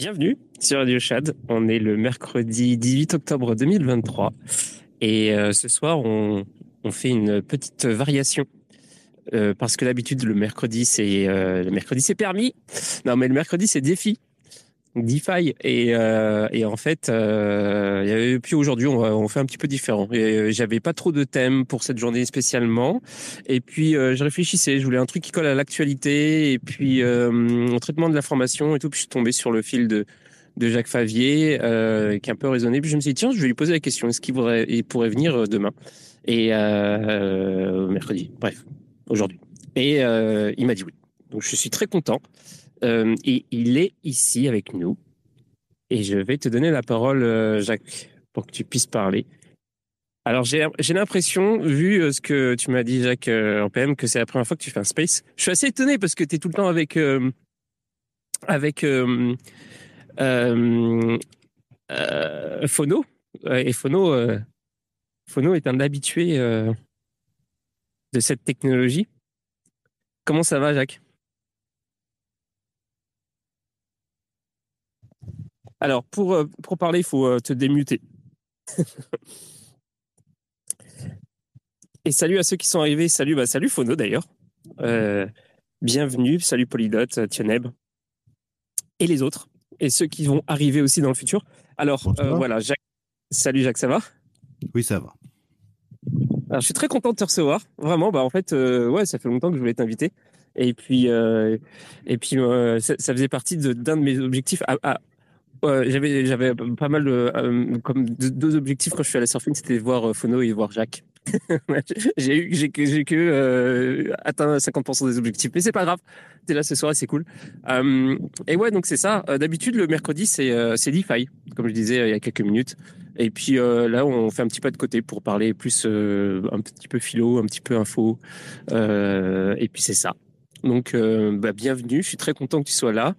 Bienvenue sur Radio Chad. On est le mercredi 18 octobre 2023 et euh, ce soir on, fait une petite variation euh, parce que d'habitude le mercredi c'est euh, le mercredi c'est permis. Non mais le mercredi c'est défi. DeFi. Et, euh, et en fait euh, puis aujourd'hui on, on, fait un petit peu différent. Et j'avais pas trop de thèmes pour cette journée spécialement. Et puis euh, je réfléchissais je voulais un truc qui colle à l'actualité. Et puis euh, au traitement de l'information et tout puis je suis tombé sur le fil de de Jacques Favier euh, qui est un peu raisonné puis je me suis dit tiens je vais lui poser la question. Est-ce qu'il pourrait il pourrait venir demain et mercredi? Bref aujourd'hui. Et il m'a dit oui. Donc je suis très content euh, et il est ici avec nous. Et je vais te donner la parole, euh, Jacques, pour que tu puisses parler. Alors, j'ai l'impression, vu euh, ce que tu m'as dit, Jacques, en PM, que c'est la première fois que tu fais un space. Je suis assez étonné parce que tu es tout le temps avec. Avec. Phono. Et Phono, Phono est un habitué de cette technologie. Comment ça va, Jacques? Alors, pour, euh, pour parler, il faut euh, te démuter. Et salut à ceux qui sont arrivés. Salut, bah, salut Phono d'ailleurs. Euh, bienvenue. Salut Polydot, Tianeb. Et les autres. Et ceux qui vont arriver aussi dans le futur. Alors, euh, voilà, Jacques. Salut Jacques, ça va? Oui, ça va. Alors, je suis très content de te recevoir. Vraiment, bah, en fait, euh, ouais, ça fait longtemps que je voulais t'inviter. Et puis, euh, et puis ça, ça, faisait partie d'un de, de, mes objectifs. À, à, euh, j'avais j'avais pas mal de euh, comme deux objectifs quand je suis allé surfing, c'était voir euh, Phono et voir Jacques. j'ai eu j'ai que j'ai que euh, atteint 50% des objectifs, mais c'est pas grave. T'es là ce soir c'est cool. Euh, et ouais, donc c'est ça. D'habitude le mercredi c'est c'est DeFi, comme je disais il y a quelques minutes. Et puis là on fait un petit pas de côté pour parler plus un petit peu philo, un petit peu info. et puis c'est ça. Donc bah, bienvenue. Je suis très content que tu sois là.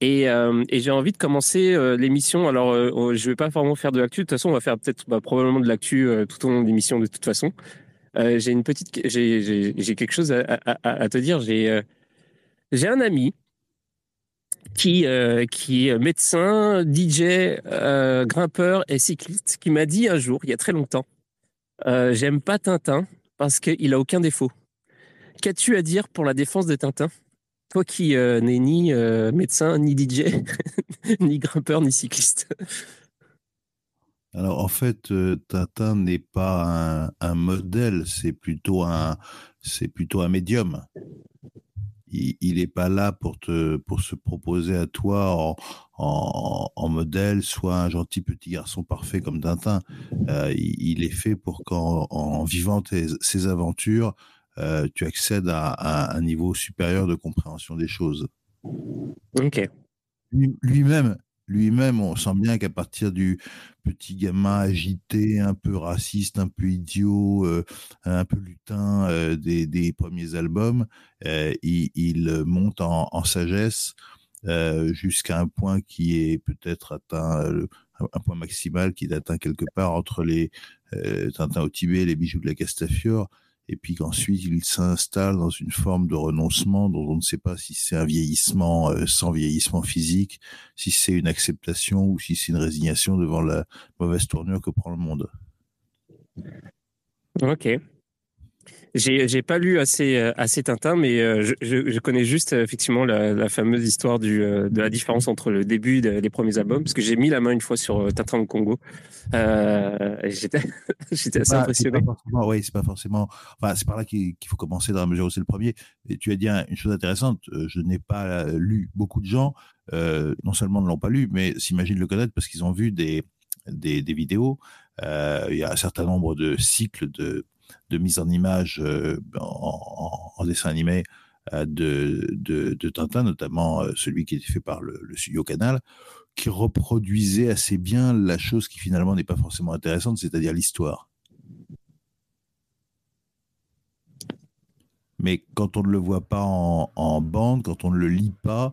Et, euh, et j'ai envie de commencer euh, l'émission. Alors, euh, je vais pas vraiment faire de l'actu. De toute façon, on va faire peut-être bah, probablement de l'actu euh, tout au long de l'émission de toute façon. J'ai une petite, j'ai quelque chose à, te dire. J'ai j'ai un ami qui qui est médecin, DJ, grimpeur et cycliste, qui m'a dit un jour, il y a très longtemps, j'aime pas Tintin parce qu'il a aucun défaut. Qu'as-tu à dire pour la défense de Tintin? Toi qui euh, n'es ni euh, médecin, ni DJ, ni grimpeur, ni cycliste. Alors en fait, euh, Tintin n'est pas un, modèle, c'est plutôt un, c'est plutôt un médium. Il n'est pas là pour te, pour se proposer à toi en, en, modèle, soit un gentil petit garçon parfait comme Tintin. Il, est fait pour qu'en en vivant ses aventures, euh, tu accèdes à, à, un niveau supérieur de compréhension des choses. Ok. Lui-même, lui-même, on sent bien qu'à partir du petit gamin agité, un peu raciste, un peu idiot, euh, un peu lutin euh, des, des, premiers albums, euh, il, il, monte en, en sagesse jusqu'à un point qui est peut-être atteint, un point maximal qui est atteint quelque part entre les Tintin au Tibet et les bijoux de la Castafiore et puis qu'ensuite il s'installe dans une forme de renoncement dont on ne sait pas si c'est un vieillissement euh, sans vieillissement physique, si c'est une acceptation ou si c'est une résignation devant la mauvaise tournure que prend le monde. Ok. J'ai, j'ai pas lu assez, euh, assez Tintin, mais euh, je, je, je connais juste euh, effectivement la, la, fameuse histoire du, de la différence entre le début des premiers albums, parce que j'ai mis la main une fois sur Tintin au Congo. Euh, j'étais, j'étais assez pas, impressionné. Oui, c'est pas forcément. Enfin, c'est par là qu'il, faut commencer dans la mesure où c'est le premier. Et tu as dit une chose intéressante. Je n'ai pas lu beaucoup de gens, euh, non seulement ne l'ont pas lu, mais s'imaginent le connaître parce qu'ils ont vu des, des, des vidéos. Euh, il y a un certain nombre de cycles de de mise en image euh, en, dessin animé euh, de, Tintin, notamment euh, celui qui était fait par le, studio Canal, qui reproduisait assez bien la chose qui finalement n'est pas forcément intéressante, c'est-à-dire l'histoire. Mais quand on ne le voit pas en, bande, quand on ne le lit pas,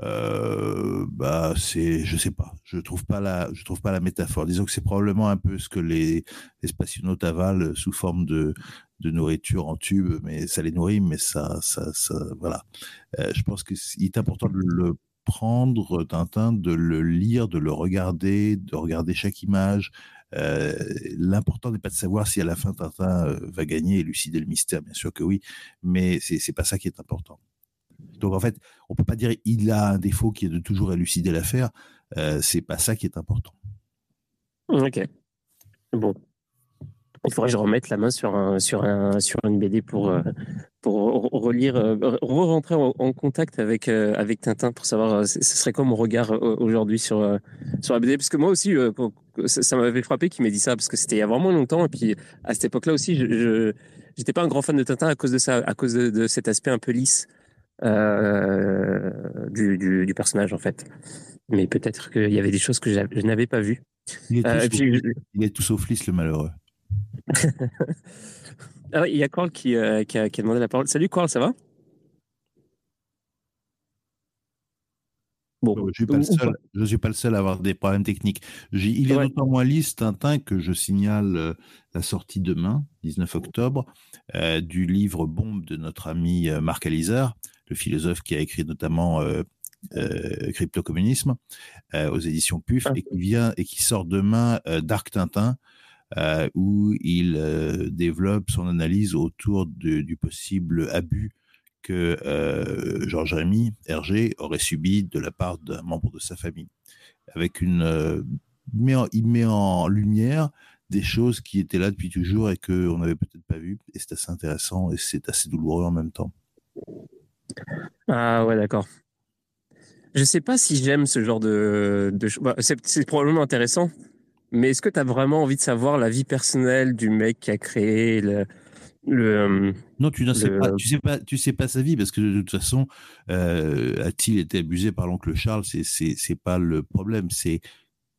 euh, bah c'est je sais pas je trouve pas la je trouve pas la métaphore disons que c'est probablement un peu ce que les, les spationautes avalent sous forme de de nourriture en tube mais ça les nourrit mais ça ça ça voilà euh, je pense que il est important de le prendre Tintin, de le lire, de le regarder, de regarder chaque image. Euh, L'important n'est pas de savoir si à la fin Tintin euh, va gagner et élucider le mystère, bien sûr que oui, mais c'est pas ça qui est important. Donc en fait, on peut pas dire il a un défaut qui est de toujours élucider l'affaire. Euh, c'est pas ça qui est important. Ok. Bon, il faudrait que je remette la main sur, un, sur, un, sur une BD pour, euh, pour relire, euh, re-rentrer en, contact avec, euh, avec Tintin pour savoir ce serait quoi mon regard aujourd'hui sur, sur la BD. Parce que moi aussi, ça, m'avait frappé qu'il m'ait dit ça, parce que c'était il y a vraiment longtemps. Et puis à cette époque-là aussi, je n'étais pas un grand fan de Tintin à cause de ça, à cause de, cet aspect un peu lisse du, du, du, personnage en fait. Mais peut-être qu'il y avait des choses que je n'avais pas vues. Il est, tout, sauf lisse, le malheureux. Ah il y a Carl qui, euh, qui, a, demandé la parole. Salut Carl, ça va? Bon, je ne suis, suis, pas le seul à avoir des problèmes techniques. Il est notamment moins liste Tintin que je signale euh, la sortie demain, 19 octobre, euh, du livre Bombe de notre ami Marc Alizar, le philosophe qui a écrit notamment Crypto-communisme aux éditions PUF ah. et qui vient et qui sort demain Dark Tintin, euh, où il euh, développe son analyse autour du possible abus que euh, Georges Rémy, Hergé, aurait subi de la part d'un membre de sa famille. Avec une, il met en lumière des choses qui étaient là depuis toujours et qu'on n'avait peut-être pas vues. Et c'est assez intéressant et c'est assez douloureux en même temps. Ah ouais, d'accord. Je sais pas si j'aime ce genre de, de... Bah, c'est probablement intéressant mais est-ce que tu as vraiment envie de savoir la vie personnelle du mec qui a créé le, euh, non, tu ne sais pas, tu sais pas, tu sais pas sa vie parce que de toute façon, euh, a-t-il été abusé par l'oncle Charles? C'est c'est pas le problème. C'est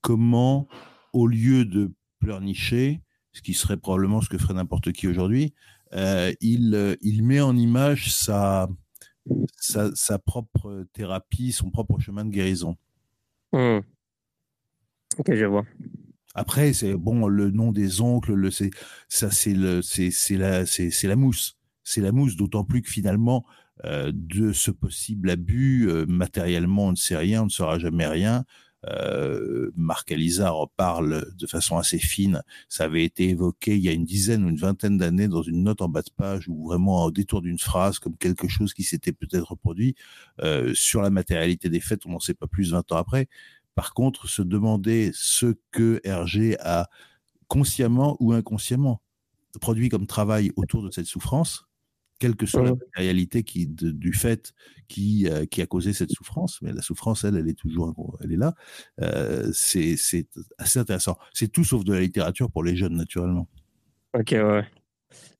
comment, au lieu de pleurnicher, ce qui serait probablement ce que ferait n'importe qui aujourd'hui, euh, il il met en image sa, sa, sa propre thérapie, son propre chemin de guérison. Mmh. Ok, je vois. Après, c'est bon, le nom des oncles, le, c'est, ça, c'est le, c'est, c'est la, c'est, c'est la mousse. C'est la mousse, d'autant plus que finalement, euh, de ce possible abus, euh, matériellement, on ne sait rien, on ne saura jamais rien. Euh, Marc Alizar parle de façon assez fine. Ça avait été évoqué il y a une dizaine ou une vingtaine d'années dans une note en bas de page ou vraiment au détour d'une phrase comme quelque chose qui s'était peut-être reproduit. Euh, sur la matérialité des faits, on n'en sait pas plus 20 ans après. Par contre, se demander ce que Hergé a consciemment ou inconsciemment produit comme travail autour de cette souffrance, quelle que soit la réalité qui, du fait qui, euh, qui a causé cette souffrance, mais la souffrance, elle, elle est toujours, elle est là. Euh, c'est assez intéressant. C'est tout sauf de la littérature pour les jeunes, naturellement. Ok, ouais.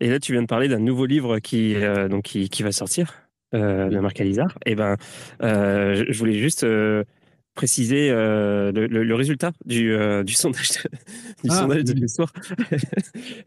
Et là, tu viens de parler d'un nouveau livre qui, euh, donc qui, qui, va sortir, de Marc Alizar. Et eh ben, je voulais juste préciser euh, le, résultat du, euh, du sondage, du ah, sondage de l'histoire.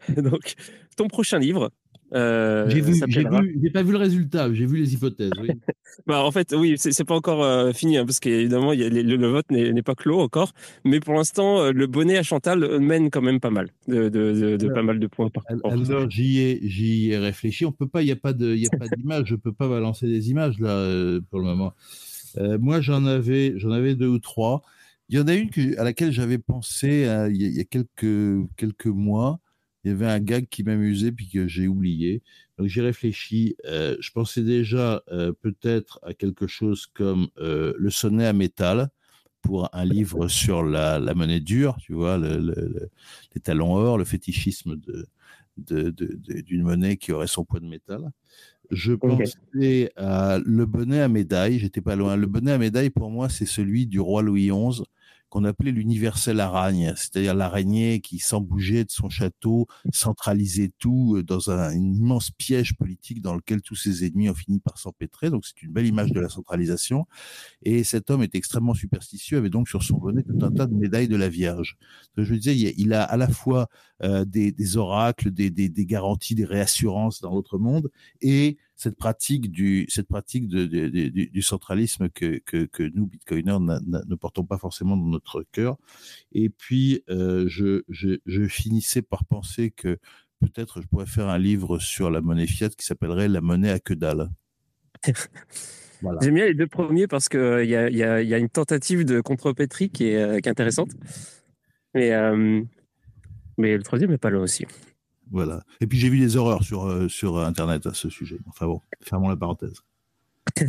Donc, ton prochain livre. Euh, j'ai vu, j'ai pas vu le résultat, j'ai vu les hypothèses. Oui. bah, en fait, oui, c'est pas encore euh, fini, hein, parce qu'évidemment, le, le, vote n'est pas clos encore. Mais pour l'instant, le bonnet à Chantal mène quand même pas mal, de, de, de, pas mal de points par Alors, j'y ai, j'y ai réfléchi. On peut pas, il n'y a pas d'image, je peux pas balancer des images là pour le moment. Euh, moi, j'en avais, j'en avais deux ou trois. Il y en a une à laquelle j'avais pensé euh, il, y a, quelques, quelques mois. Il y avait un gag qui m'amusait puis que j'ai oublié. Donc j'ai réfléchi. Euh, je pensais déjà peut-être à quelque chose comme le sonnet à métal pour un livre sur la, la monnaie dure, tu vois, le, les talons or, le fétichisme de, d'une de, monnaie qui aurait son poids de métal. Je pensais à le bonnet à médaille, j'étais pas loin. Le bonnet à médaille, pour moi, c'est celui du roi Louis XI qu'on appelait l'universel aragne, c'est-à-dire l'araignée qui, sans bouger de son château, centralisait tout euh, dans un, immense piège politique dans lequel tous ses ennemis ont fini par s'empêtrer. Donc c'est une belle image de la centralisation. Et cet homme est extrêmement superstitieux, avait donc sur son bonnet tout un tas de médailles de la Vierge. Je disais, il a à la fois euh, des, oracles, des, des, garanties, des réassurances dans l'autre monde, et cette pratique du, cette pratique de, du, centralisme que, que, que nous, Bitcoiners, ne portons pas forcément dans notre cœur. Et puis, euh, je, je, je, finissais par penser que peut-être je pourrais faire un livre sur la monnaie fiat qui s'appellerait La monnaie à que dalle. J'aime bien les deux premiers parce qu'il y a, y, a, y a une tentative de contrepétrie qui est, qui est intéressante. Mais, mais le troisième n'est pas là aussi. Voilà. Et puis j'ai vu des horreurs sur, sur Internet à ce sujet. Enfin bon, fermons la parenthèse.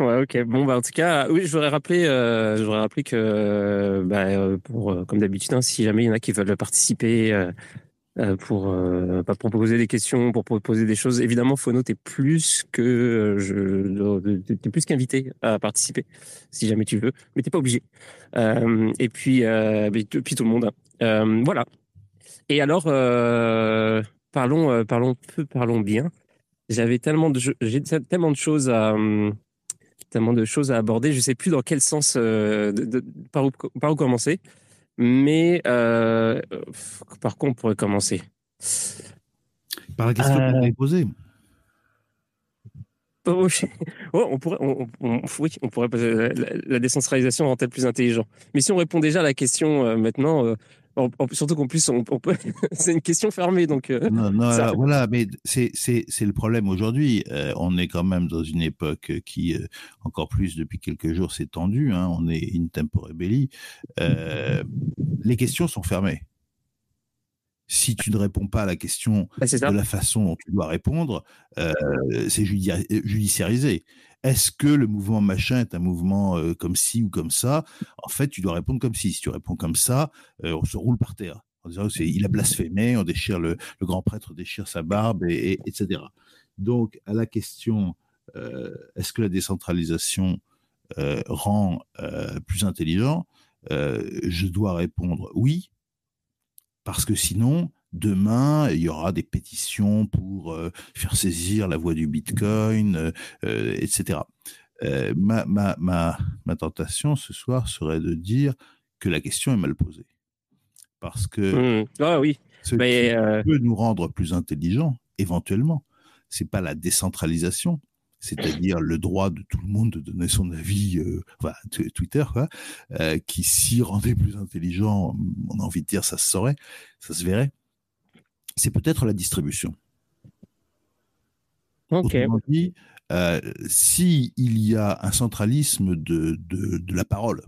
ouais, ok. Bon, bah, en tout cas, oui, je voudrais rappeler, je voudrais rappeler que, bah, pour, comme d'habitude, hein, si jamais il y en a qui veulent participer euh, pour, euh, bah, pour poser des questions, pour proposer des choses. Évidemment, Fono, t'es plus que euh, je, t'es plus qu'invité à participer, si jamais tu veux, mais t'es pas obligé. et puis, puis tout le monde. voilà. Et alors, parlons, parlons peu, parlons bien. J'avais tellement de, j'ai tellement de choses à, tellement de choses à aborder. Je sais plus dans quel sens, de, par où, par où commencer. Mais euh, par contre, on pourrait commencer? Par la question que vous avez posée. Oh, on pourrait, oui, on pourrait la, décentralisation rend-elle plus intelligent. Mais si on répond déjà à la question euh, maintenant, surtout qu'en plus, on, c'est une question fermée. Donc, euh, non, non, voilà, mais c'est le problème aujourd'hui. Euh, on est quand même dans une époque qui, euh, encore plus depuis quelques jours, s'est tendue. Hein, on est in tempore belli. les questions sont fermées. Si tu ne réponds pas à la question bah, de la façon dont tu dois répondre, c'est judiciarisé. Est-ce que le mouvement machin est un mouvement euh, comme ci ou comme ça? En fait, tu dois répondre comme ci. Si tu réponds comme ça, euh, on se roule par terre. En disant il a blasphémé, on déchire le, grand prêtre déchire sa barbe, et, etc. Donc, à la question euh, est-ce que la décentralisation rend plus intelligent? Je dois répondre oui, parce que sinon, Demain, il y aura des pétitions pour euh, faire saisir la voie du Bitcoin, euh, euh, etc. Ma, ma, ma, ma, tentation ce soir serait de dire que la question est mal posée. Parce que mmh. ah, oui. ce qui peut nous rendre plus intelligents, éventuellement, c'est pas la décentralisation, c'est-à-dire le droit de tout le monde de donner son avis, enfin, Twitter, quoi, qui s'y rendait plus intelligent, on a envie de dire, ça se saurait, ça se verrait c'est peut-être la distribution. Ok. Autrement dit, euh, si il y a un centralisme de, de, la parole,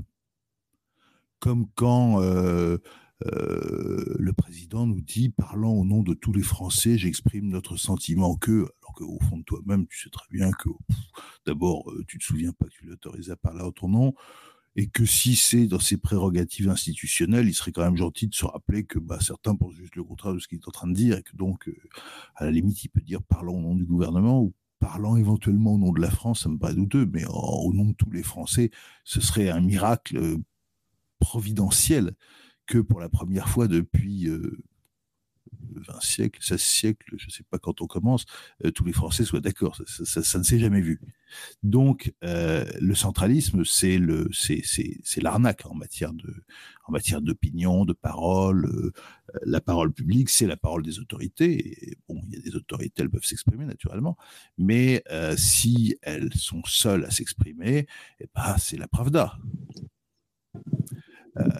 comme quand euh, euh, le président nous dit, parlant au nom de tous les Français, j'exprime notre sentiment que, alors qu'au fond de toi-même, tu sais très bien que, d'abord, tu te souviens pas que tu l'autorisais à parler à ton nom, et que si c'est dans ses prérogatives institutionnelles, il serait quand même gentil de se rappeler que bah, certains pensent juste le contraire de ce qu'il est en train de dire, et que donc, euh, à la limite, il peut dire parlant au nom du gouvernement ou parlant éventuellement au nom de la France, ça me paraît douteux, mais au nom de tous les Français, ce serait un miracle euh, providentiel que pour la première fois depuis euh, 20 siècles, 16 siècles, je ne sais pas quand on commence, euh, tous les Français soient d'accord. Ça, ne s'est jamais vu. Donc, euh, le centralisme, c'est le, c'est, l'arnaque en matière de, en matière d'opinion, de parole. Euh, la parole publique, c'est la parole des autorités. bon, il y a des autorités, elles peuvent s'exprimer naturellement, mais si elles sont seules à s'exprimer, eh ben, c'est la Pravda.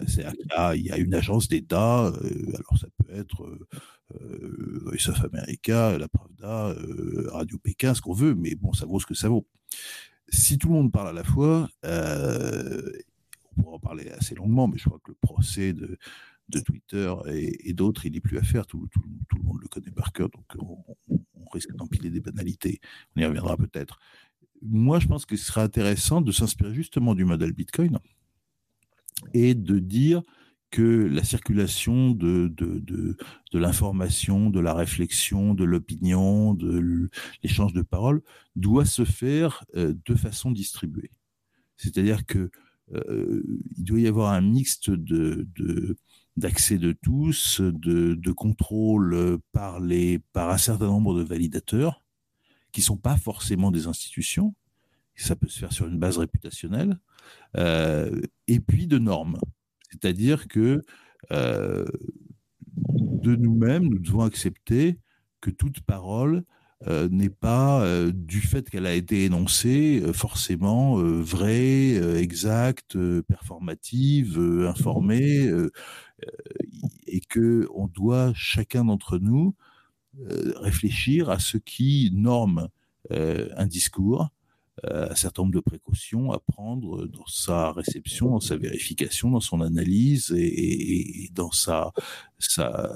C'est-à-dire qu'il y, a une agence d'État, alors ça peut être euh, Voice of America, La Pravda, euh, Radio Pékin, ce qu'on veut, mais bon, ça vaut ce que ça vaut. Si tout le monde parle à la fois, euh, on pourra en parler assez longuement, mais je crois que le procès de, Twitter et, d'autres, il n'est plus à faire. Tout, le monde le connaît par cœur, donc on, on risque d'empiler des banalités. On y reviendra peut-être. Moi, je pense que ce sera intéressant de s'inspirer justement du modèle Bitcoin et de dire que la circulation de, de, de, de l'information, de la réflexion, de l'opinion, de l'échange de paroles doit se faire euh, de façon distribuée. C'est-à-dire que euh, il doit y avoir un mixte de, d'accès de tous, de, de contrôle par, les, par un certain nombre de validateurs, qui sont pas forcément des institutions, ça peut se faire sur une base réputationnelle, et puis de normes. C'est-à-dire que euh, de nous-mêmes, nous devons accepter que toute parole euh, n'est pas, euh, du fait qu'elle a été énoncée, forcément vraie, exacte, performative, informée, et que on doit chacun d'entre nous réfléchir à ce qui norme un discours, un certain nombre de précautions à prendre dans sa réception, dans sa vérification, dans son analyse et, dans sa, sa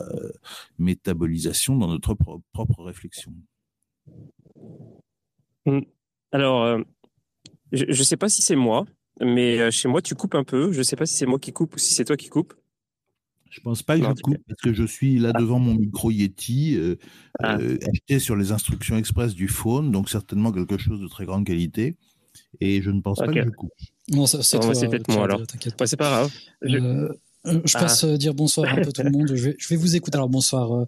métabolisation dans notre propre, réflexion. Mmh. Alors, je ne sais pas si c'est moi, mais chez moi, tu coupes un peu. Je ne sais pas si c'est moi qui coupe ou si c'est toi qui coupes. Je pense pas que je coupe parce que je suis là ah. devant mon micro Yeti euh, ah. euh, acheté sur les instructions express du phone, donc certainement quelque chose de très grande qualité. Et je ne pense pas que je coupe. Non, c'est peut-être moi alors. c'est pas grave. Euh, euh, je passe ah. dire bonsoir un peu tout le monde. Je vais, je vais vous écouter. Alors bonsoir, euh,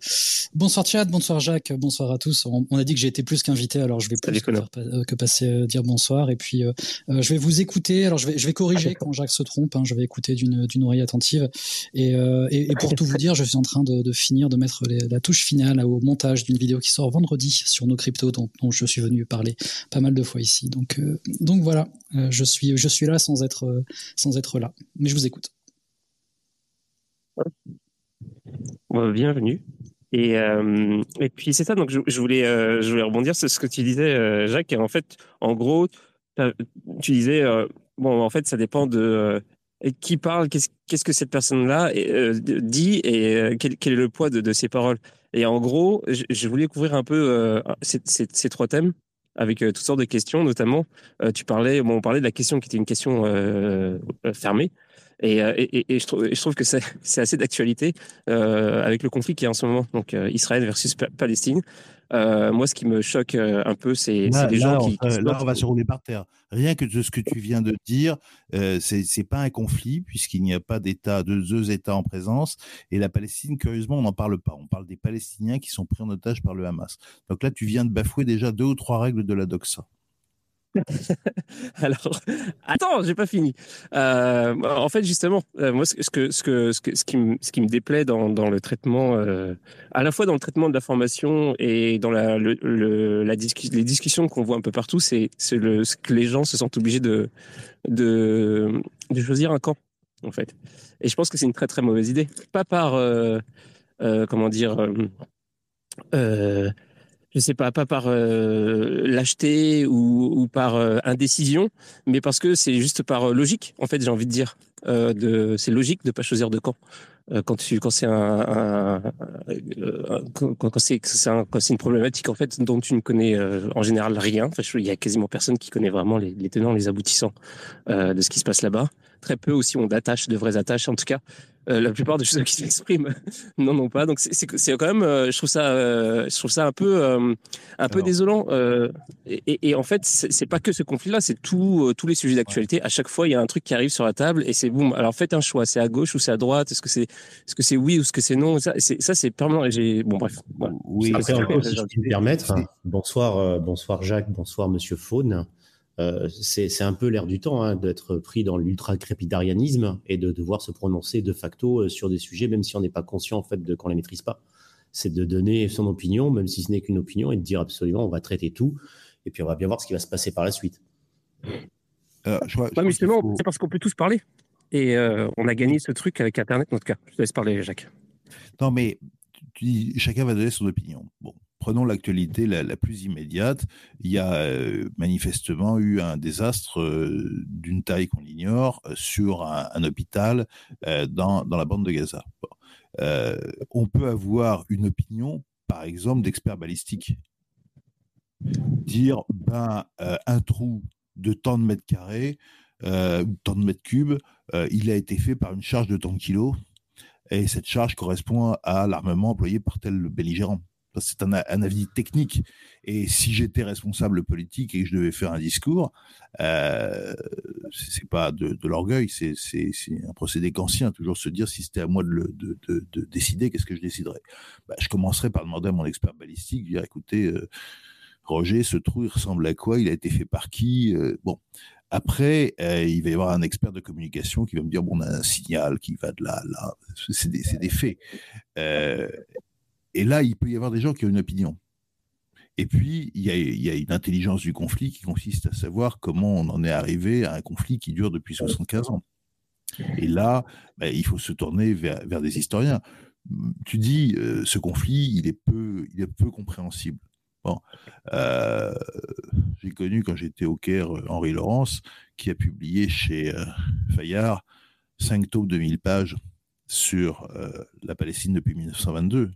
bonsoir Chad, bonsoir Jacques, bonsoir à tous. On, a dit que j'ai été plus qu'invité, alors je vais plus que, euh, que, passer dire bonsoir. Et puis je vais vous écouter. Alors je vais, je vais corriger quand Jacques se trompe. Hein, je vais écouter d'une d'une oreille attentive. Et, et, et, pour tout vous dire, je suis en train de, de finir de mettre la touche finale au montage d'une vidéo qui sort vendredi sur nos cryptos, dont, dont, je suis venu parler pas mal de fois ici. Donc donc voilà, je suis je suis là sans être sans être là, mais je vous écoute. Bienvenue. Et, euh, et puis c'est ça, donc je, voulais, euh, je voulais rebondir sur ce que tu disais, euh, Jacques. En fait, en gros, tu disais, bon, en fait, ça dépend de qui parle, qu'est-ce que cette personne-là dit et quel, est le poids de, ses paroles. Et en gros, je, voulais couvrir un peu ces, ces, trois thèmes avec toutes sortes de questions, notamment, tu parlais, bon, on parlait de la question qui était une question fermée. Euh, et, je, trouve, je, trouve, que c'est assez d'actualité euh, avec le conflit qui est en ce moment, donc euh, Israël versus Palestine. moi, ce qui me choque un peu, c'est les gens qui, Là, on va se rouler par terre. Rien que de ce que tu viens de dire, euh, c'est pas un conflit, puisqu'il n'y a pas d'État, de deux États en présence. Et la Palestine, curieusement, on n'en parle pas. On parle des Palestiniens qui sont pris en otage par le Hamas. Donc là, tu viens de bafouer déjà deux ou trois règles de la doxa. Alors, attends, j'ai pas fini. Euh, en fait, justement, euh, moi, ce que, ce que, ce, que, ce, qui me, ce qui me déplaît dans, dans le traitement, euh, à la fois dans le traitement de l'information et dans la, le, la les discussions qu'on voit un peu partout, c'est ce que les gens se sentent obligés de, de, de choisir un camp, en fait. Et je pense que c'est une très très mauvaise idée. Pas par, comment dire, je sais pas, pas par euh, lâcheté ou, ou par euh, indécision, mais parce que c'est juste par euh, logique. En fait, j'ai envie de dire, euh, de, c'est logique de pas choisir de camp quand tu, quand c'est un, un, quand, quand c'est un, c'est une problématique en fait dont tu ne connais en général rien. Enfin, il y a quasiment personne qui connaît vraiment les, les tenants, les aboutissants de ce qui se passe là-bas. Très peu aussi ont d'attaches, de vraies attaches en tout cas. Euh, la plupart des choses qui s'expriment non non pas. Donc c'est quand même euh, je trouve ça euh, je trouve ça un peu un peu désolant et, et, en fait c'est pas que ce conflit là c'est tout tous les sujets d'actualité. À chaque fois il y a un truc qui arrive sur la table et c'est boum alors faites un choix. C'est à gauche ou c'est à droite? Est-ce que c'est est-ce que c'est oui ou est-ce que c'est non? Ça c'est ça c'est permanent et j'ai bon bref oui si je puis me permettre. Bonsoir bonsoir Jacques bonsoir Monsieur Faune euh, c'est un peu l'air du temps hein, d'être pris dans l'ultra-crépidarianisme et de devoir se prononcer de facto euh, sur des sujets, même si on n'est pas conscient en fait de qu'on les maîtrise pas. C'est de donner son opinion, même si ce n'est qu'une opinion, et de dire absolument on va traiter tout, et puis on va bien voir ce qui va se passer par la suite. Euh, c'est parce qu'on peut tous parler. Et euh, on a gagné ce truc avec Internet, en tout cas. Je te laisse parler, Jacques. Non, mais tu dis, chacun va donner son opinion. Bon, prenons l'actualité la, plus immédiate. Il y a euh, manifestement eu un désastre euh, d'une taille qu'on ignore euh, sur un, hôpital dans, la bande de Gaza. on peut avoir une opinion, par exemple, d'experts balistiques. Dire, ben, un trou de tant de mètres carrés, tant de mètres cubes, il a été fait par une charge de tant de kilos, et cette charge correspond à l'armement employé par tel belligérant c'est un, avis technique. Et si j'étais responsable politique et que je devais faire un discours, euh, c'est pas de, l'orgueil, c'est un procédé qu'ancien, toujours se dire si c'était à moi de, de, décider, qu'est-ce que je déciderais? Bah, Je commencerai par demander à mon expert balistique, dire écoutez, euh, Roger, ce trou, il ressemble à quoi? Il a été fait par qui? Euh, Bon. Après, euh, il va y avoir un expert de communication qui va me dire bon, on a un signal qui va de là à là. C'est des, des, faits. Euh, et là, il peut y avoir des gens qui ont une opinion. Et puis, il y, a, une intelligence du conflit qui consiste à savoir comment on en est arrivé à un conflit qui dure depuis 75 ans. Et là, ben, il faut se tourner vers, des historiens. Tu dis, euh, ce conflit, il est peu, il est peu compréhensible. Bon, euh, j'ai connu quand j'étais au Caire Henri Laurence, qui a publié chez Fayard cinq tomes de 1000 pages sur la Palestine depuis 1922.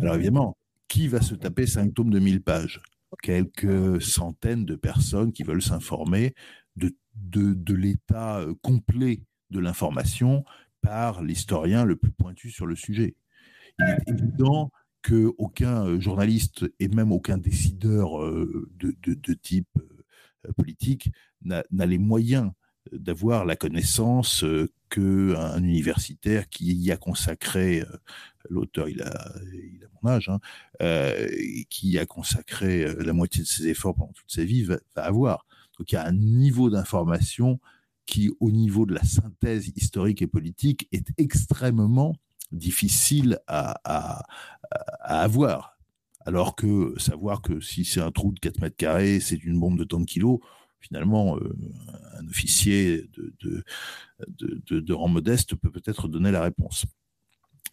Alors évidemment, qui va se taper cinq tomes de 1000 pages? Quelques centaines de personnes qui veulent s'informer de, de l'état complet de l'information par l'historien le plus pointu sur le sujet. Il est évident qu'aucun euh, journaliste et même aucun décideur euh, de, type euh, politique n'a les moyens d'avoir la connaissance qu'un universitaire qui y a consacré, l'auteur il a, il a mon âge, hein, qui a consacré la moitié de ses efforts pendant toute sa vie va, avoir. Donc il y a un niveau d'information qui, au niveau de la synthèse historique et politique, est extrêmement difficile à, avoir. Alors que savoir que si c'est un trou de 4 mètres carrés, c'est une bombe de tant de kilos, finalement, euh, un officier de, rang modeste peut peut-être donner la réponse.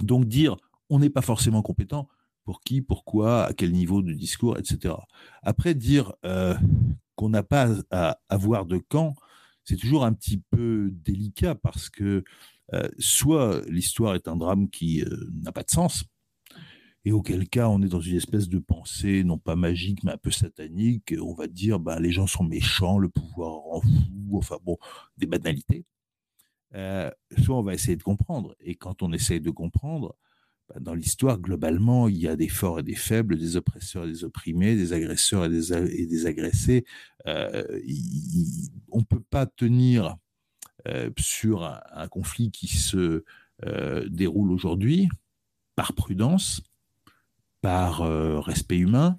Donc dire on n'est pas forcément compétent, pour qui, pourquoi, à quel niveau de discours, etc. Après, dire euh, qu'on n'a pas à avoir de camp, c'est toujours un petit peu délicat parce que euh, soit l'histoire est un drame qui n'a pas de sens, et auquel cas on est dans une espèce de pensée non pas magique mais un peu satanique, on va dire ben, les gens sont méchants, le pouvoir en fou, enfin bon, des banalités. Euh, soit on va essayer de comprendre, et quand on essaye de comprendre, ben, dans l'histoire, globalement, il y a des forts et des faibles, des oppresseurs et des opprimés, des agresseurs et des, agressés. on ne peut pas tenir euh, sur un, conflit qui se euh, déroule aujourd'hui par prudence, par euh, respect humain,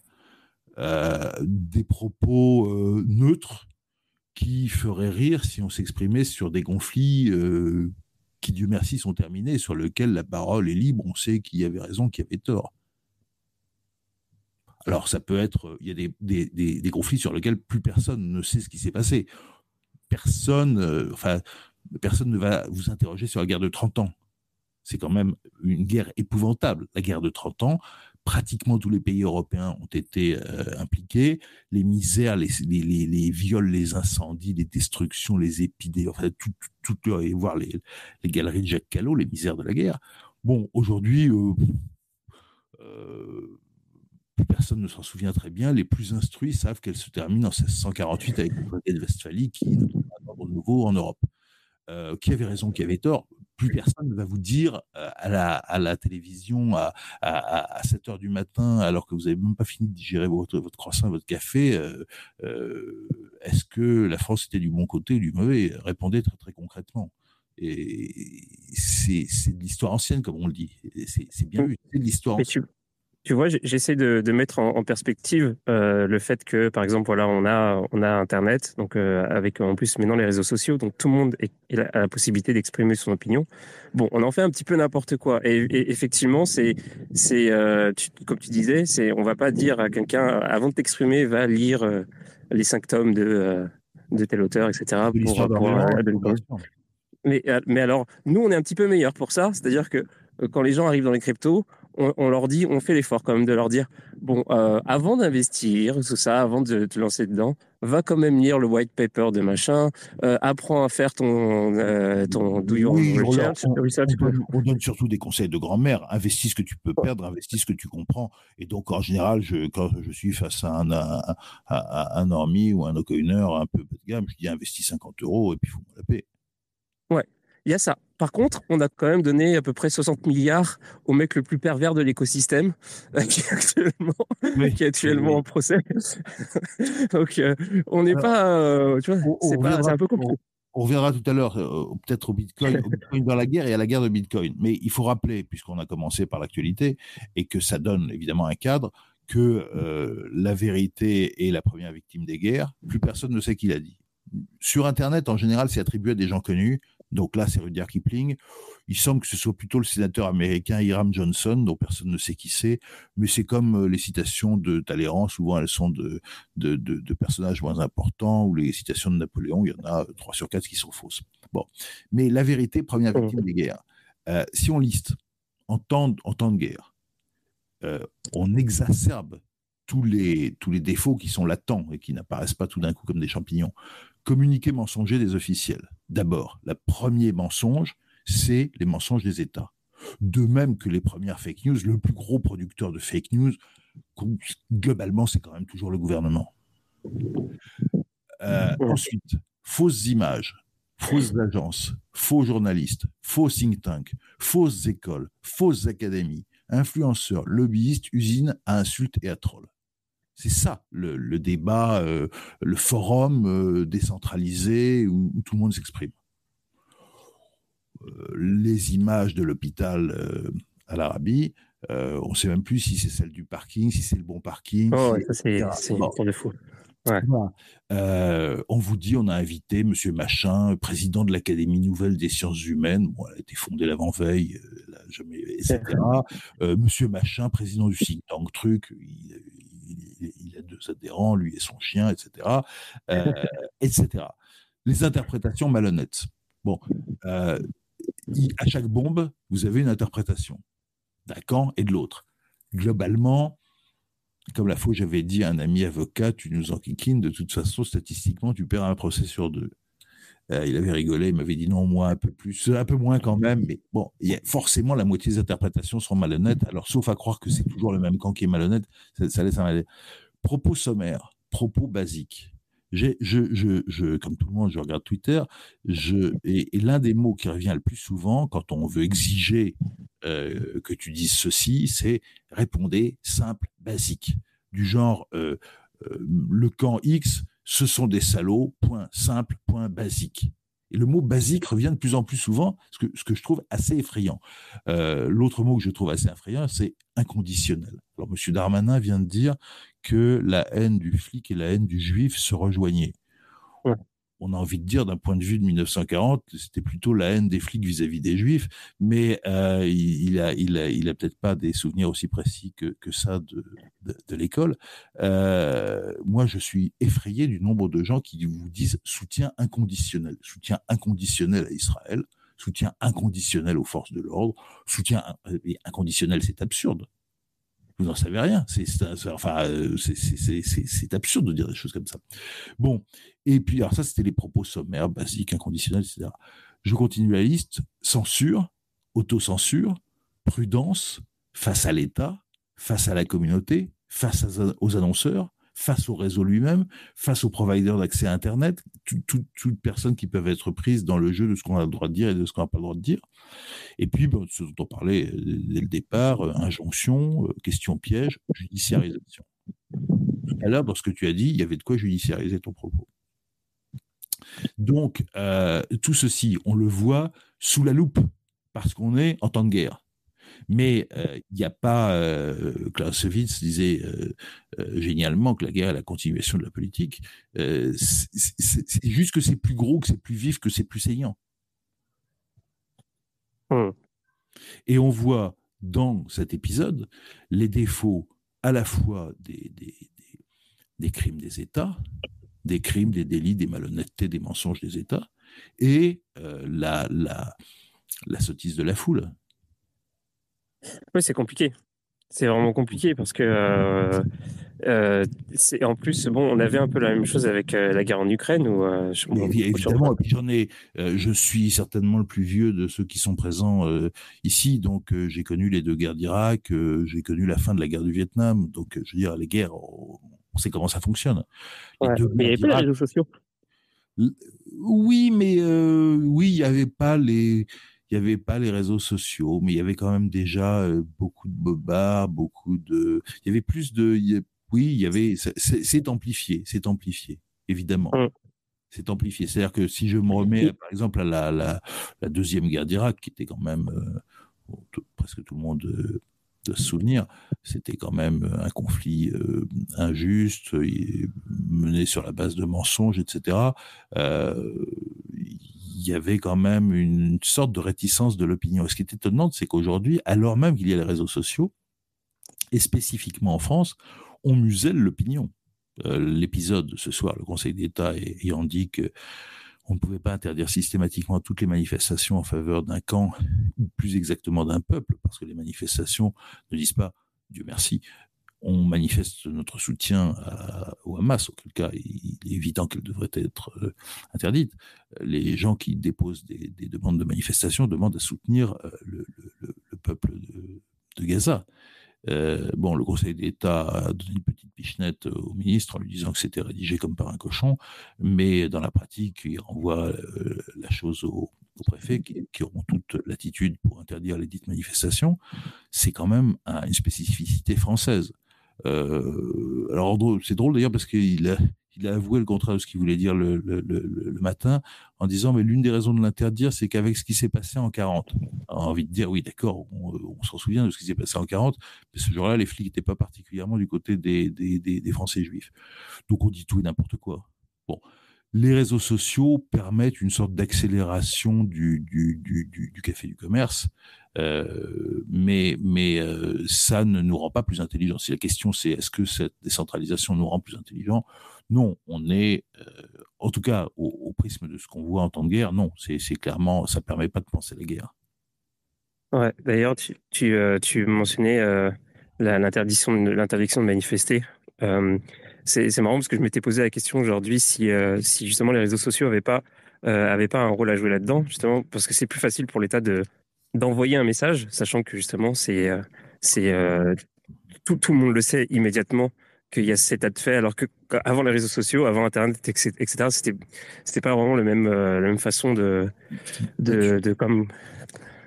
des propos neutres qui feraient rire si on s'exprimait sur des conflits qui, Dieu merci, sont terminés, sur lesquels la parole est libre, on sait qui avait raison, qui avait tort. Alors ça peut être, il y a des, conflits sur lesquels plus personne ne sait ce qui s'est passé personne, euh, personne ne va vous interroger sur la guerre de 30 ans. C'est quand même une guerre épouvantable. La guerre de 30 ans, pratiquement tous les pays européens ont été euh, impliqués. Les misères, les, viols, les incendies, les destructions, les épidémies, enfin, tout, voir les, galeries de Jacques Callot, les misères de la guerre. Bon, aujourd'hui, euh, plus personne ne s'en souvient très bien. Les plus instruits savent qu'elle se termine en 1648 avec le traité de Westphalie qui est un nouveau en Europe. Euh, qui avait raison, qui avait tort Plus personne ne va vous dire euh, à, la, à, la, télévision à, à, 7 heures du matin, alors que vous n'avez même pas fini de digérer votre, votre croissant, votre café, euh, est-ce que la France était du bon côté ou du mauvais? Répondez très très concrètement. Et c'est de l'histoire ancienne, comme on le dit. C'est bien vu, c'est de l'histoire ancienne. Tu vois, j'essaie de, de, mettre en, perspective euh, le fait que, par exemple, voilà, on a, on a Internet, donc euh, avec en plus maintenant les réseaux sociaux, donc tout le monde a la possibilité d'exprimer son opinion. Bon, on en fait un petit peu n'importe quoi. Et, effectivement, c'est, c'est, euh, comme tu disais, c'est, on va pas dire à quelqu'un avant de t'exprimer, va lire les cinq tomes de, de tel auteur, etc. Pour, pour, mais, mais alors, nous, on est un petit peu meilleur pour ça, c'est-à-dire que quand les gens arrivent dans les cryptos, on, leur dit, on fait l'effort quand même de leur dire, bon, euh, avant d'investir, tout ça, avant de te lancer dedans, va quand même lire le white paper de machin, euh, apprends à faire ton, euh, ton do your research, on, donne, surtout des conseils de grand-mère. Investis ce que tu peux perdre, investis ce que tu comprends. Et donc, en général, je, quand je suis face à un, à, un Ormi ou un O'Coiner un peu bas de gamme, je dis investis 50 euros et puis me la paix. Ouais, il y a ça. Par contre, on a quand même donné à peu près 60 milliards au mec le plus pervers de l'écosystème, qui est actuellement, qui est actuellement en procès. Donc, euh, on n'est pas, euh, tu vois, c'est un peu compliqué. On, reviendra tout à l'heure, euh, peut-être au Bitcoin, au Bitcoin dans la guerre et à la guerre de Bitcoin. Mais il faut rappeler, puisqu'on a commencé par l'actualité, et que ça donne évidemment un cadre, que la vérité est la première victime des guerres. Plus personne ne sait qui l'a dit. Sur Internet, en général, c'est attribué à des gens connus. Donc là, c'est Rudyard Kipling. Il semble que ce soit plutôt le sénateur américain Hiram Johnson, dont personne ne sait qui c'est, mais c'est comme euh, les citations de Talleyrand, souvent elles sont de, de, personnages moins importants, ou les citations de Napoléon, il y en a trois sur quatre qui sont fausses. Bon, mais la vérité, première victime des guerres. Euh, si on liste en temps, en temps de guerre, euh, on exacerbe tous les, tous les défauts qui sont latents et qui n'apparaissent pas tout d'un coup comme des champignons. Communiquer mensonger des officiels. D'abord, le premier mensonge, c'est les mensonges des États. De même que les premières fake news, le plus gros producteur de fake news, globalement, c'est quand même toujours le gouvernement. Euh, ensuite, fausses images, fausses agences, faux journalistes, faux think tanks, fausses écoles, fausses académies, influenceurs, lobbyistes, usines à insultes et à trolls. C'est ça le, débat, euh, le forum euh, décentralisé où, tout le monde s'exprime. Euh, les images de l'hôpital à l'Arabie, on ne sait même plus si c'est celle du parking, si c'est le bon parking. Oh, ça c'est pour fou. on vous dit, on a invité Monsieur Machin, président de l'Académie nouvelle des sciences humaines. Bon, elle a été fondée l'avant-veille, jamais, etc. Monsieur Machin, président du think tank truc. Il, il, a deux adhérents, lui et son chien, etc. Euh, etc. Les interprétations malhonnêtes. Bon, euh, à chaque bombe, vous avez une interprétation d'un camp et de l'autre. Globalement, comme la fois j'avais dit à un ami avocat, tu nous enquiquines, de toute façon, statistiquement, tu perds un procès sur deux. Euh, il avait rigolé, il m'avait dit non, moi un peu plus, un peu moins quand même, mais bon, y a forcément la moitié des interprétations sont malhonnêtes. Alors, sauf à croire que c'est toujours le même camp qui est malhonnête, ça, laisse un Propos sommaires, propos basiques. Je, je, je, comme tout le monde, je regarde Twitter, je, et, l'un des mots qui revient le plus souvent quand on veut exiger euh, que tu dises ceci, c'est répondez simple, basique, du genre euh, le camp X ce sont des salauds, point simple, point basique. Et le mot basique revient de plus en plus souvent, ce que, je trouve assez effrayant. Euh, l'autre mot que je trouve assez effrayant, c'est inconditionnel. Alors, M. Darmanin vient de dire que la haine du flic et la haine du juif se rejoignaient on a envie de dire d'un point de vue de 1940, c'était plutôt la haine des flics vis-à-vis des juifs, mais euh, il, a, il a, il a peut-être pas des souvenirs aussi précis que, que ça de, de, l'école. Euh, moi, je suis effrayé du nombre de gens qui vous disent soutien inconditionnel, soutien inconditionnel à Israël, soutien inconditionnel aux forces de l'ordre, soutien inconditionnel, c'est absurde vous n'en savez rien. C'est euh, c'est absurde de dire des choses comme ça. Bon, et puis alors ça, c'était les propos sommaires, basiques, inconditionnels, etc. Je continue la liste censure, autocensure, prudence face à l'État, face à la communauté, face aux annonceurs, face au réseau lui-même, face aux providers d'accès à Internet, toutes personnes qui peuvent être prises dans le jeu de ce qu'on a le droit de dire et de ce qu'on n'a pas le droit de dire. Et puis, ce dont on parlait euh, dès le départ, euh, injonction, euh, question piège, judiciarisation. L'heure, dans ce que tu as dit, il y avait de quoi judiciariser ton propos. Donc, tout ceci, on le voit sous la loupe, parce qu'on est en temps de guerre. Mais euh, il n'y a pas. Euh, Clausewitz disait euh, génialement que la guerre est la continuation de la politique. c'est juste que c'est plus gros, que c'est plus vif, que c'est plus saignant. Mmh. Et on voit dans cet épisode les défauts à la fois des, des, des, crimes des États, des crimes, des délits, des malhonnêtetés, des mensonges des États, et la, la, la sottise de la foule. Oui, c'est compliqué. C'est vraiment compliqué parce que euh, euh, c'est en plus bon, on avait un peu la même chose avec euh, la guerre en Ukraine où évidemment. j'en ai, je suis certainement le plus vieux de ceux qui sont présents ici, donc j'ai connu les deux guerres d'Irak, j'ai connu la fin de la guerre du Vietnam, donc je veux dire les guerres, on sait comment ça fonctionne. mais il n'y avait pas les réseaux sociaux. Oui, mais oui, il n'y avait pas les il n'y avait pas les réseaux sociaux, mais il y avait quand même déjà euh, beaucoup de bobards, beaucoup de. Il y avait plus de. Oui, il y avait. C'est amplifié, c'est amplifié, évidemment. Mmh. C'est amplifié. C'est-à-dire que si je me remets, par exemple, à la, la, deuxième guerre d'Irak, qui était quand même euh, presque tout le monde de se souvenir, c'était quand même un conflit euh, injuste, mené sur la base de mensonges, etc. Euh, il y avait quand même une sorte de réticence de l'opinion. ce qui est étonnant, c'est qu'aujourd'hui, alors même qu'il y a les réseaux sociaux, et spécifiquement en France, on muselle l'opinion. Euh, l'épisode ce soir, le Conseil d'État ayant dit que on ne pouvait pas interdire systématiquement toutes les manifestations en faveur d'un camp, ou plus exactement d'un peuple, parce que les manifestations ne disent pas, Dieu merci, on manifeste notre soutien au Hamas, auquel cas il est évident qu'elle devrait être euh, interdite. Les gens qui déposent des, demandes de manifestation demandent à soutenir euh, le, peuple de, Gaza. Euh, bon, le Conseil d'État a donné une petite pichenette au ministre en lui disant que c'était rédigé comme par un cochon, mais dans la pratique, il renvoie la chose au, préfet qui, qui, auront toute l'attitude pour interdire les dites manifestations. C'est quand même une spécificité française. Euh, alors c'est drôle d'ailleurs parce qu'il a, il a avoué le contraire de ce qu'il voulait dire le, le, le, matin en disant mais l'une des raisons de l'interdire c'est qu'avec ce qui s'est passé en 40 on a envie de dire oui d'accord on, s'en souvient de ce qui s'est passé en 40 mais ce jour-là les flics n'étaient pas particulièrement du côté des, des, des, des Français juifs. Donc on dit tout et n'importe quoi. Bon les réseaux sociaux permettent une sorte d'accélération du, café du commerce, euh, mais, euh, ça ne nous rend pas plus intelligents. Si la question c'est est-ce que cette décentralisation nous rend plus intelligents, non, on est, euh, en tout cas au, prisme de ce qu'on voit en temps de guerre, non, c'est clairement, ça permet pas de penser la guerre. Ouais, d'ailleurs, tu, mentionnais l'interdiction de manifester. C'est marrant parce que je m'étais posé la question aujourd'hui si, euh, si justement les réseaux sociaux n'avaient pas, euh, pas un rôle à jouer là-dedans, justement parce que c'est plus facile pour l'État de d'envoyer un message, sachant que justement c'est euh, c'est tout, tout le monde le sait immédiatement qu'il y a cet état de fait, alors que avant les réseaux sociaux, avant Internet, etc., c'était c'était pas vraiment le même la même façon de de, de comme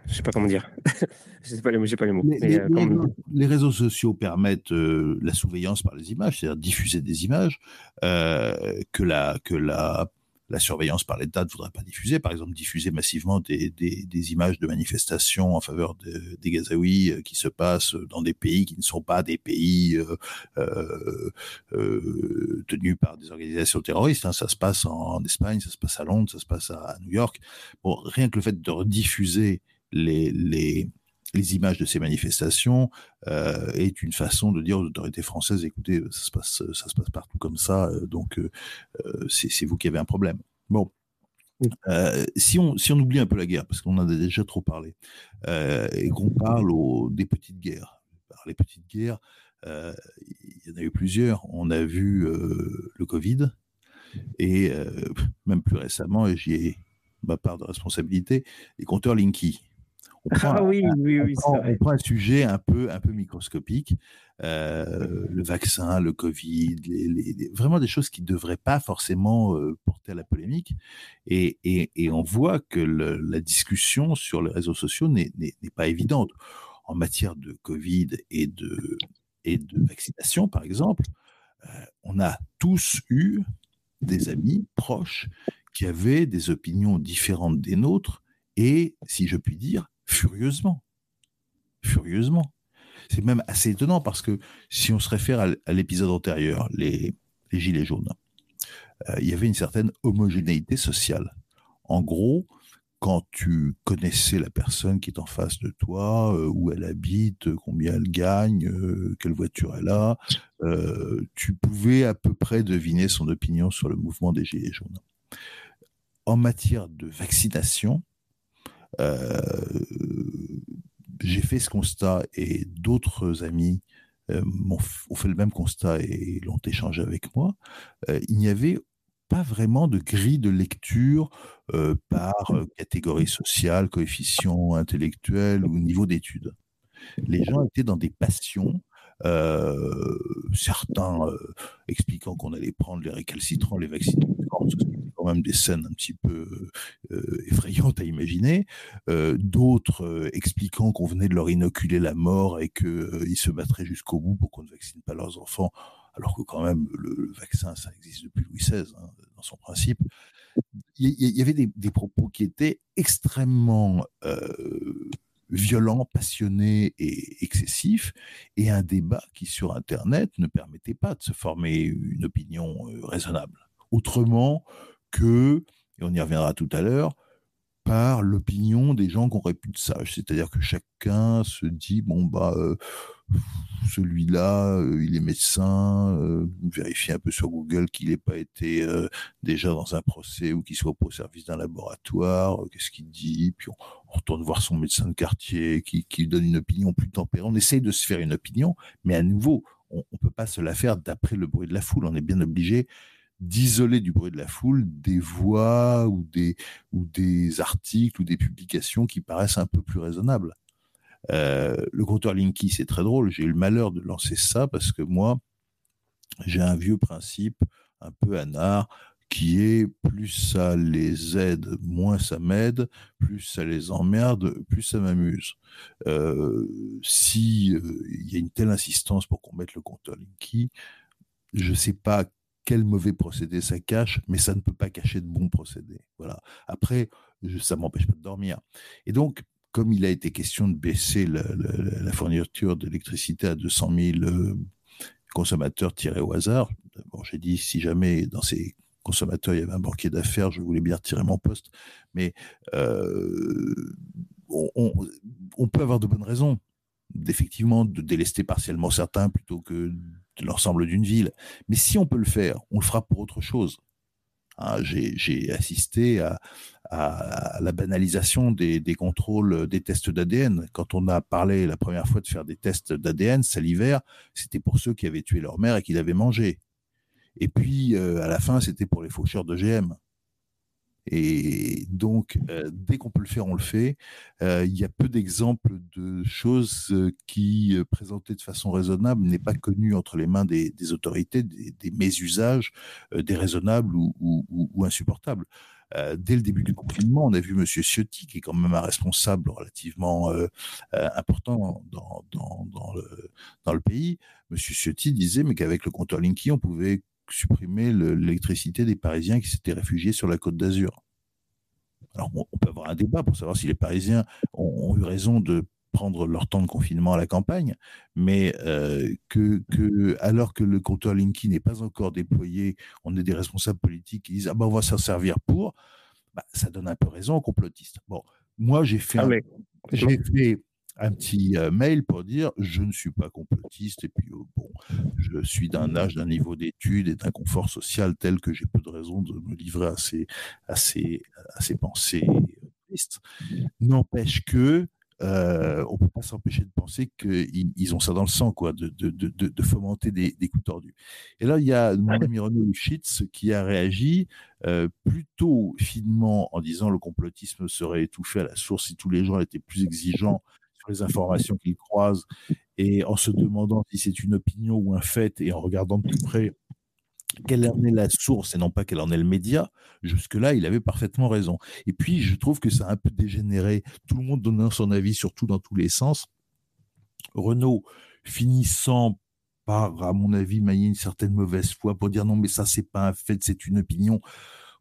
je sais pas comment dire. je sais pas les mots, pas les mots. Euh, les, réseaux sociaux permettent euh, la surveillance par les images, c'est-à-dire diffuser des images euh, que la que la la surveillance par l'État ne voudrait pas diffuser. Par exemple, diffuser massivement des, des, des images de manifestations en faveur de, des Gazaouis qui se passent dans des pays qui ne sont pas des pays euh, euh, tenus par des organisations terroristes. Hein. Ça se passe en, Espagne, ça se passe à Londres, ça se passe à, à New York. Bon, rien que le fait de rediffuser les, les, les images de ces manifestations euh, est une façon de dire aux autorités françaises écoutez ça se passe ça se passe partout comme ça euh, donc euh, c'est vous qui avez un problème. Bon si on si on oublie un peu la guerre parce qu'on en a déjà trop parlé et qu'on parle des petites guerres les petites guerres il y en a eu plusieurs. On a vu le Covid et même plus récemment et j'y ai ma part de responsabilité les compteurs Linky ah oui, oui, oui, on, prend un sujet un peu, un peu microscopique, euh, le vaccin, le Covid, les, vraiment des choses qui ne devraient pas forcément euh, porter à la polémique. Et, et, et on voit que le, la discussion sur les réseaux sociaux n'est pas évidente. En matière de Covid et de, et de vaccination, par exemple, euh, on a tous eu des amis proches qui avaient des opinions différentes des nôtres et, si je puis dire, furieusement. Furieusement. C'est même assez étonnant parce que si on se réfère à l'épisode antérieur, les, Gilets jaunes, euh, il y avait une certaine homogénéité sociale. En gros, quand tu connaissais la personne qui est en face de toi, euh, où elle habite, combien elle gagne, euh, quelle voiture elle a, tu pouvais à peu près deviner son opinion sur le mouvement des Gilets jaunes. En matière de vaccination, j'ai fait ce constat et d'autres amis euh, ont, fait le même constat et l'ont échangé avec moi. Euh, il n'y avait pas vraiment de grille de lecture par catégorie sociale, coefficient intellectuel ou niveau d'études. Les gens étaient dans des passions euh, certains euh, expliquant qu'on allait prendre les récalcitrants, les vaccinants, même des scènes un petit peu euh, effrayantes à imaginer. D'autres expliquant qu'on venait de leur inoculer la mort et qu'ils se battraient jusqu'au bout pour qu'on ne vaccine pas leurs enfants, alors que quand même le, vaccin, ça existe depuis Louis XVI hein, dans son principe. Il y, avait des, propos qui étaient extrêmement violent, passionné et excessif, et un débat qui sur Internet ne permettait pas de se former une opinion euh, raisonnable. Autrement que, et on y reviendra tout à l'heure, par l'opinion des gens qui ont plus de sage. C'est-à-dire que chacun se dit, bon, bah, euh, celui-là, euh, il est médecin, euh, vérifier un peu sur Google qu'il n'ait pas été euh, déjà dans un procès ou qu'il soit au service d'un laboratoire, qu'est-ce qu'il dit, puis on, retourne voir son médecin de quartier qui, qui donne une opinion plus tempérée. On essaye de se faire une opinion, mais à nouveau, on ne peut pas se la faire d'après le bruit de la foule. On est bien obligé d'isoler du bruit de la foule des voix ou des, ou des articles ou des publications qui paraissent un peu plus raisonnables. Euh, le compteur Linky, c'est très drôle. J'ai eu le malheur de lancer ça parce que moi, j'ai un vieux principe un peu anard qui est plus ça les aide, moins ça m'aide, plus ça les emmerde, plus ça m'amuse. Euh, si euh, il y a une telle insistance pour qu'on mette le compteur Linky, je ne sais pas quel mauvais procédé ça cache, mais ça ne peut pas cacher de bons procédés. Voilà. Après, ça m'empêche pas de dormir. Et donc, comme il a été question de baisser la, fourniture d'électricité à 200 000 euh, consommateurs tirés au hasard, bon, j'ai dit si jamais dans ces consommateurs il y avait un banquier d'affaires, je voulais bien retirer mon poste, mais euh, on, peut avoir de bonnes raisons d'effectivement de délester partiellement certains plutôt que l'ensemble d'une ville. Mais si on peut le faire, on le fera pour autre chose. Hein, j'ai assisté à, la banalisation des, contrôles des tests d'ADN. Quand on a parlé la première fois de faire des tests d'ADN salivaire, c'était pour ceux qui avaient tué leur mère et qui l'avaient mangé. Et puis, euh, à la fin, c'était pour les faucheurs d'OGM. Et donc, euh, dès qu'on peut le faire, on le fait. Euh, il y a peu d'exemples de choses euh, qui, présentées de façon raisonnable, n'est pas connu entre les mains des, autorités, des, mésusages déraisonnables ou, ou, insupportables. dès le début du confinement, on a vu M. Ciotti, qui est quand même un responsable relativement important dans, dans, le, dans le pays. M. Ciotti disait mais qu'avec le compteur Linky, on pouvait supprimer l'électricité des Parisiens qui s'étaient réfugiés sur la côte d'Azur. Alors, on peut avoir un débat pour savoir si les Parisiens ont, eu raison de prendre leur temps de confinement à la campagne, mais euh, que, alors que le compteur Linky n'est pas encore déployé, on est des responsables politiques qui disent ah ben on va s'en servir pour, bah, ça donne un peu raison aux complotistes. Bon, moi j'ai fait, ah, j'ai fait un petit euh, mail pour dire je ne suis pas complotiste et puis oh, bon, je suis d'un âge, d'un niveau d'études et d'un confort social tel que j'ai peu de raisons de me livrer à ces, à ces, à ces pensées tristes. N'empêche que euh, on peut pas s'empêcher de penser qu'ils ils ont ça dans le sang, quoi, de, de, de, de fomenter des, des, coups tordus. Et là, il y a mon ami Renaud Lufschitz qui a réagi euh, plutôt finement en disant le complotisme serait étouffé à la source si tous les gens étaient plus exigeants les informations qu'ils croisent et en se demandant si c'est une opinion ou un fait et en regardant de plus près quelle en est la source et non pas quelle en est le média, jusque-là, il avait parfaitement raison. Et puis, je trouve que ça a un peu dégénéré, tout le monde donnant son avis, surtout dans tous les sens. Renault finissant par, à mon avis, mailler une certaine mauvaise foi pour dire non, mais ça, c'est pas un fait, c'est une opinion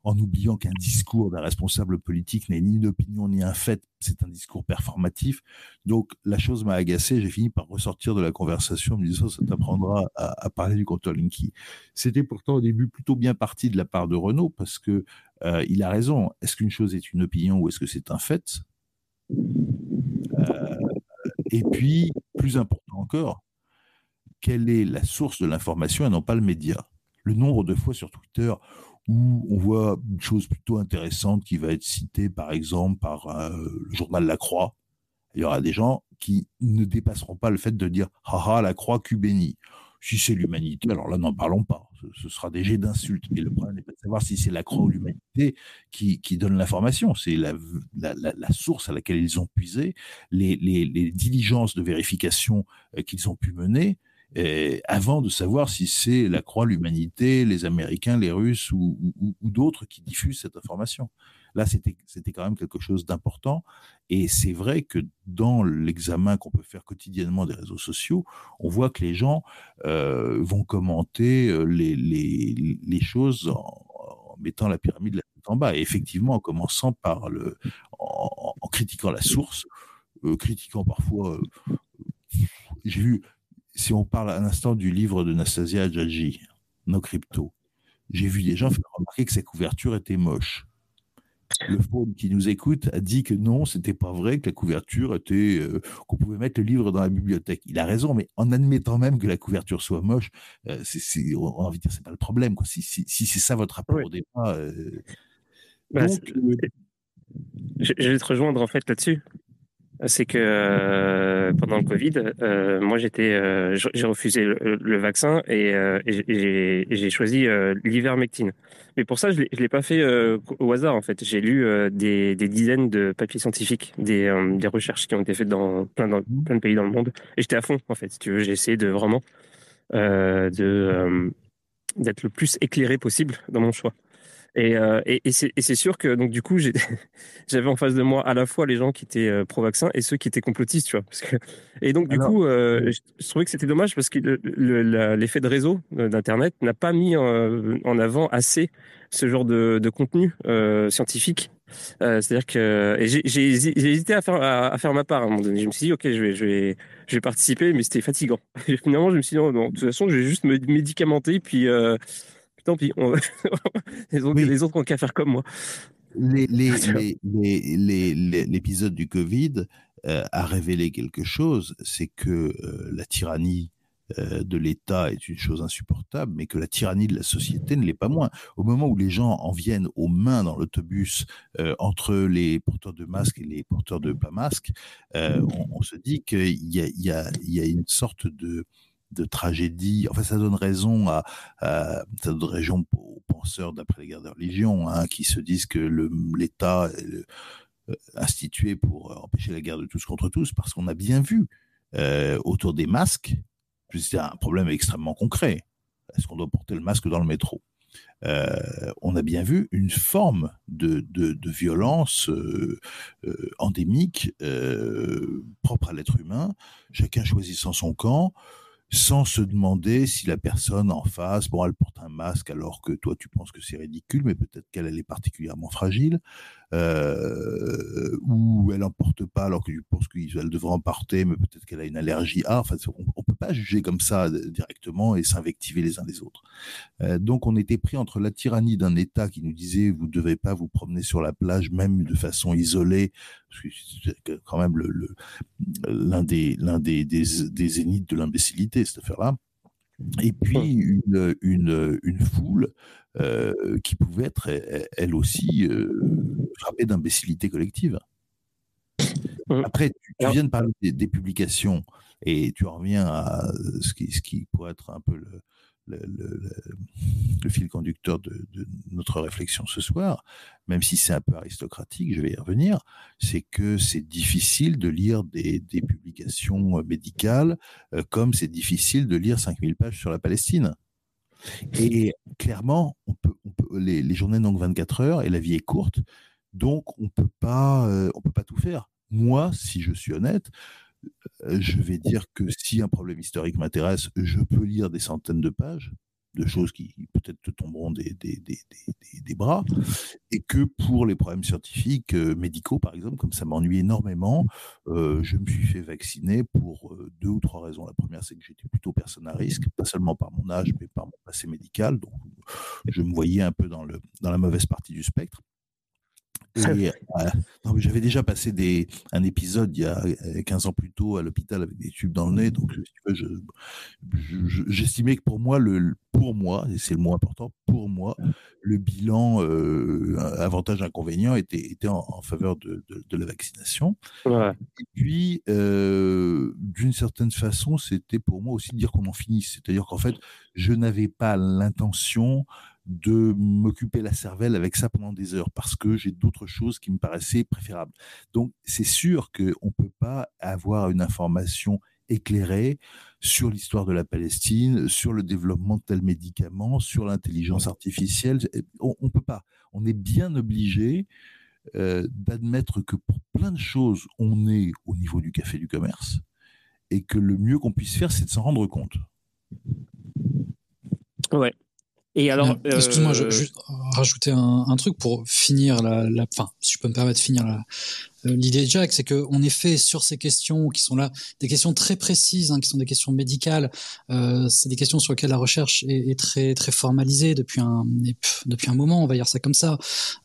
en oubliant qu'un discours d'un responsable politique n'est ni une opinion ni un fait, c'est un discours performatif. Donc la chose m'a agacé, j'ai fini par ressortir de la conversation en me disant ça t'apprendra à, parler du Linky. C'était pourtant au début plutôt bien parti de la part de Renault parce que euh, il a raison. Est-ce qu'une chose est une opinion ou est-ce que c'est un fait? Euh, Et puis, plus important encore, quelle est la source de l'information et non pas le média? Le nombre de fois sur Twitter où on voit une chose plutôt intéressante qui va être citée, par exemple, par euh, le journal La Croix. Il y aura des gens qui ne dépasseront pas le fait de dire haha la croix bénie. Si c'est l'humanité, alors là n'en parlons pas. Ce, sera des jets d'insultes. Mais le problème n'est pas de savoir si c'est la croix ou l'humanité qui, qui donne l'information. C'est la, la, la, source à laquelle ils ont puisé, les, les, les diligences de vérification euh, qu'ils ont pu mener, avant de savoir si c'est la Croix, l'humanité, les Américains, les Russes ou, d'autres qui diffusent cette information. Là, c'était quand même quelque chose d'important. Et c'est vrai que dans l'examen qu'on peut faire quotidiennement des réseaux sociaux, on voit que les gens euh, vont commenter euh, les, choses en, mettant la pyramide en bas. Et effectivement, en commençant par le, en, critiquant la source, euh, critiquant parfois. J'ai vu si on parle à l'instant du livre de Nastasia Adjadji, No Crypto, j'ai vu des gens faire remarquer que sa couverture était moche. Le faune qui nous écoute a dit que non, c'était pas vrai, que la couverture était, euh, qu'on pouvait mettre le livre dans la bibliothèque. Il a raison, mais en admettant même que la couverture soit moche, euh, on a envie de dire c'est pas le problème. Quoi. Si, c'est ça votre rapport au débat. Euh, bah, je vais te rejoindre en fait là-dessus. C'est que pendant le Covid, moi j'étais, j'ai refusé le, vaccin et, j'ai choisi l'ivermectine. Mais pour ça, je ne l'ai pas fait au hasard en fait. J'ai lu des, dizaines de papiers scientifiques, des, des recherches qui ont été faites dans plein, dans plein de pays dans le monde, et j'étais à fond en fait. Si tu veux, j'ai essayé de vraiment de d'être le plus éclairé possible dans mon choix. Euh, et, et, c'est sûr que donc du coup j'avais en face de moi à la fois les gens qui étaient euh, pro-vaccin et ceux qui étaient complotistes, tu vois. Parce que, et donc du coup, euh, je, trouvais que c'était dommage parce que l'effet de réseau d'internet n'a pas mis en avant assez ce genre de, de contenu scientifique. C'est-à-dire que j'ai hésité à faire, à, faire ma part à un moment donné. Je me suis dit ok, je vais, je vais, je vais participer, mais c'était fatigant. Et finalement, je me suis dit non, non, de toute façon, je vais juste me médicamenter puis tant pis. les, autres, les autres ont qu'à faire comme moi. L'épisode du Covid euh, a révélé quelque chose, c'est que euh, la tyrannie euh, de l'État est une chose insupportable, mais que la tyrannie de la société ne l'est pas moins. Au moment où les gens en viennent aux mains dans l'autobus entre les porteurs de masques et les porteurs de pas masques, on, se dit qu'il y, y, y a, une sorte de de tragédie. Enfin, ça donne raison à, ça donne raison aux penseurs d'après les guerres de religion, hein, qui se disent que l'État euh, institué pour empêcher la guerre de tous contre tous, parce qu'on a bien vu euh, autour des masques, c'est un problème extrêmement concret. Est-ce qu'on doit porter le masque dans le métro? Euh, on a bien vu une forme de, violence endémique propre à l'être humain, chacun choisissant son camp, sans se demander si la personne en face, bon, elle porte un masque alors que toi tu penses que c'est ridicule, mais peut-être qu'elle est particulièrement fragile, euh, ou elle en porte pas alors que tu penses qu'elle devrait en porter, mais peut-être qu'elle a une allergie à. Enfin, on, ne peut pas juger comme ça directement et s'invectiver les uns les autres. Euh, donc, on était pris entre la tyrannie d'un État qui nous disait vous ne devez pas vous promener sur la plage, même de façon isolée, c'est quand même le, l'un des l'un des, des, des zéniths de l'imbécilité cette affaire-là et puis une, une, une foule euh, qui pouvait être elle aussi euh, frappée d'imbécilité collective. Mmh. Après, tu, viens de parler des, publications et tu en reviens à ce qui, ce qui pourrait être un peu le, le, fil conducteur de, notre réflexion ce soir, même si c'est un peu aristocratique, je vais y revenir, c'est que c'est difficile de lire des, publications médicales euh, comme c'est difficile de lire 5000 pages sur la Palestine. Et clairement, on peut, les, journées n'ont que 24 heures et la vie est courte, donc on peut euh, on peut pas tout faire. Moi, si je suis honnête, je vais dire que si un problème historique m'intéresse, je peux lire des centaines de pages de choses qui peut-être te tomberont des, des, des, des, bras, et que pour les problèmes scientifiques, euh, médicaux par exemple, comme ça m'ennuie énormément, euh, je me suis fait vacciner pour deux ou trois raisons. La première, c'est que j'étais plutôt personne à risque, pas seulement par mon âge, mais par mon passé médical, donc je me voyais un peu dans, le, dans la mauvaise partie du spectre. Euh, j'avais déjà passé des, un épisode il y a 15 ans plus tôt à l'hôpital avec des tubes dans le nez. Donc, j'estimais que pour moi, le, pour moi, et c'est le mot important, pour moi, le bilan euh, avantage-inconvénient était, était en, faveur de, de, la vaccination. Et puis, euh, d'une certaine façon, c'était pour moi aussi de dire qu'on en finisse. C'est-à-dire qu'en fait, je n'avais pas l'intention de m'occuper la cervelle avec ça pendant des heures parce que j'ai d'autres choses qui me paraissaient préférables. Donc c'est sûr qu'on ne peut pas avoir une information éclairée sur l'histoire de la Palestine, sur le développement de tels médicaments, sur l'intelligence artificielle. On ne peut pas. On est bien obligé euh, d'admettre que pour plein de choses, on est au niveau du café du commerce et que le mieux qu'on puisse faire, c'est de s'en rendre compte. Ouais, et alors, excuse-moi, je, je rajouter un, un, truc pour finir la, la, enfin, si je peux me permettre de finir la, euh, l'idée de Jack, c'est qu'on est fait sur ces questions qui sont là, des questions très précises, hein, qui sont des questions médicales. Euh, c'est des questions sur lesquelles la recherche est, est, très très formalisée depuis un depuis un moment, on va dire ça comme ça.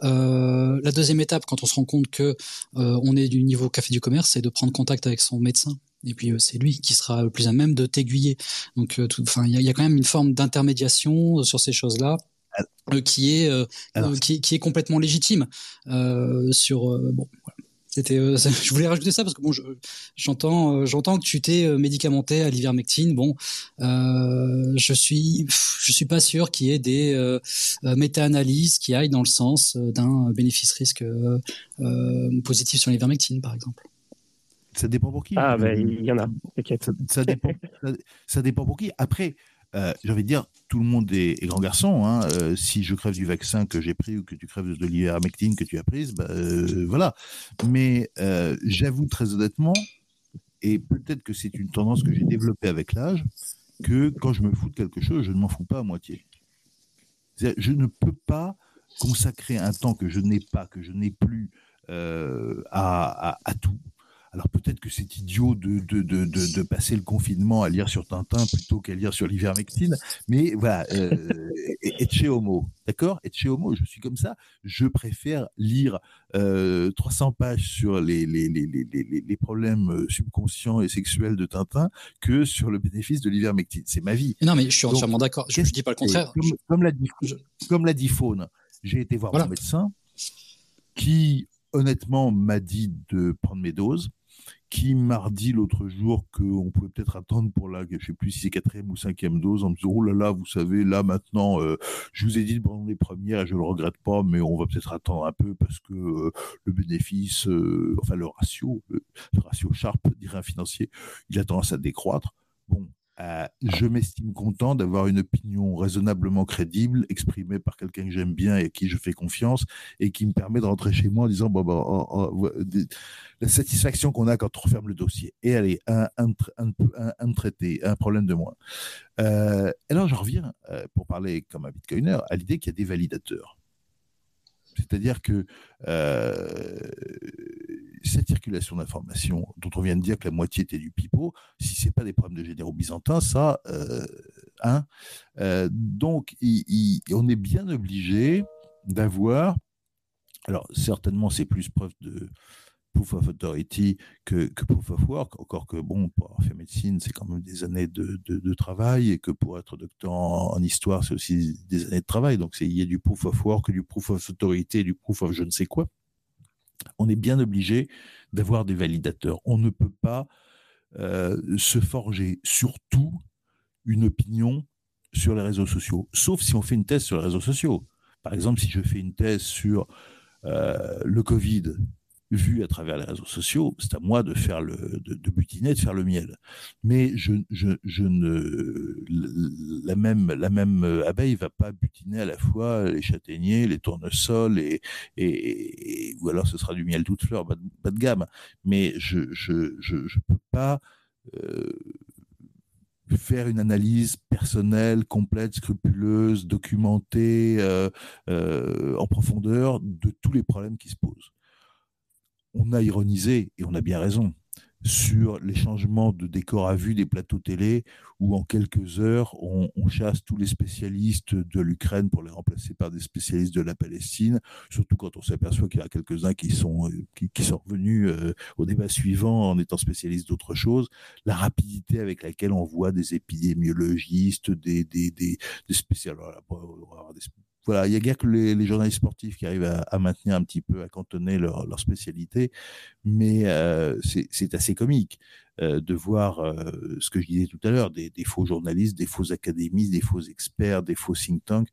Euh, la deuxième étape, quand on se rend compte que euh, on est du niveau café du commerce, c'est de prendre contact avec son médecin et puis euh, c'est lui qui sera le plus à même de t'aiguiller. Donc, euh, enfin, il y a, y a, quand même une forme d'intermédiation euh, sur ces choses-là. qui est qui, qui, est complètement légitime sur bon C'était, euh, je voulais rajouter ça parce que bon, j'entends, euh, j'entends que tu t'es euh, médicamenté à l'ivermectine. Bon, euh, je suis, je suis pas sûr qu'il y ait des euh, méta-analyses qui aillent dans le sens d'un bénéfice-risque positif sur l'ivermectine, par exemple. Ça dépend pour qui. Ah, ben, il y en a, Ça, ça, dépend, ça, dépend pour qui. Après, euh, j'ai envie de dire, tout le monde est, grand garçon. Hein. Euh, si je crève du vaccin que j'ai pris ou que tu crèves de l'ivermectine que tu as prise, bah, euh, voilà. Mais j'avoue très honnêtement, et peut-être que c'est une tendance que j'ai développée avec l'âge, que quand je me fous de quelque chose, je ne m'en fous pas à moitié. Je ne peux pas consacrer un temps que je n'ai pas, que je n'ai plus à, tout. Alors peut-être que c'est idiot de, de, de, de, passer le confinement à lire sur Tintin plutôt qu'à lire sur l'ivermectine, mais voilà, euh, et, chez Homo, d'accord? Et chez Homo, je suis comme ça, je préfère lire euh, 300 pages sur les, les, les, les, les problèmes euh, subconscients et sexuels de Tintin que sur le bénéfice de l'ivermectine. C'est ma vie. Non, mais je suis entièrement d'accord, je ne dis pas le contraire. Comme, l'a dit, comme l'a dit Faune, j'ai été voir mon médecin qui honnêtement m'a dit de prendre mes doses qui m'a dit l'autre jour qu'on pouvait peut-être attendre pour la, je sais plus si c'est quatrième ou cinquième dose, en me disant, oh là là, vous savez, là maintenant, euh, je vous ai dit de prendre les premières et je le regrette pas, mais on va peut-être attendre un peu parce que euh, le bénéfice, euh, enfin le ratio, le, ratio Sharp, dirait un financier, il a tendance à décroître. Bon, euh, je m'estime content d'avoir une opinion raisonnablement crédible, exprimée par quelqu'un que j'aime bien et à qui je fais confiance, et qui me permet de rentrer chez moi en disant bon, bon, oh, oh, la satisfaction qu'on a quand on referme le dossier. Et allez, un, traité, un problème de moins. Euh, alors, je reviens, euh, pour parler comme un bitcoiner, à l'idée qu'il y a des validateurs. C'est-à-dire que euh, cette circulation d'informations, dont on vient de dire que la moitié était du pipeau, si c'est pas des problèmes de généraux byzantins, ça, euh, hein, euh, donc on est bien obligé d'avoir, alors certainement c'est plus preuve de proof of authority que, proof of work, encore que bon, pour avoir fait médecine, c'est quand même des années de, travail, et que pour être docteur en, histoire, c'est aussi des années de travail. Donc il y a du proof of work, du proof of authority, du proof of je ne sais quoi. On est bien obligé d'avoir des validateurs. On ne peut pas euh, se forger surtout une opinion sur les réseaux sociaux, sauf si on fait une thèse sur les réseaux sociaux. Par exemple, si je fais une thèse sur euh, le Covid vu à travers les réseaux sociaux, c'est à moi de faire le, de, de, butiner, de faire le miel. Mais je, je, je ne, la même, la même abeille va pas butiner à la fois les châtaigniers, les tournesols et, et, ou alors ce sera du miel toute fleur, bas de, de gamme. Mais je, je, je, je peux pas, euh, faire une analyse personnelle, complète, scrupuleuse, documentée euh, euh, en profondeur de tous les problèmes qui se posent on a ironisé, et on a bien raison, sur les changements de décor à vue des plateaux télé, où en quelques heures, on, chasse tous les spécialistes de l'Ukraine pour les remplacer par des spécialistes de la Palestine, surtout quand on s'aperçoit qu'il y a quelques-uns qui sont, euh, qui, sont revenus euh, au débat suivant en étant spécialistes d'autre chose. La rapidité avec laquelle on voit des épidémiologistes, des, des, des, des spécialistes, voilà, il y a guère que les, journalistes sportifs qui arrivent à, maintenir un petit peu, à cantonner leur, spécialité, mais euh, c'est assez comique euh, de voir euh, ce que je disais tout à l'heure, des, faux journalistes, des faux académistes, des faux experts, des faux think tanks.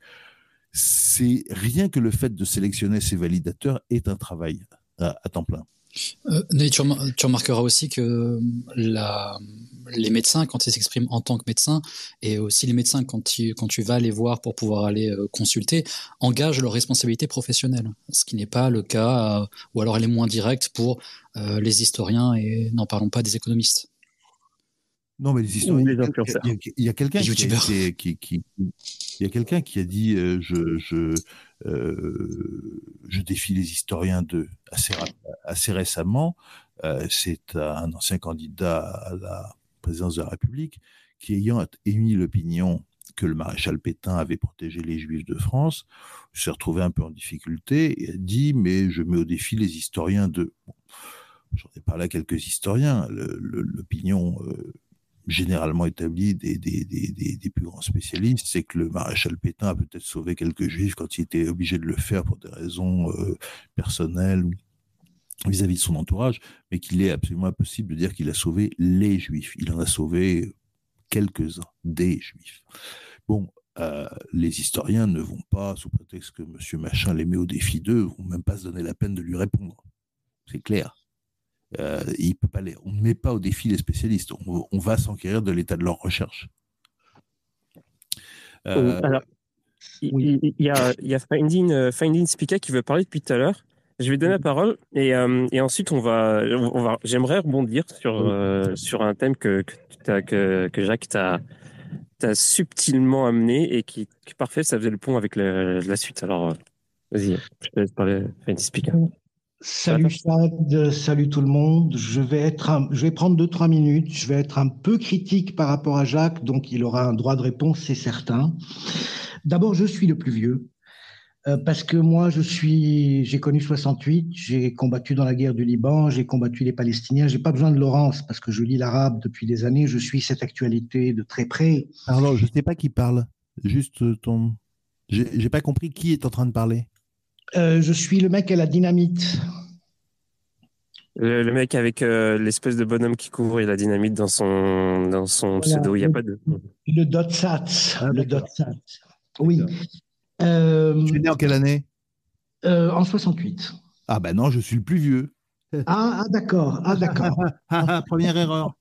C'est rien que le fait de sélectionner ces validateurs est un travail à temps plein. Euh, tu, remarqueras aussi que la, les médecins, quand ils s'expriment en tant que médecins, et aussi les médecins, quand tu, vas les voir pour pouvoir aller euh, consulter, engagent leur responsabilité professionnelle, ce qui n'est pas le cas, euh, ou alors elle est moins directe pour les historiens, et n'en parlons pas des économistes. Non, mais les historiens, il y a, quelqu'un qui, qui, il y a quelqu'un qui a dit je, je, euh, je défie les historiens de assez, assez récemment. Euh, c'est un ancien candidat à la présidence de la République qui, ayant émis l'opinion que le maréchal Pétain avait protégé les Juifs de France, s'est retrouvé un peu en difficulté et a dit mais je mets au défi les historiens de. J'en ai parlé à quelques historiens. L'opinion euh, généralement établi des, des, des, des, plus grands spécialistes, c'est que le maréchal Pétain a peut-être sauvé quelques juifs quand il était obligé de le faire pour des raisons euh, personnelles vis-à-vis de son entourage, mais qu'il est absolument impossible de dire qu'il a sauvé les juifs. Il en a sauvé quelques-uns, des juifs. Bon, euh, les historiens ne vont pas, sous prétexte que M. Machin les met au défi d'eux, vont même pas se donner la peine de lui répondre. C'est clair. Euh, il peut pas on ne met pas au défi les spécialistes. On, va s'enquérir de l'état de leur recherche. Euh, alors, il, y, a, il y a Finding, Finding Speaker qui veut parler depuis tout à l'heure. Je vais donner la parole et, et ensuite on va, on va j'aimerais rebondir sur, sur un thème que, que, que, que Jacques t'a subtilement amené et qui, est parfait, ça faisait le pont avec la, suite. Alors, euh, vas-y, je te laisse parler, Speaker. Salut Chad, salut tout le monde. Je vais être, je vais prendre deux trois minutes. Je vais être un peu critique par rapport à Jacques, donc il aura un droit de réponse, c'est certain. D'abord, je suis le plus vieux. Euh, parce que moi, je suis, j'ai connu 68, j'ai combattu dans la guerre du Liban, j'ai combattu les Palestiniens. J'ai pas besoin de Laurence parce que je lis l'arabe depuis des années. Je suis cette actualité de très près. Alors, je sais pas qui parle. Juste ton. J'ai pas compris qui est en train de parler. Euh, je suis le mec à la dynamite. Le, mec avec euh, l'espèce de bonhomme qui couvre la dynamite dans son, dans son pseudo. Il n'y a pas de. Le Dotsat. Ah, le Dotsat. Oui. Euh, tu es né en quelle année? Euh, En 68. Ah ben non, je suis le plus vieux. Ah, ah d'accord, ah d'accord. Première erreur.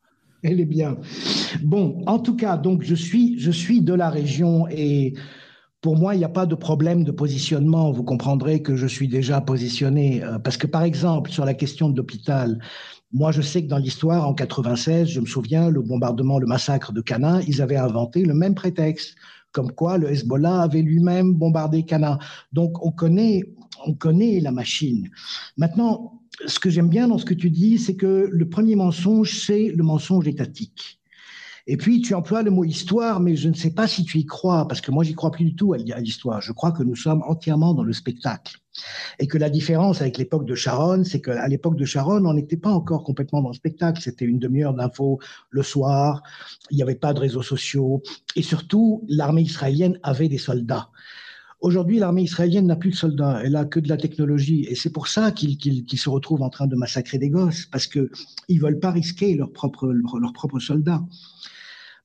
Elle est bien. Bon, en tout cas, donc je suis, je suis de la région et pour moi, il n'y a pas de problème de positionnement. Vous comprendrez que je suis déjà positionné. Euh, parce que, par exemple, sur la question de l'hôpital, moi, je sais que dans l'histoire, en 96, je me souviens, le bombardement, le massacre de Cana, ils avaient inventé le même prétexte comme quoi le Hezbollah avait lui-même bombardé Cana. Donc on connaît, on connaît la machine. Maintenant, ce que j'aime bien dans ce que tu dis, c'est que le premier mensonge, c'est le mensonge étatique. Et puis, tu emploies le mot histoire, mais je ne sais pas si tu y crois, parce que moi, j'y crois plus du tout à l'histoire. Je crois que nous sommes entièrement dans le spectacle. Et que la différence avec l'époque de Sharon, c'est qu'à l'époque de Sharon, on n'était pas encore complètement dans le spectacle. C'était une demi-heure d'infos le soir. Il n'y avait pas de réseaux sociaux. Et surtout, l'armée israélienne avait des soldats. Aujourd'hui, l'armée israélienne n'a plus de soldats, elle a que de la technologie, et c'est pour ça qu'ils se retrouvent en train de massacrer des gosses, parce qu'ils ne veulent pas risquer leurs propres, leurs propres soldats.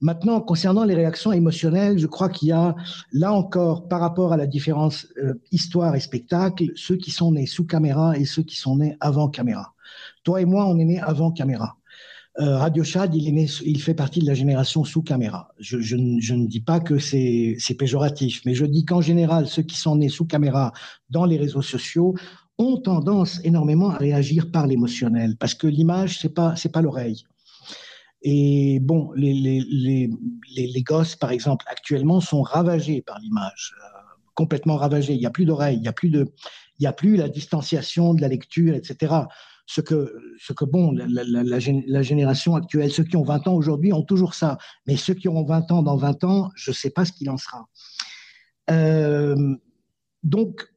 Maintenant, concernant les réactions émotionnelles, je crois qu'il y a, là encore, par rapport à la différence euh, histoire et spectacle, ceux qui sont nés sous caméra et ceux qui sont nés avant caméra. Toi et moi, on est nés avant caméra. Euh, Radio Chad, il, est né, il fait partie de la génération sous caméra. Je, je, je ne dis pas que c'est péjoratif, mais je dis qu'en général, ceux qui sont nés sous caméra dans les réseaux sociaux ont tendance énormément à réagir par l'émotionnel, parce que l'image, c'est pas c'est pas l'oreille. Et bon, les, les, les, les, gosses, par exemple, actuellement, sont ravagés par l'image, euh, complètement ravagés. Il n'y a plus d'oreilles, il n'y a plus de, il y a plus la distanciation de la lecture, etc. Ce que, ce que bon, la, la, la, génération actuelle, ceux qui ont 20 ans aujourd'hui ont toujours ça. Mais ceux qui auront 20 ans dans 20 ans, je ne sais pas ce qu'il en sera. Euh, donc,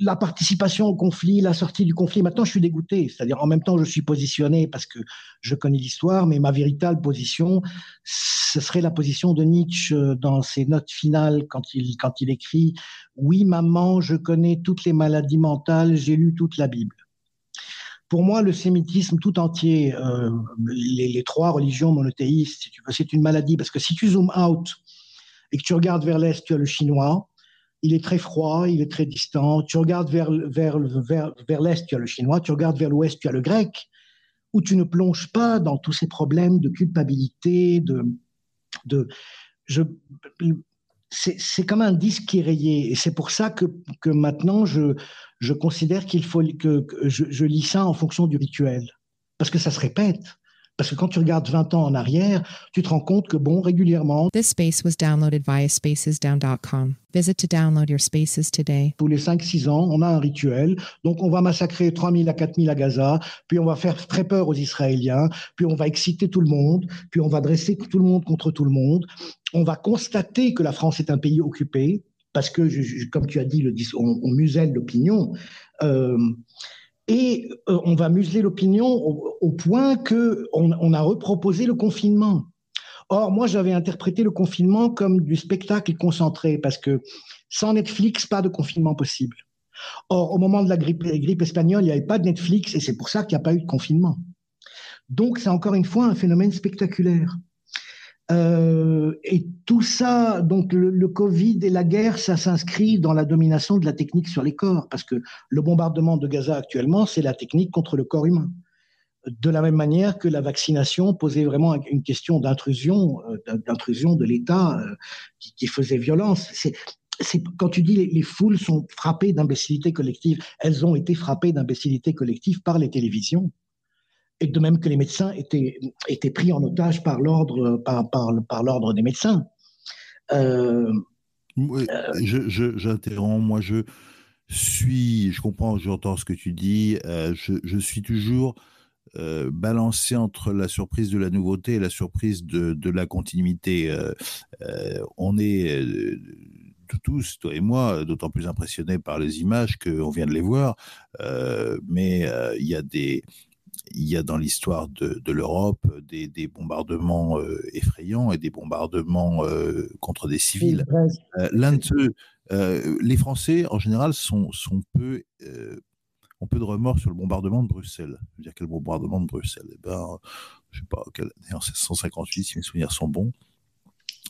la participation au conflit, la sortie du conflit. Maintenant, je suis dégoûté. C'est-à-dire, en même temps, je suis positionné parce que je connais l'histoire, mais ma véritable position, ce serait la position de Nietzsche euh, dans ses notes finales quand il, quand il écrit Oui, maman, je connais toutes les maladies mentales, j'ai lu toute la Bible. Pour moi, le sémitisme tout entier, euh, les, trois religions monothéistes, si tu veux, c'est une maladie parce que si tu zoomes out et que tu regardes vers l'Est, tu as le chinois, il est très froid, il est très distant. Tu regardes vers, vers, vers, vers l'Est, tu as le chinois, tu regardes vers l'Ouest, tu as le grec, où tu ne plonges pas dans tous ces problèmes de culpabilité, de... de je, c'est comme un disque qui est rayé. Et c'est pour ça que, que maintenant, je, je considère qu'il faut que, je, je lis ça en fonction du rituel. Parce que ça se répète. Parce que quand tu regardes 20 ans en arrière, tu te rends compte que, bon, régulièrement. This space was downloaded via spacesdown.com. Visit to download your spaces today. Tous les 5-6 ans, on a un rituel. Donc, on va massacrer 3000 à 4000 à Gaza, puis on va faire très peur aux Israéliens, puis on va exciter tout le monde, puis on va dresser tout le monde contre tout le monde. On va constater que la France est un pays occupé, parce que, comme tu as dit, le, on, on muselle l'opinion. Euh, et euh, on va museler l'opinion au, point que on, a reproposé le confinement. Or, moi, j'avais interprété le confinement comme du spectacle concentré, parce que sans Netflix, pas de confinement possible. Or, au moment de la grippe, grippe espagnole, il n'y avait pas de Netflix et c'est pour ça qu'il n'y a pas eu de confinement. Donc, c'est encore une fois un phénomène spectaculaire. Euh, et tout ça, donc le, Covid et la guerre, ça s'inscrit dans la domination de la technique sur les corps, parce que le bombardement de Gaza actuellement, c'est la technique contre le corps humain. De la même manière que la vaccination posait vraiment une question d'intrusion, euh, d'intrusion de l'État euh, qui, faisait violence. C'est, c'est quand tu dis les, les foules sont frappées d'imbécilité collective, elles ont été frappées d'imbécilité collective par les télévisions et de même que les médecins étaient, étaient pris en otage par l'ordre par, par, par l'ordre des médecins. Euh, oui, j'interromps. Moi, je suis, je comprends, j'entends ce que tu dis. Euh, je, je, suis toujours euh, balancé entre la surprise de la nouveauté et la surprise de, de la continuité. Euh, euh, on est tous, toi et moi, d'autant plus impressionnés par les images qu'on vient de les voir. mais il y a des il y a dans l'histoire de, de l'Europe des, des, bombardements euh, effrayants et des bombardements euh, contre des civils. Euh, L'un de ceux, les Français en général sont, sont peu, ont peu de remords sur le bombardement de Bruxelles. Je veux dire quel bombardement de Bruxelles? Eh ben, je sais pas, quelle, en 1658, si mes souvenirs sont bons.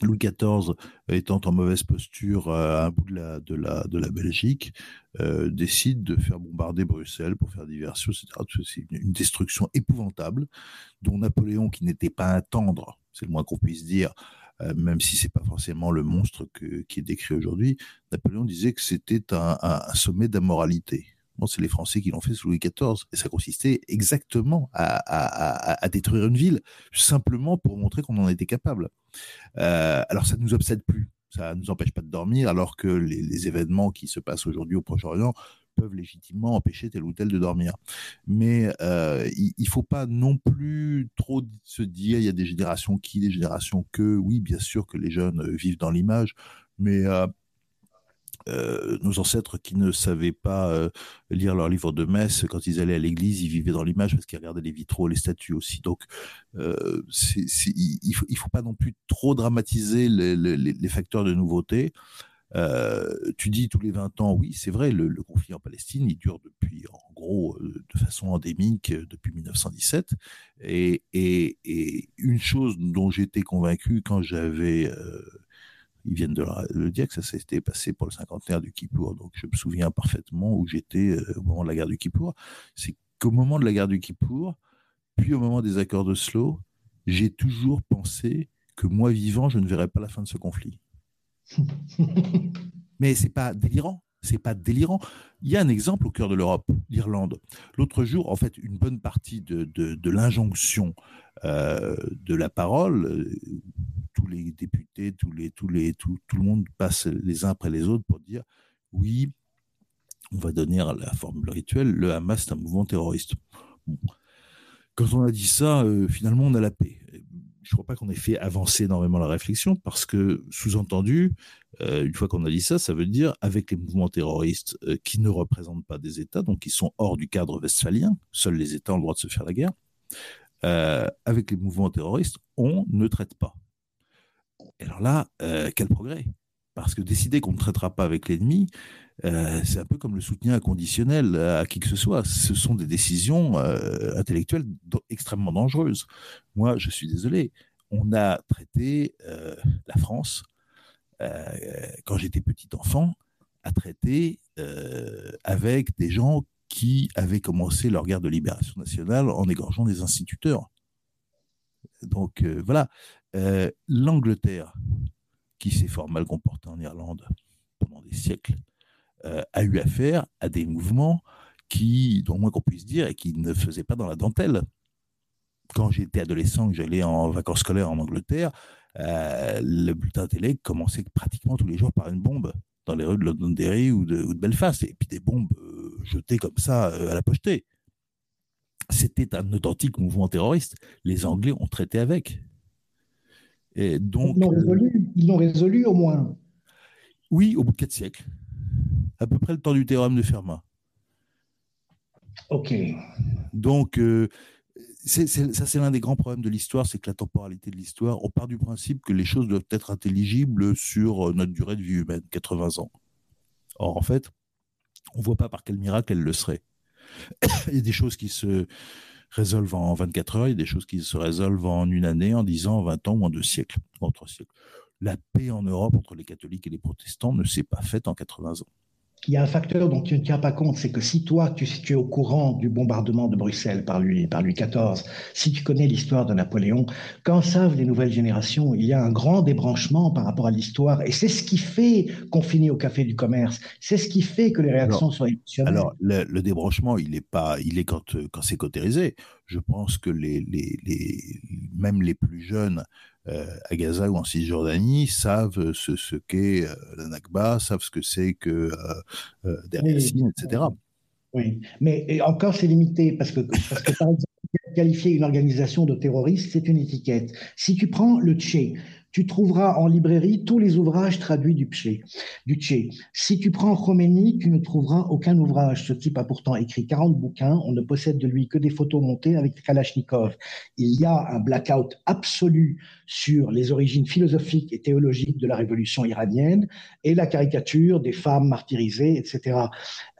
Louis XIV, étant en mauvaise posture à un bout de la, Belgique, euh, décide de faire bombarder Bruxelles pour faire diversion, etc. C'est une destruction épouvantable dont Napoléon, qui n'était pas un tendre, c'est le moins qu'on puisse dire, euh, même si c'est pas forcément le monstre que, qui est décrit aujourd'hui, Napoléon disait que c'était un, un sommet d'amoralité. C'est les Français qui l'ont fait sous Louis XIV. Et ça consistait exactement à, détruire une ville, simplement pour montrer qu'on en était capable. Euh, alors, ça ne nous obsède plus. Ça ne nous empêche pas de dormir, alors que les, événements qui se passent aujourd'hui au Proche-Orient peuvent légitimement empêcher tel ou tel de dormir. Mais euh, il ne faut pas non plus trop se dire il y a des générations qui, des générations que. Oui, bien sûr que les jeunes vivent dans l'image, mais euh, euh, nos ancêtres qui ne savaient pas euh, lire leur livre de messe, quand ils allaient à l'église, ils vivaient dans l'image parce qu'ils regardaient les vitraux, les statues aussi. Donc, euh, il il faut pas non plus trop dramatiser les, facteurs de nouveauté. Tu dis tous les 20 ans, oui, c'est vrai, le, conflit en Palestine, il dure depuis, en gros, de façon endémique depuis 1917. Et, et, une chose dont j'étais convaincu quand j'avais ils viennent de le dire que ça s'était passé pour le cinquantenaire du Kippour. Donc je me souviens parfaitement où j'étais euh, au moment de la guerre du Kippour. C'est qu'au moment de la guerre du Kippour, puis au moment des accords de Slow, j'ai toujours pensé que moi vivant, je ne verrais pas la fin de ce conflit. Mais c'est pas délirant. C'est pas délirant. Il y a un exemple au cœur de l'Europe, l'Irlande. L'autre jour, en fait, une bonne partie de, l'injonction euh, de la parole, euh, tous les députés, tous les, tous les, tout, le monde passe les uns après les autres pour dire oui, on va donner la formule rituelle, le Hamas est un mouvement terroriste. Quand on a dit ça, euh, finalement, on a la paix. Je ne crois pas qu'on ait fait avancer énormément la réflexion parce que, sous-entendu, euh, une fois qu'on a dit ça, ça veut dire avec les mouvements terroristes euh, qui ne représentent pas des États, donc qui sont hors du cadre westphalien, seuls les États ont le droit de se faire la guerre, euh, avec les mouvements terroristes, on ne traite pas. Alors là, quel progrès? Parce que décider qu'on ne traitera pas avec l'ennemi, euh, c'est un peu comme le soutien inconditionnel à qui que ce soit. Ce sont des décisions euh, intellectuelles extrêmement dangereuses. Moi, je suis désolé. On a traité euh, la France, quand j'étais petit enfant, à traiter avec des gens qui avaient commencé leur guerre de libération nationale en égorgeant des instituteurs. Donc voilà, l'Angleterre, qui s'est fort mal comportée en Irlande pendant des siècles, euh, a eu affaire à des mouvements qui, dont moins qu'on puisse dire, et qui ne faisaient pas dans la dentelle. Quand j'étais adolescent, que j'allais en vacances scolaires en Angleterre, euh, le bulletin télé commençait pratiquement tous les jours par une bombe dans les rues de Londonderry ou de, ou de Belfast, et puis des bombes euh, jetées comme ça à la pochetée. C'était un authentique mouvement terroriste. Les Anglais ont traité avec. Et donc, ils l'ont résolu, ils l'ont résolu au moins. Oui, au bout de quatre siècles. À peu près le temps du théorème de Fermat. Ok. Donc, euh, ça, c'est l'un des grands problèmes de l'histoire, c'est que la temporalité de l'histoire, on part du principe que les choses doivent être intelligibles sur notre durée de vie humaine, 80 ans. Or, en fait, On ne voit pas par quel miracle elle le serait. il y a des choses qui se résolvent en 24 heures, il y a des choses qui se résolvent en une année, en 10 ans, en 20 ans ou en deux siècles, en trois siècles. La paix en Europe entre les catholiques et les protestants ne s'est pas faite en 80 ans il y a un facteur dont tu ne tiens pas compte, c'est que si toi, tu, tu, es au courant du bombardement de Bruxelles par Louis, par Louis XIV, si tu connais l'histoire de Napoléon, qu'en savent les nouvelles générations Il y a un grand débranchement par rapport à l'histoire, et c'est ce qui fait qu'on finit au café du commerce. C'est ce qui fait que les réactions sont émotionnelles. Alors, le, débranchement, il est pas, il est quand, quand c'est cautérisé. Je pense que les, les, les, même les plus jeunes à Gaza ou en Cisjordanie savent ce, ce qu'est euh, la Nakba, savent ce que c'est que euh, derrière etc. Oui, mais encore c'est limité parce que, parce que par exemple, qualifier une organisation de terroriste, c'est une étiquette. Si tu prends le Tché, tu trouveras en librairie tous les ouvrages traduits du Tché. Du. Si tu prends Khomeini, tu ne trouveras aucun ouvrage. Ce type a pourtant écrit 40 bouquins. On ne possède de lui que des photos montées avec Kalachnikov. Il y a un blackout absolu sur les origines philosophiques et théologiques de la révolution iranienne et la caricature des femmes martyrisées, etc.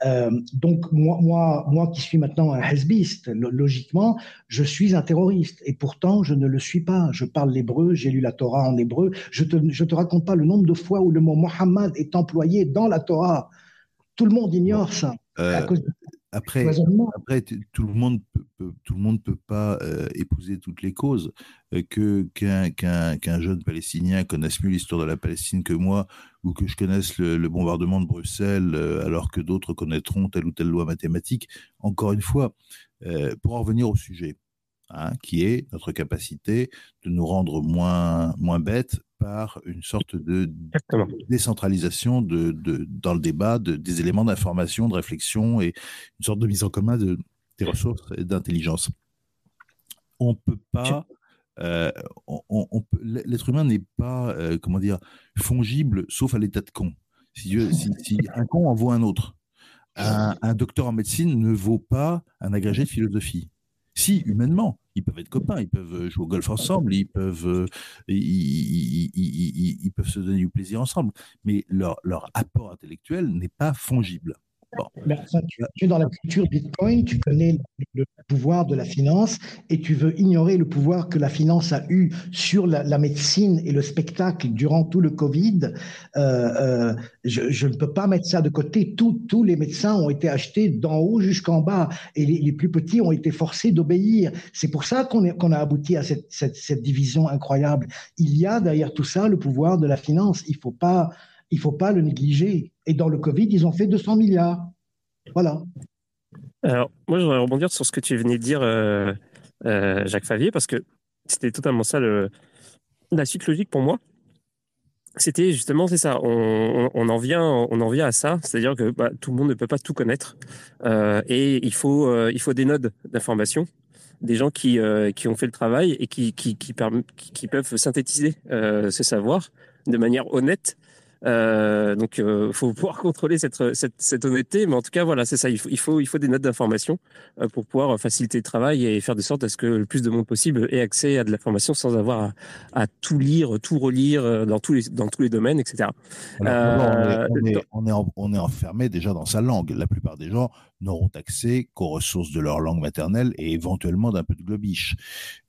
Euh, donc moi, moi, moi qui suis maintenant un hezbiste, logiquement, je suis un terroriste et pourtant je ne le suis pas. Je parle l'hébreu, j'ai lu la Torah en hébreu. Je te, je te raconte pas le nombre de fois où le mot Mohammed est employé dans la Torah. Tout le monde ignore ça. Euh, après, après tout le monde peut, tout le monde peut pas euh, épouser toutes les causes. Euh, que qu'un qu'un jeune Palestinien connaisse mieux l'histoire de la Palestine que moi, ou que je connaisse le, bombardement de Bruxelles, alors que d'autres connaîtront telle ou telle loi mathématique. Encore une fois, pour en revenir au sujet, Hein, qui est notre capacité de nous rendre moins, moins bêtes par une sorte de décentralisation de, de, dans le débat de, des éléments d'information, de réflexion et une sorte de mise en commun de, des ressources et d'intelligence. On peut pas, euh, on, l'être humain n'est pas, euh, comment dire, fongible sauf à l'état de con. Si, si, si un con en vaut un autre, un, un docteur en médecine ne vaut pas un agrégé de philosophie. Si, humainement, ils peuvent être copains, ils peuvent euh, jouer au golf ensemble, ils peuvent, euh, ils, peuvent se donner du plaisir ensemble, mais leur, leur apport intellectuel n'est pas fongible. Ben, tu, es dans la culture Bitcoin, tu connais le, pouvoir de la finance et tu veux ignorer le pouvoir que la finance a eu sur la, médecine et le spectacle durant tout le Covid. Euh, euh, je, ne peux pas mettre ça de côté. tous les médecins ont été achetés d'en haut jusqu'en bas et les, plus petits ont été forcés d'obéir. C'est pour ça qu'on a abouti à cette, cette, division incroyable. Il y a derrière tout ça le pouvoir de la finance. Il faut pas il ne faut pas le négliger. Et dans le Covid, ils ont fait 200 milliards. Voilà. Alors, moi, je voudrais rebondir sur ce que tu venais de dire, euh, euh, Jacques Favier, parce que c'était totalement ça la suite logique pour moi. C'était justement, c'est ça, on, en vient, on en vient à ça, c'est-à-dire que bah, tout le monde ne peut pas tout connaître, euh, et il faut, il faut des nodes d'information, des gens qui, qui ont fait le travail et qui, qui, peuvent synthétiser ce savoir de manière honnête euh, donc, il euh, faut pouvoir contrôler cette, cette, cette, honnêteté. Mais en tout cas, voilà, c'est ça. Il faut, il faut, il faut des notes d'information euh, pour pouvoir faciliter le travail et faire de sorte à ce que le plus de monde possible ait accès à de l'information sans avoir à, tout lire, tout relire dans tous les, dans tous les domaines, etc. on, est, on, est, on est enfermé déjà dans sa langue. La plupart des gens n'auront accès qu'aux ressources de leur langue maternelle et éventuellement d'un peu de globiche.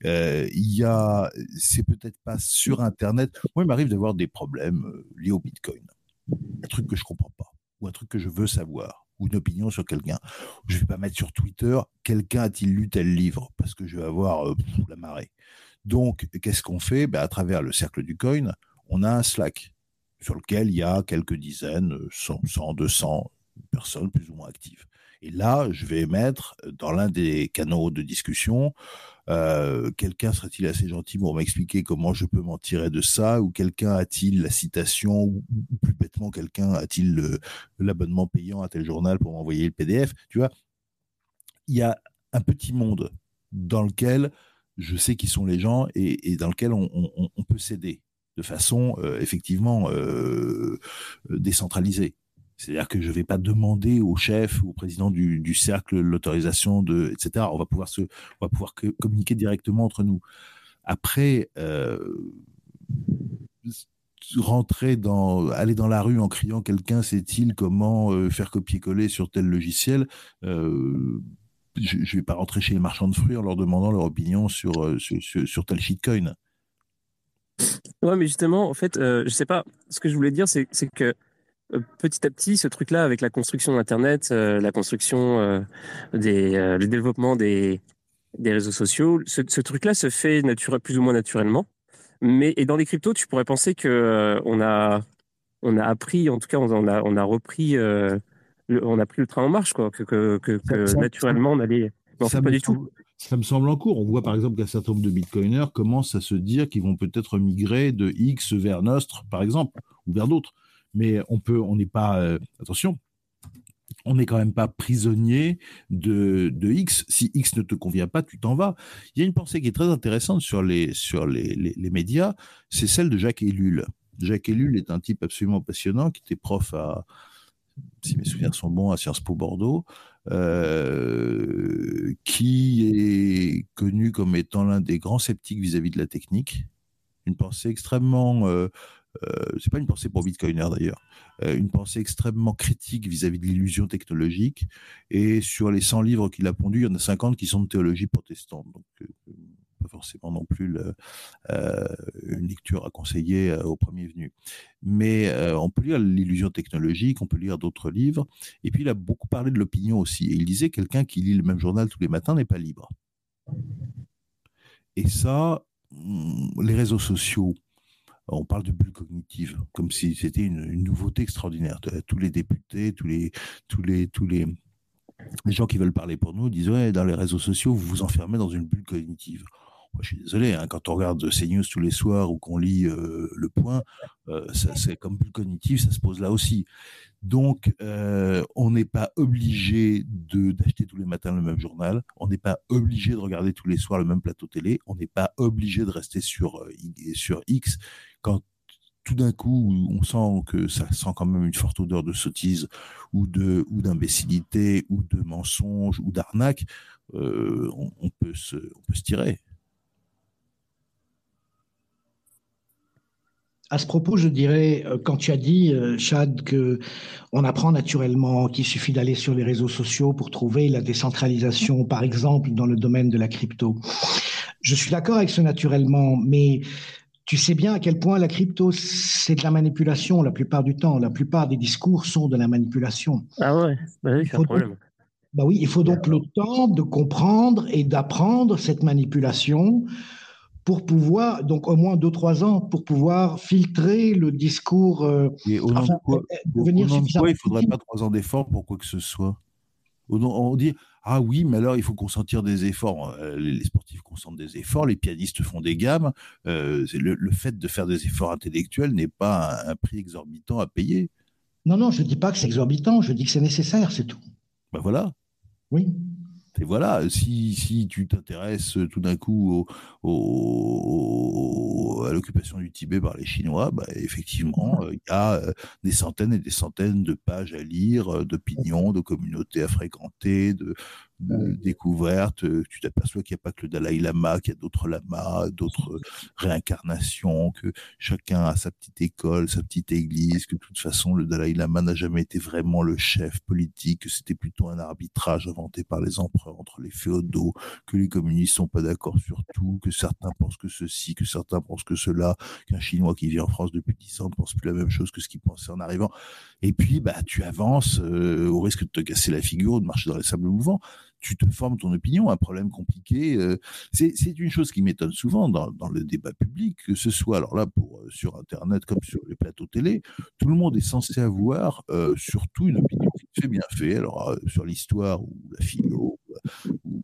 Euh, il y a, c'est peut-être pas sur Internet. Moi, il m'arrive d'avoir des problèmes euh, liés au Bitcoin. Un truc que je comprends pas, ou un truc que je veux savoir, ou une opinion sur quelqu'un. Je vais pas mettre sur Twitter, quelqu'un a-t-il lu tel livre, parce que je vais avoir euh, la marée. Donc, qu'est-ce qu'on fait? Ben, À travers le cercle du coin, on a un Slack sur lequel il y a quelques dizaines, 100, 100 200 personnes plus ou moins actives. Et là, je vais mettre dans l'un des canaux de discussion, euh, quelqu'un serait-il assez gentil pour m'expliquer comment je peux m'en tirer de ça Ou quelqu'un a-t-il la citation Ou, plus bêtement, quelqu'un a-t-il l'abonnement payant à tel journal pour m'envoyer le PDF Tu vois, il y a un petit monde dans lequel je sais qui sont les gens et, dans lequel on, peut s'aider de façon euh, effectivement euh, décentralisée. C'est-à-dire que je ne vais pas demander au chef ou au président du, cercle l'autorisation de, etc. On va pouvoir se, on va pouvoir communiquer directement entre nous. Après, euh, rentrer dans, aller dans la rue en criant quelqu'un sait-il comment faire copier-coller sur tel logiciel, je ne vais pas rentrer chez les marchands de fruits en leur demandant leur opinion sur, euh, sur, tel shitcoin. Ouais, mais justement, en fait, euh, je sais pas, ce que je voulais dire, c'est que euh, petit à petit, ce truc-là, avec la construction d'Internet, la construction des, le développement des, des réseaux sociaux, ce, truc-là se fait plus ou moins naturellement. Mais et dans les cryptos, tu pourrais penser que on a on a appris, en tout cas, on a on a repris on a pris le train en marche, quoi, que, naturellement on allait. ça pas du tout. Ça me semble en cours. On voit par exemple qu'un certain nombre de bitcoiners commencent à se dire qu'ils vont peut-être migrer de X vers Nostre, par exemple, ou vers d'autres. Mais on peut, on n'est pas, euh, attention, on n'est quand même pas prisonnier de, X. Si X ne te convient pas, tu t'en vas. Il y a une pensée qui est très intéressante sur les, sur les, les médias, c'est celle de Jacques Ellul. Jacques Ellul est un type absolument passionnant qui était prof à, si mes souvenirs sont bons, à Sciences Po Bordeaux, euh, qui est connu comme étant l'un des grands sceptiques vis-à-vis de la technique. Une pensée extrêmement, euh, euh, c'est pas une pensée pour Bitcoiner d'ailleurs, une pensée extrêmement critique vis-à-vis de l'illusion technologique. Et sur les 100 livres qu'il a pondus, il y en a 50 qui sont de théologie protestante. Donc, pas forcément non plus euh, une lecture à conseiller euh, au premier venu. Mais euh, on peut lire l'illusion technologique, on peut lire d'autres livres. Et puis il a beaucoup parlé de l'opinion aussi. Et il disait quelqu'un qui lit le même journal tous les matins n'est pas libre. Et ça, mm, les réseaux sociaux, on parle de bulle cognitive, comme si c'était une, nouveauté extraordinaire. Tous les députés, tous les, gens qui veulent parler pour nous disent ouais, dans les réseaux sociaux, vous vous enfermez dans une bulle cognitive je suis désolé, hein, quand on regarde CNews tous les soirs ou qu'on lit euh, Le Point, euh, c'est comme plus cognitif, ça se pose là aussi. Donc, euh, on n'est pas obligé d'acheter tous les matins le même journal, on n'est pas obligé de regarder tous les soirs le même plateau télé, on n'est pas obligé de rester sur X quand tout d'un coup, on sent que ça sent quand même une forte odeur de sottise ou de ou d'imbécilité ou de mensonge ou d'arnaque, on, peut se, on peut se tirer. À ce propos, je dirais, euh, quand tu as dit, euh, Chad, que on apprend naturellement qu'il suffit d'aller sur les réseaux sociaux pour trouver la décentralisation, par exemple, dans le domaine de la crypto. Je suis d'accord avec ce naturellement, mais tu sais bien à quel point la crypto, c'est de la manipulation la plupart du temps. La plupart des discours sont de la manipulation. Ah ouais, bah oui, c'est un problème. bah oui, il faut donc le temps de comprendre et d'apprendre cette manipulation pour pouvoir, donc au moins 2-3 ans, pour pouvoir filtrer le discours. Euh, Et au nom de quoi, il ne faudrait pas 3 ans d'efforts pour quoi que ce soit On dit, ah oui, mais alors il faut consentir des efforts. Euh, les sportifs consentent des efforts, les pianistes font des gammes. Euh, le, fait de faire des efforts intellectuels n'est pas un, prix exorbitant à payer. Non, non, je ne dis pas que c'est exorbitant, je dis que c'est nécessaire, c'est tout. Ben voilà. Oui. Et voilà, si, si tu t'intéresses tout d'un coup au, à l'occupation du Tibet par les Chinois, bah, effectivement, mmh. euh, il y a euh, des centaines et des centaines de pages à lire, euh, d'opinions, de communautés à fréquenter, de, découverte, euh, tu t'aperçois qu'il n'y a pas que le Dalai Lama, qu'il y a d'autres lamas, d'autres réincarnations, que chacun a sa petite école, sa petite église, que de toute façon le Dalai Lama n'a jamais été vraiment le chef politique, que c'était plutôt un arbitrage inventé par les empereurs entre les féodaux, que les communistes sont pas d'accord sur tout, que certains pensent que ceci, que certains pensent que cela, qu'un Chinois qui vit en France depuis 10 ans ne pense plus la même chose que ce qu'il pensait en arrivant. Et puis, bah, tu avances euh, au risque de te casser la figure de marcher dans les sables mouvants tu te formes ton opinion. Un problème compliqué, euh, c'est une chose qui m'étonne souvent dans, le débat public, que ce soit alors là euh, sur Internet comme sur les plateaux télé, tout le monde est censé avoir euh, surtout une opinion qui fait bien fait. Alors sur l'histoire ou la philo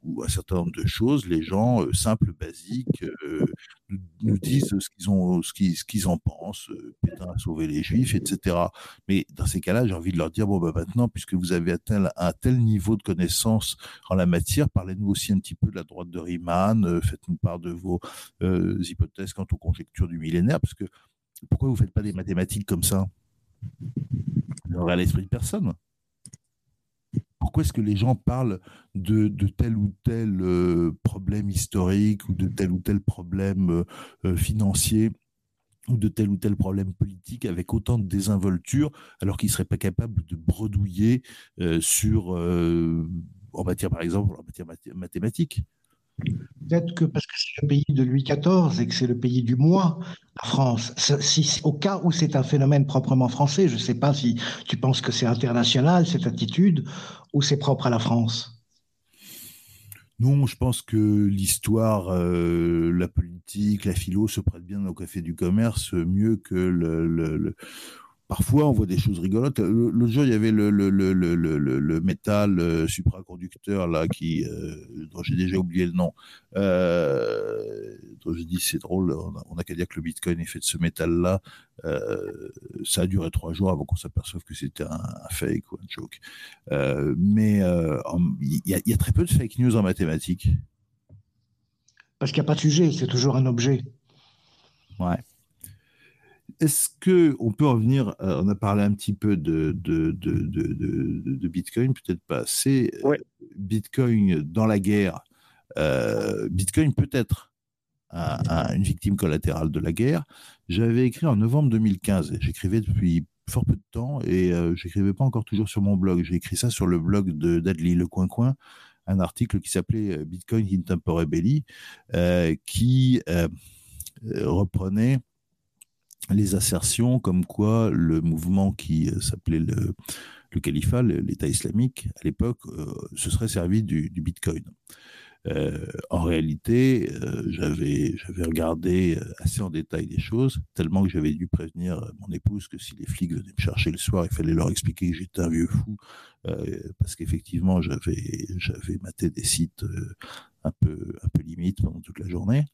ou, un certain nombre de choses, les gens simples, basiques, nous, disent ce qu'ils ont, ce qu'ils, qu'ils en pensent. Pétain a sauvé les Juifs, etc. Mais dans ces cas-là, j'ai envie de leur dire bon bah maintenant, puisque vous avez atteint un tel niveau de connaissance en la matière. Parlez-nous aussi un petit peu de la droite de Riemann, euh, faites-nous part de vos euh, hypothèses quant aux conjectures du millénaire, parce que pourquoi vous ne faites pas des mathématiques comme ça? À l'esprit de personne. Pourquoi est-ce que les gens parlent de, tel ou tel euh, problème historique ou de tel ou tel problème financier ou de tel ou tel problème politique avec autant de désinvolture, alors qu'il ne serait pas capable de bredouiller sur, en matière, par exemple, en matière mathématique. Peut-être que parce que c'est le pays de Louis XIV et que c'est le pays du mois, la France, si, au cas où c'est un phénomène proprement français, je ne sais pas si tu penses que c'est international, cette attitude, ou c'est propre à la France. Non, je pense que l'histoire, euh, la politique, la philo se prêtent bien au café du commerce mieux que le Parfois, on voit des choses rigolotes. L'autre jour, il y avait le, le, le, le métal euh, supraconducteur là, qui, euh, dont j'ai déjà oublié le nom. Euh, dont je dis c'est drôle, on n'a qu'à dire que le Bitcoin est fait de ce métal-là. Euh, ça a duré trois jours avant qu'on s'aperçoive que c'était un, fake ou un joke. Mais il y, y, a très peu de fake news en mathématiques. Parce qu'il n'y a pas de sujet, c'est toujours un objet. Ouais est-ce que on peut revenir euh, On a parlé un petit peu de, de, de, Bitcoin, peut-être pas assez. Bitcoin dans la guerre. Euh, Bitcoin peut être une victime collatérale de la guerre. J'avais écrit en novembre 2015. J'écrivais depuis fort peu de temps et euh, j'écrivais pas encore toujours sur mon blog. J'ai écrit ça sur le blog de d'Adli Le Coin Coin, un article qui s'appelait Bitcoin in Tempore Belli, qui reprenait les assertions comme quoi le mouvement qui euh, s'appelait le, le califat, l'État islamique, à l'époque, euh, se serait servi du, du Bitcoin. Euh, en réalité, euh, j'avais regardé assez en détail les choses, tellement que j'avais dû prévenir mon épouse que si les flics venaient me chercher le soir, il fallait leur expliquer que j'étais un vieux fou, parce qu'effectivement, j'avais j'avais maté des sites un peu un peu limites pendant toute la journée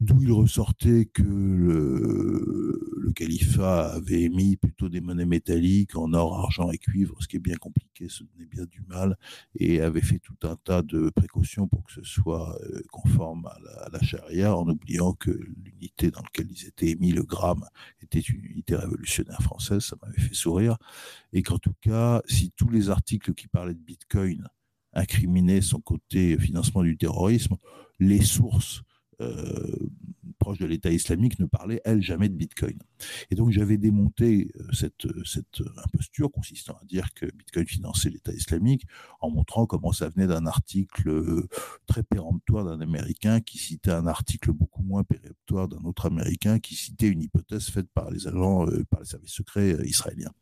d'où il ressortait que le, califat avait émis plutôt des monnaies métalliques en or, argent et cuivre, ce qui est bien compliqué, ce donnait bien du mal, et avait fait tout un tas de précautions pour que ce soit euh, conforme à la, à la charia, en oubliant que l'unité dans laquelle ils étaient émis, le gramme, était une unité révolutionnaire française, ça m'avait fait sourire, et qu'en tout cas, si tous les articles qui parlaient de Bitcoin incriminaient son côté financement du terrorisme, les sources proche de l'État islamique ne parlait, elle, jamais de Bitcoin. Et donc j'avais démonté euh, cette, cette imposture consistant à dire que Bitcoin finançait l'État islamique en montrant comment ça venait d'un article euh, très péremptoire d'un Américain qui citait un article beaucoup moins péremptoire d'un autre Américain qui citait une hypothèse faite par les agents, par les services secrets israéliens.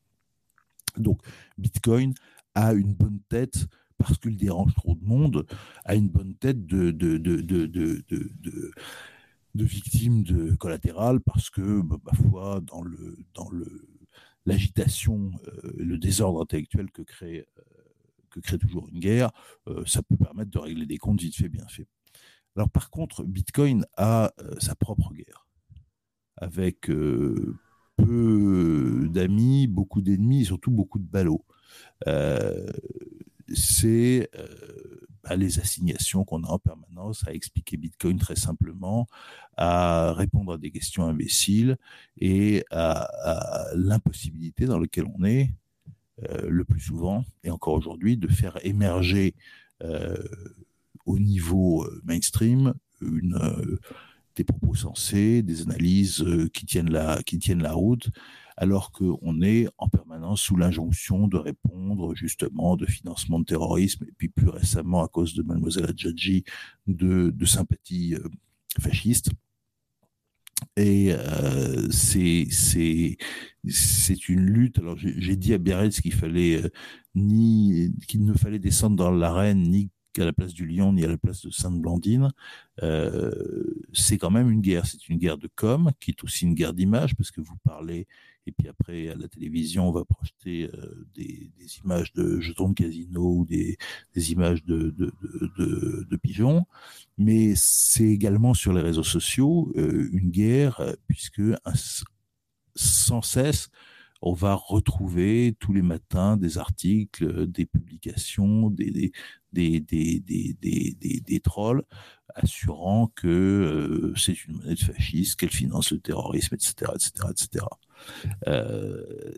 Donc Bitcoin a une bonne tête parce qu'il dérange trop de monde, a une bonne tête de, de, de, de, de, victime de collatérale parce que, bah, ma foi, dans le dans le l'agitation, euh, le désordre intellectuel que crée euh, que crée toujours une guerre, euh, ça peut permettre de régler des comptes vite fait, bien fait. Alors par contre, Bitcoin a sa propre guerre avec peu d'amis, beaucoup d'ennemis et surtout beaucoup de ballots c'est euh, bah, les assignations qu'on a en permanence à expliquer Bitcoin très simplement, à répondre à des questions imbéciles et à, l'impossibilité dans laquelle on est euh, le plus souvent, et encore aujourd'hui, de faire émerger euh, au niveau mainstream des propos sensés, des analyses qui tiennent la, qui tiennent la route alors qu'on est en permanence sous l'injonction de répondre justement de financement de terrorisme, et puis plus récemment à cause de mademoiselle Adjadji, de, de sympathie euh, fasciste. Et euh, c'est une lutte. Alors j'ai dit à Biarritz qu'il fallait euh, ni qu'il ne fallait descendre dans l'arène ni à la place du lion ni à la place de Sainte-Blandine. Euh, c'est quand même une guerre. C'est une guerre de com, qui est aussi une guerre d'image, parce que vous parlez, et puis après, à la télévision, on va projeter euh, des, des, images de jetons de casino ou des, des images de, de, de, de, pigeons. Mais c'est également sur les réseaux sociaux euh, une guerre, puisque sans cesse, on va retrouver tous les matins des articles, des publications, des, des, des, des, trolls assurant que euh, c'est une monnaie fasciste, qu'elle finance le terrorisme, etc. etc., etc.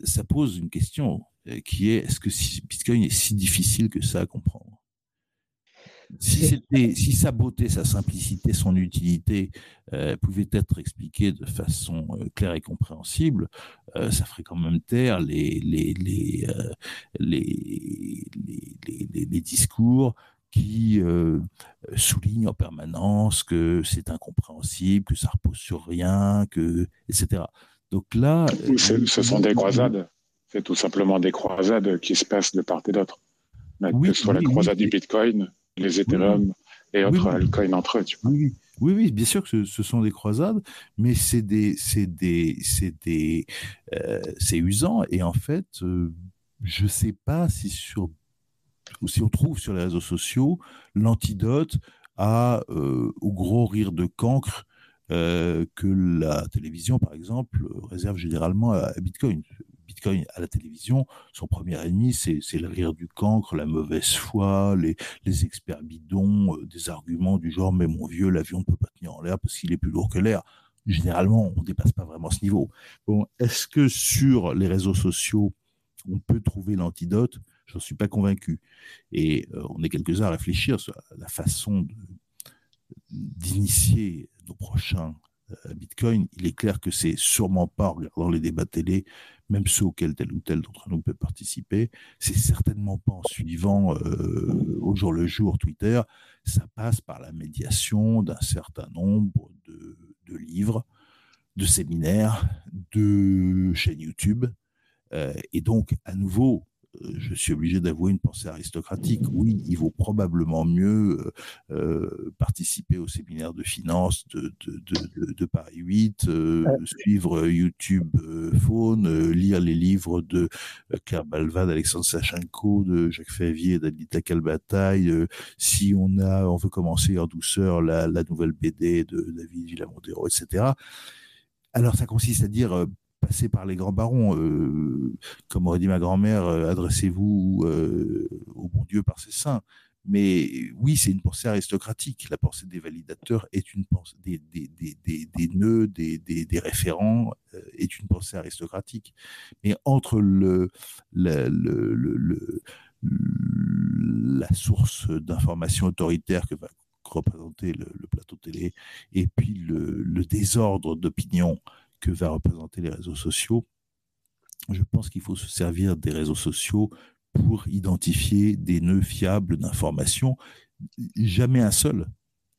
ça pose une question euh, qui est est-ce que Bitcoin est si difficile que ça à comprendre? Si, sa beauté, sa simplicité, son utilité euh, pouvaient être expliquées de façon euh, claire et compréhensible, euh, ça ferait quand même taire les, les, les, les, les, les discours qui soulignent en permanence que c'est incompréhensible, que ça repose sur rien, que etc. Donc là, ce sont des croisades. C'est tout simplement des croisades qui se passent de part et d'autre. que ce soit la croisade du Bitcoin, les Ethereum et autres altcoins entre eux. Oui, oui, bien sûr que ce, sont des croisades, mais c'est des, c'est des, c'est des, euh, c'est usant. Et en fait, euh, je sais pas si sur, si on trouve sur les réseaux sociaux l'antidote à euh, au gros rire de cancre que la télévision, par exemple, réserve généralement à Bitcoin. Bitcoin à la télévision, son premier ennemi, c'est le rire du cancre, la mauvaise foi, les, experts bidons, euh, des arguments du genre mais mon vieux, l'avion ne peut pas tenir en l'air parce qu'il est plus lourd que l'air. Généralement, on ne dépasse pas vraiment ce niveau. Bon, est-ce que sur les réseaux sociaux, on peut trouver l'antidote? Je n'en suis pas convaincu. Et euh, on est quelques-uns à réfléchir sur la façon d'initier prochains euh, Bitcoin, il est clair que c'est sûrement pas en regardant les débats télé, même ceux auxquels tel ou tel d'entre nous peut participer, c'est certainement pas en suivant euh, au jour le jour Twitter, ça passe par la médiation d'un certain nombre de, livres, de séminaires, de chaînes YouTube, euh, et donc à nouveau je suis obligé d'avouer une pensée aristocratique. Oui, il vaut probablement mieux euh, euh, participer au séminaire de finance de, de, Paris 8, suivre YouTube Faune, lire les livres de Claire Balva, d'Alexandre Sachenko, de Jacques Favier, d'Adita Calbataille. si on a, on veut commencer en douceur la, la nouvelle BD de David Villamontero, etc. Alors ça consiste à dire passer par les grands barons. Euh, comme aurait dit ma grand-mère, euh, adressez-vous euh, au bon Dieu par ses saints. Mais oui, c'est une pensée aristocratique. La pensée des validateurs est une pensée des, nœuds, des, référents, est une pensée aristocratique. Mais entre la source d'information autoritaire que va représenter le, plateau télé et puis le désordre d'opinion que va représenter les réseaux sociaux, je pense qu'il faut se servir des réseaux sociaux pour identifier des nœuds fiables d'information. Jamais un seul.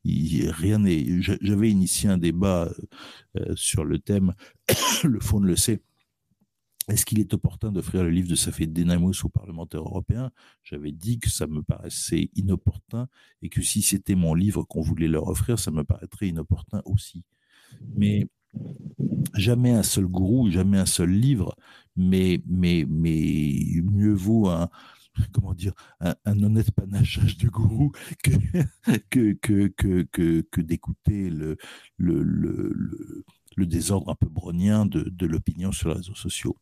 rien n'est. J'avais initié un débat euh, sur le thème, le fond le sait. Est-ce qu'il est opportun d'offrir le livre de Safed Denamos aux parlementaires européens J'avais dit que ça me paraissait inopportun et que si c'était mon livre qu'on voulait leur offrir, ça me paraîtrait inopportun aussi. Mais jamais un seul gourou, jamais un seul livre, mais, mais, mais mieux vaut un, comment dire, un, honnête panachage de gourou que, que, que, que, d'écouter le, le, le, le, désordre un peu brognien de, de l'opinion sur les réseaux sociaux.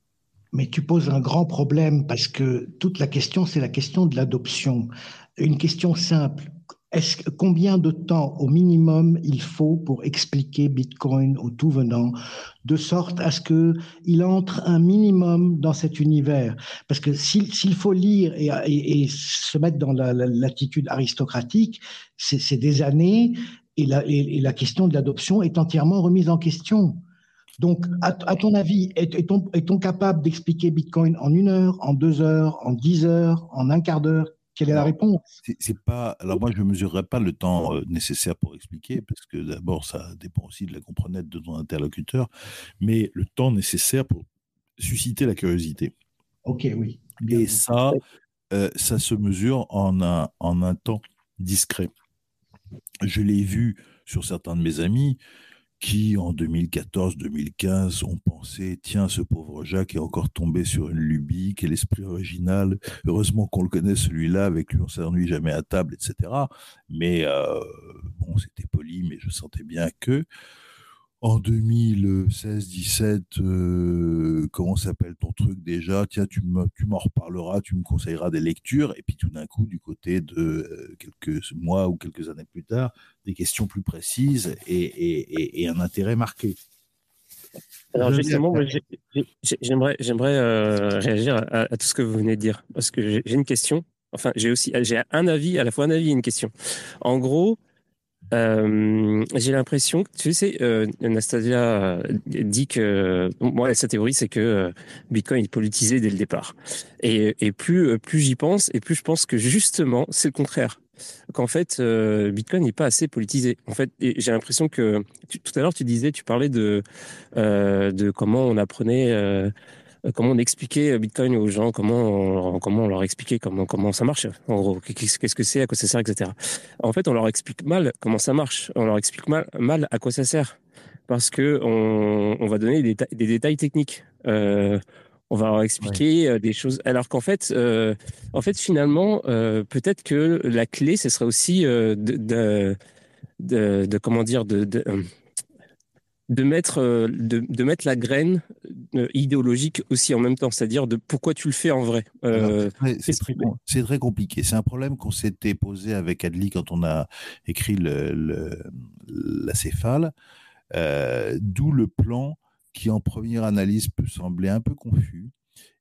Mais tu poses un grand problème parce que toute la question, c'est la question de l'adoption. Une question simple est combien de temps au minimum il faut pour expliquer Bitcoin au tout venant, de sorte à ce que il entre un minimum dans cet univers? Parce que s'il faut lire et, se mettre dans l'attitude aristocratique, c'est des années et la, et la question de l'adoption est entièrement remise en question. Donc, à, ton avis, est-on est capable d'expliquer Bitcoin en une heure, en deux heures, en dix heures, en un quart d'heure? Quelle est la réponse? C'est pas. Alors moi, je ne mesurerai pas le temps euh, nécessaire pour expliquer, parce que d'abord, ça dépend aussi de la comprenette de ton interlocuteur, mais le temps nécessaire pour susciter la curiosité. Ok, oui. Et ça, euh, ça se mesure en un, en un temps discret. Je l'ai vu sur certains de mes amis qui, en 2014-2015, ont pensé, tiens, ce pauvre Jacques est encore tombé sur une lubie, quel esprit original, heureusement qu'on le connaît celui-là, avec lui on s'ennuie jamais à table, etc. Mais euh, bon, c'était poli, mais je sentais bien que en 2016-17, euh, comment s'appelle ton truc déjà? Tiens, tu m'en reparleras, tu me conseilleras des lectures. Et puis tout d'un coup, du côté de euh, quelques mois ou quelques années plus tard, des questions plus précises et, un intérêt marqué. Alors justement, j'aimerais j'aimerais euh, réagir à, tout ce que vous venez de dire parce que j'ai une question Enfin, j'ai aussi j'ai un avis, à la fois un avis et une question. En gros, euh, j'ai l'impression que, tu sais, euh, Anastasia euh, dit que, moi, sa théorie, c'est que Bitcoin est politisé dès le départ. Et, plus, plus j'y pense, et plus je pense que justement, c'est le contraire. Qu'en fait, Bitcoin n'est pas assez politisé. En fait, j'ai l'impression que, tout à l'heure, tu disais, tu parlais de, de comment on apprenait euh, comment on expliquait euh, Bitcoin aux gens, comment on, comment on leur expliquait comment, comment ça marche, en gros, qu'est-ce que c'est, à quoi ça sert, etc. En fait, on leur explique mal comment ça marche, on leur explique mal, mal à quoi ça sert, parce que on, on va donner des, des détails techniques. Euh, on va leur expliquer euh, des choses, alors qu'en fait, euh, en fait, finalement, euh, peut-être que la clé, ce serait aussi de, de, de, de, comment dire, de, de mettre, euh, de, de, mettre la graine euh, idéologique aussi en même temps, c'est-à-dire de pourquoi tu le fais en vrai. Euh, c'est très, très, compliqué. C'est un problème qu'on s'était posé avec Adli quand on a écrit le, le, la céphale, euh, d'où le plan qui en première analyse peut sembler un peu confus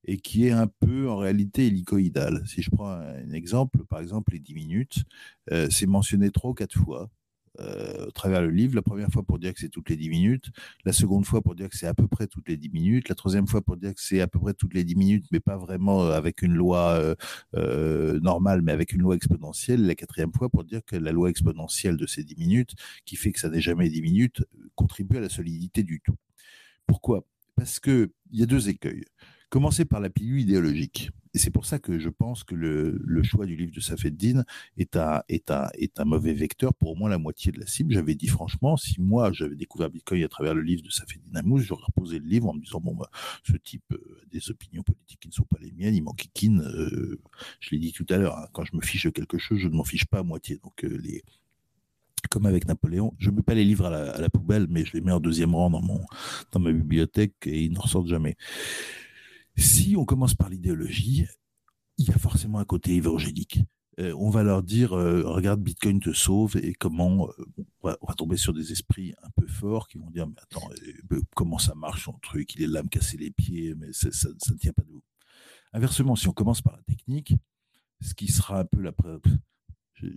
et qui est un peu en réalité hélicoïdal. Si je prends un exemple, par exemple les 10 minutes, euh, c'est mentionné trois ou quatre fois euh, au travers le livre. La première fois pour dire que c'est toutes les 10 minutes, la seconde fois pour dire que c'est à peu près toutes les 10 minutes, la troisième fois pour dire que c'est à peu près toutes les 10 minutes, mais pas vraiment euh, avec une loi euh, normale, mais avec une loi exponentielle, la quatrième fois pour dire que la loi exponentielle de ces 10 minutes, qui fait que ça n'est jamais 10 minutes, contribue à la solidité du tout. Pourquoi? Parce qu'il y a deux écueils. Commencer par la pilule idéologique. Et c'est pour ça que je pense que le, choix du livre de Safeddin est un, est, un, mauvais vecteur pour au moins la moitié de la cible. J'avais dit franchement, si moi j'avais découvert Bitcoin à travers le livre de Safeddin Amous, j'aurais reposé le livre en me disant, bon, bah, ce type euh, a des opinions politiques qui ne sont pas les miennes, il m'enquiquine. Euh, je l'ai dit tout à l'heure, hein, quand je me fiche de quelque chose, je ne m'en fiche pas à moitié. Donc euh, comme avec Napoléon, je mets pas les livres à la, poubelle, mais je les mets en deuxième rang dans dans ma bibliothèque et ils ne ressortent jamais. Si on commence par l'idéologie, il y a forcément un côté évangélique. Euh, on va leur dire, euh, regarde, Bitcoin te sauve et comment euh, on, va, tomber sur des esprits un peu forts qui vont dire, mais attends, comment ça marche son truc? Il est là me casser les pieds, mais ça, ça, ça ne tient pas debout. Inversement, si on commence par la technique, ce qui sera un peu la preuve,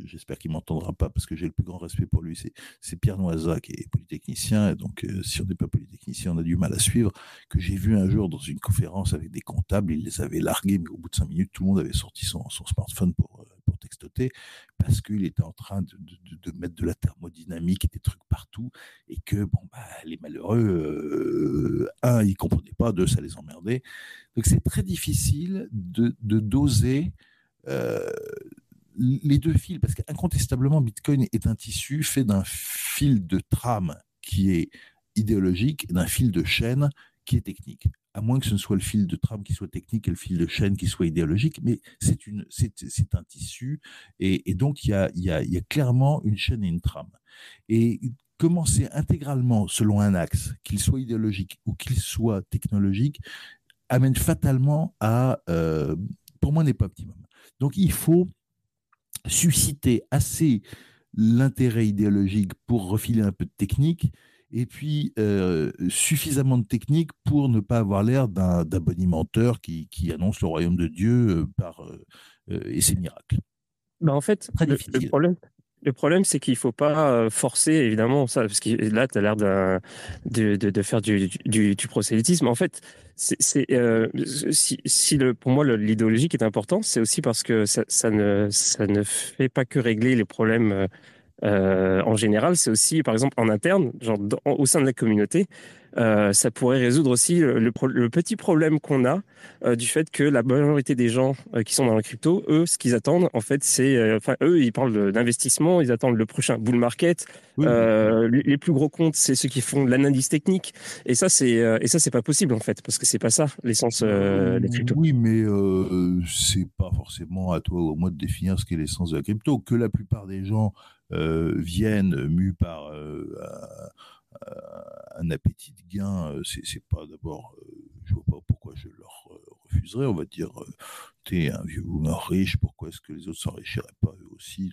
J'espère qu'il m'entendra pas parce que j'ai le plus grand respect pour lui. C'est Pierre Noiza qui est polytechnicien. Donc, euh, si on n'est pas polytechnicien, on a du mal à suivre. Que j'ai vu un jour dans une conférence avec des comptables, il les avait largués, mais au bout de cinq minutes, tout le monde avait sorti son, son smartphone pour, euh, pour textoter parce qu'il était en train de, de, mettre de la thermodynamique et des trucs partout. Et que, bon, bah, les malheureux, euh, un, ils comprenaient pas, deux, ça les emmerdait. Donc, c'est très difficile de, de doser. Euh, les deux fils, parce qu'incontestablement, Bitcoin est un tissu fait d'un fil de trame qui est idéologique et d'un fil de chaîne qui est technique. À moins que ce ne soit le fil de trame qui soit technique et le fil de chaîne qui soit idéologique, mais c'est un tissu et, donc il y a clairement une chaîne et une trame. Et commencer intégralement selon un axe, qu'il soit idéologique ou qu'il soit technologique, amène fatalement à, euh, pour moi, n'est pas optimum. Donc il faut susciter assez l'intérêt idéologique pour refiler un peu de technique et puis euh, suffisamment de technique pour ne pas avoir l'air d'un bonimenteur qui, qui, annonce le royaume de Dieu euh, par, euh, et ses miracles. Bah en fait, le, le, problème, le problème, c'est qu'il ne faut pas euh, forcer, évidemment, ça, parce que là, tu as l'air de, de, de, faire du, du, du prosélytisme. En fait, c'est euh, si, si le, pour moi, l'idéologie qui est important, c'est aussi parce que ça, ça, ne, ça ne fait pas que régler les problèmes euh, en général, c'est aussi, par exemple, en interne, genre dans, au sein de la communauté, euh, ça pourrait résoudre aussi le, le, le petit problème qu'on a euh, du fait que la majorité des gens qui sont dans la crypto, eux, ce qu'ils attendent, en fait, c'est, enfin, eux, ils parlent d'investissement, ils attendent le prochain bull market. Oui. Les, plus gros comptes, c'est ceux qui font l'analyse technique, et ça, c'est et ça, c'est pas possible en fait, parce que c'est pas ça l'essence des cryptos. Oui, mais c'est pas forcément à toi ou à moi de définir ce qu'est l'essence de la crypto. Que la plupart des gens viennent mus par un appétit de gain, euh, c'est pas d'abord, euh, je vois pas pourquoi je leur euh, refuserais. On va dire, t'es un vieux boomer riche, pourquoi est-ce que les autres s'enrichiraient pas eux aussi?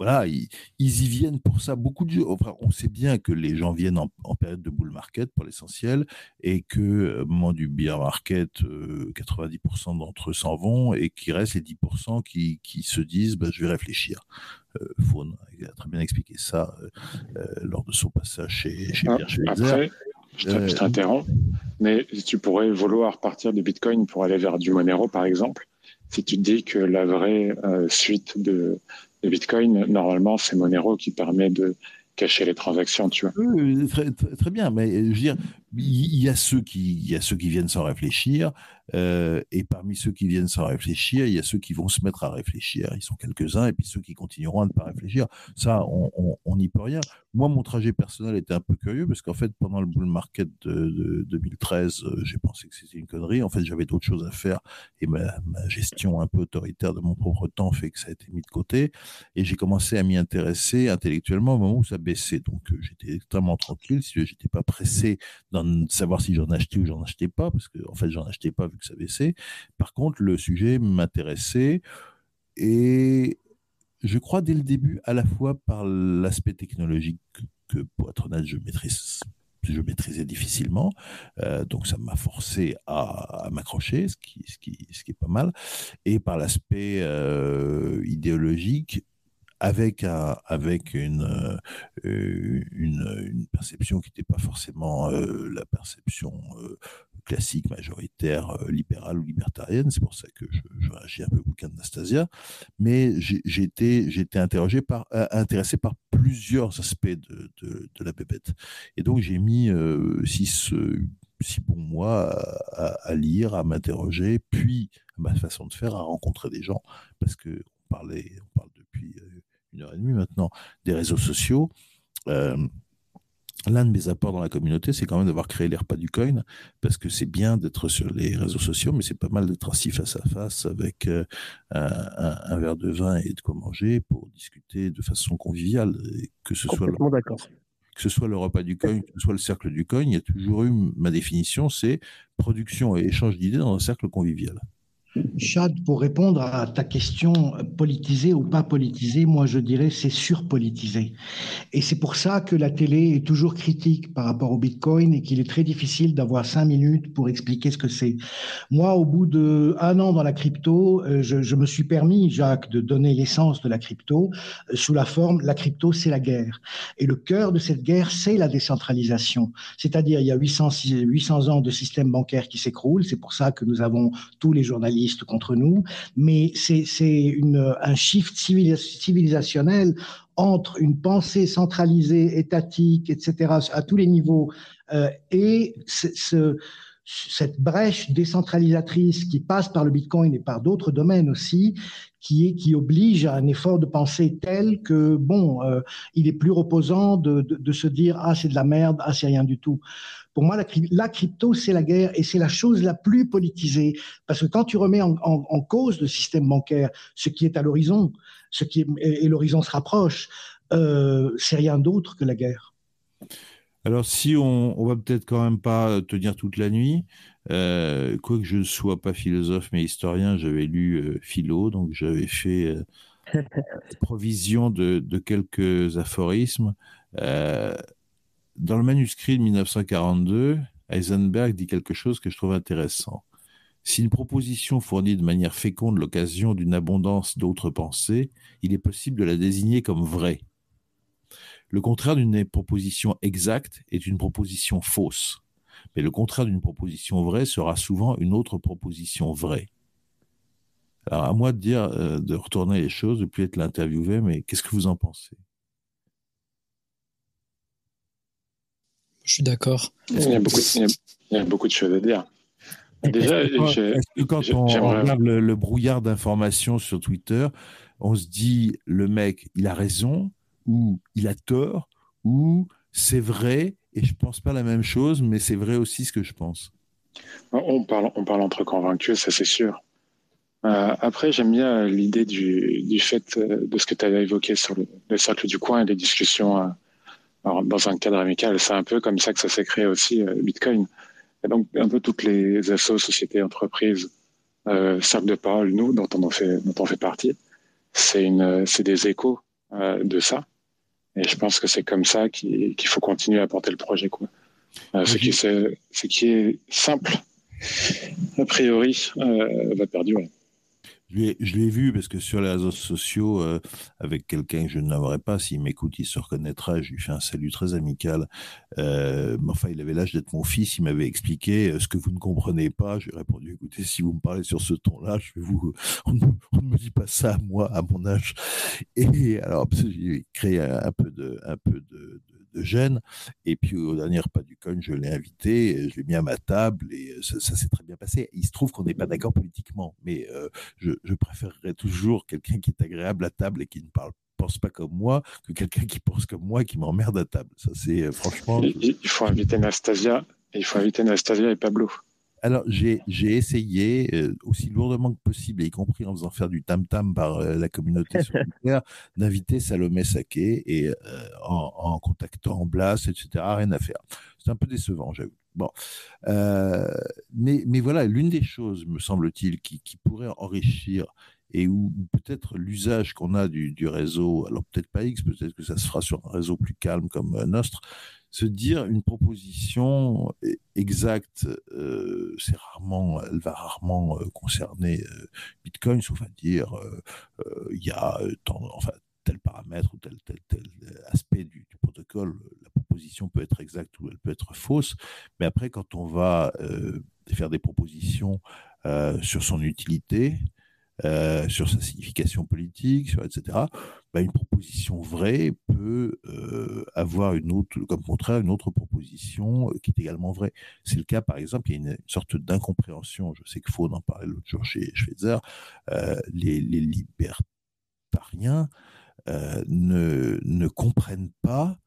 Voilà, ils, y viennent pour ça. Beaucoup de, enfin, on sait bien que les gens viennent en, période de bull market pour l'essentiel et que au moment du bear market, 90% d'entre eux s'en vont et qu'il reste les 10% qui, qui, se disent bah, je vais réfléchir. Euh, Faune a très bien expliqué ça lors de son passage chez, chez ah, Pierre Schweitzer. Je t'interromps, mais tu pourrais vouloir partir du Bitcoin pour aller vers du Monero, par exemple, si tu dis que la vraie euh, suite de, Bitcoin, normalement, c'est Monero qui permet de cacher les transactions, tu vois. Très, très, bien, mais je veux dire, il y, a ceux qui, il y a ceux qui viennent sans réfléchir, euh, et parmi ceux qui viennent sans réfléchir, il y a ceux qui vont se mettre à réfléchir. Ils sont quelques-uns, et puis ceux qui continueront à ne pas réfléchir. Ça, on n'y peut rien. Moi, mon trajet personnel était un peu curieux, parce qu'en fait, pendant le bull market de, 2013, euh, j'ai pensé que c'était une connerie. En fait, j'avais d'autres choses à faire, et ma, gestion un peu autoritaire de mon propre temps fait que ça a été mis de côté. Et j'ai commencé à m'y intéresser intellectuellement au moment où ça baissait. Donc, euh, j'étais extrêmement tranquille, si j'étais pas pressé savoir si j'en achetais ou j'en achetais pas, parce qu'en en fait, j'en achetais pas vu que ça baissait. Par contre, le sujet m'intéressait et je crois dès le début, à la fois par l'aspect technologique que, pour être honnête, je maîtrise je maîtrisais difficilement, euh, donc ça m'a forcé à, m'accrocher, ce qui, ce, qui, ce qui est pas mal, et par l'aspect euh, idéologique avec avec une, euh, une, une perception qui n'était pas forcément euh, la perception euh, classique, majoritaire, libérale ou libertarienne. C'est pour ça que je, réagis un peu au bouquin d'Anastasia. Mais j'ai été, été interrogé par, intéressé par plusieurs aspects de, de, de la bébête. Et donc j'ai mis six, six bons mois à, à lire, à m'interroger, puis à ma façon de faire, à rencontrer des gens, parce que on parlait, on parle depuis une heure et demie maintenant, des réseaux sociaux. Euh, l'un de mes apports dans la communauté, c'est quand même d'avoir créé les repas du coin, parce que c'est bien d'être sur les réseaux sociaux, mais c'est pas mal d'être assis face à face avec euh, un, verre de vin et de quoi manger pour discuter de façon conviviale. que ce soit le, que ce soit le repas du coin, que ce soit le cercle du coin, il y a toujours eu ma définition, c'est production et échange d'idées dans un cercle convivial. Chad, pour répondre à ta question politisée ou pas politisée, moi je dirais c'est surpolitisé. Et c'est pour ça que la télé est toujours critique par rapport au Bitcoin et qu'il est très difficile d'avoir cinq minutes pour expliquer ce que c'est. Moi, au bout de un an dans la crypto, euh, je, me suis permis, Jacques, de donner l'essence de la crypto euh, sous la forme la crypto, c'est la guerre. Et le cœur de cette guerre, c'est la décentralisation. C'est-à-dire, il y a 800, 800 ans de système bancaire qui s'écroule. C'est pour ça que nous avons tous les journalistes contre nous, mais c'est un shift civilisationnel entre une pensée centralisée, étatique, etc., à tous les niveaux, euh, et ce, cette brèche décentralisatrice qui passe par le Bitcoin et par d'autres domaines aussi, qui est qui oblige à un effort de pensée tel que bon, euh, il est plus reposant de, de se dire ah c'est de la merde, ah c'est rien du tout. Pour moi, la, crypto, c'est la guerre et c'est la chose la plus politisée. Parce que quand tu remets en, cause le système bancaire, ce qui est à l'horizon, ce qui et, l'horizon se rapproche, euh, c'est rien d'autre que la guerre. Alors, si on, on va peut-être quand même pas tenir toute la nuit, euh, quoique je ne sois pas philosophe mais historien, j'avais lu euh, philo, donc j'avais fait provision de, de, quelques aphorismes. Dans le manuscrit de 1942, Heisenberg dit quelque chose que je trouve intéressant. Si une proposition fournit de manière féconde l'occasion d'une abondance d'autres pensées, il est possible de la désigner comme vraie. Le contraire d'une proposition exacte est une proposition fausse. Mais le contraire d'une proposition vraie sera souvent une autre proposition vraie. Alors à moi de dire, euh, de retourner les choses, de plus être l'interviewé, mais qu'est-ce que vous en pensez? Je suis d'accord. Il, y a beaucoup de choses à dire. Déjà, quand on regarde le, brouillard d'informations sur Twitter, on se dit le mec, il a raison, ou il a tort, ou c'est vrai, et je pense pas la même chose, mais c'est vrai aussi ce que je pense. On parle, on parle entre convaincus, ça c'est sûr. Euh, après, j'aime bien l'idée du, du, fait euh, de ce que tu avais évoqué sur le, le, cercle du coin et les discussions euh, alors, dans un cadre amical, c'est un peu comme ça que ça s'est créé aussi, euh, Bitcoin. Et donc, un peu toutes les assos, sociétés, entreprises, euh, cercle de parole, nous, dont on en fait, dont on fait partie, c'est une, c'est des échos de ça. Et je pense que c'est comme ça qu'il faut continuer à porter le projet. Quoi. ce, qui, ce qui est simple, a priori, va perdurer. Je l'ai vu parce que sur les réseaux sociaux, euh, avec quelqu'un que je n'aimerais pas, s'il m'écoute, il se reconnaîtra. Je lui fais un salut très amical. Euh, enfin, il avait l'âge d'être mon fils. Il m'avait expliqué euh, ce que vous ne comprenez pas. Je lui ai répondu écoutez, si vous me parlez sur ce ton-là, je vais vous. On ne, me dit pas ça à moi, à mon âge. Et alors, j'ai créé un, peu de, un peu de de gêne. Et puis au dernier repas du coin, je l'ai invité, je l'ai mis à ma table et euh, ça, s'est très bien passé. Il se trouve qu'on n'est pas d'accord politiquement, mais euh, je, préférerais toujours quelqu'un qui est agréable à table et qui ne parle pense pas comme moi que quelqu'un qui pense comme moi et qui m'emmerde à table. Ça, c'est euh, franchement. Il, faut inviter Nastasia. Il faut inviter Nastasia et Pablo. Alors, j'ai essayé euh, aussi lourdement que possible, y compris en faisant faire du tam-tam par euh, la communauté solitaire, d'inviter Salomé Saké et euh, en, contactant Blas, etc. Rien à faire. C'est un peu décevant, j'avoue. Bon, mais, mais voilà, l'une des choses, me semble-t-il, qui, qui pourrait enrichir et où peut-être l'usage qu'on a du, du, réseau, alors peut-être pas X, peut-être que ça se fera sur un réseau plus calme comme Nostre, se dire une proposition exacte, euh, c'est rarement, elle va rarement euh, concerner euh, Bitcoin, sauf à dire il y a enfin tel paramètre ou tel tel tel aspect du, du, protocole, la proposition peut être exacte ou elle peut être fausse, mais après quand on va faire des propositions sur son utilité, euh, sur sa signification politique, sur, etc., bah, une proposition vraie peut euh, avoir une autre, comme contraire, une autre proposition euh, qui est également vraie. C'est le cas, par exemple, il y a une, sorte d'incompréhension, je sais que Faune en parlait l'autre jour chez Schweitzer, les, les, libertariens ne, ne comprennent pas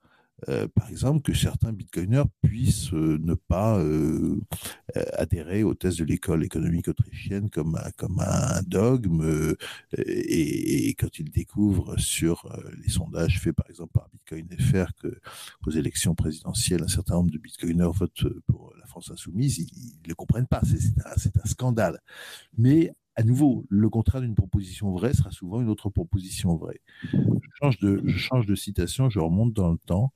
euh, par exemple, que certains bitcoiners puissent euh, ne pas euh, adhérer aux thèses de l'école économique autrichienne comme comme un dogme, et, quand ils découvrent sur les sondages faits par exemple par Bitcoin FR que aux élections présidentielles, un certain nombre de bitcoiners votent pour la France insoumise, ils ne le comprennent pas. C'est un, un scandale. Mais à nouveau, le contraire d'une proposition vraie sera souvent une autre proposition vraie. Je change de, citation, je remonte dans le temps.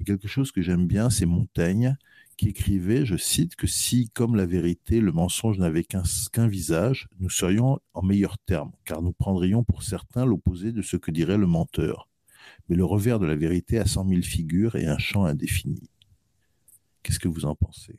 Et quelque chose que j'aime bien, c'est Montaigne qui écrivait, je cite, que si, comme la vérité, le mensonge n'avait qu'un visage, nous serions en meilleurs termes, car nous prendrions pour certains l'opposé de ce que dirait le menteur. Mais le revers de la vérité a cent mille figures et un champ indéfini. Qu'est-ce que vous en pensez?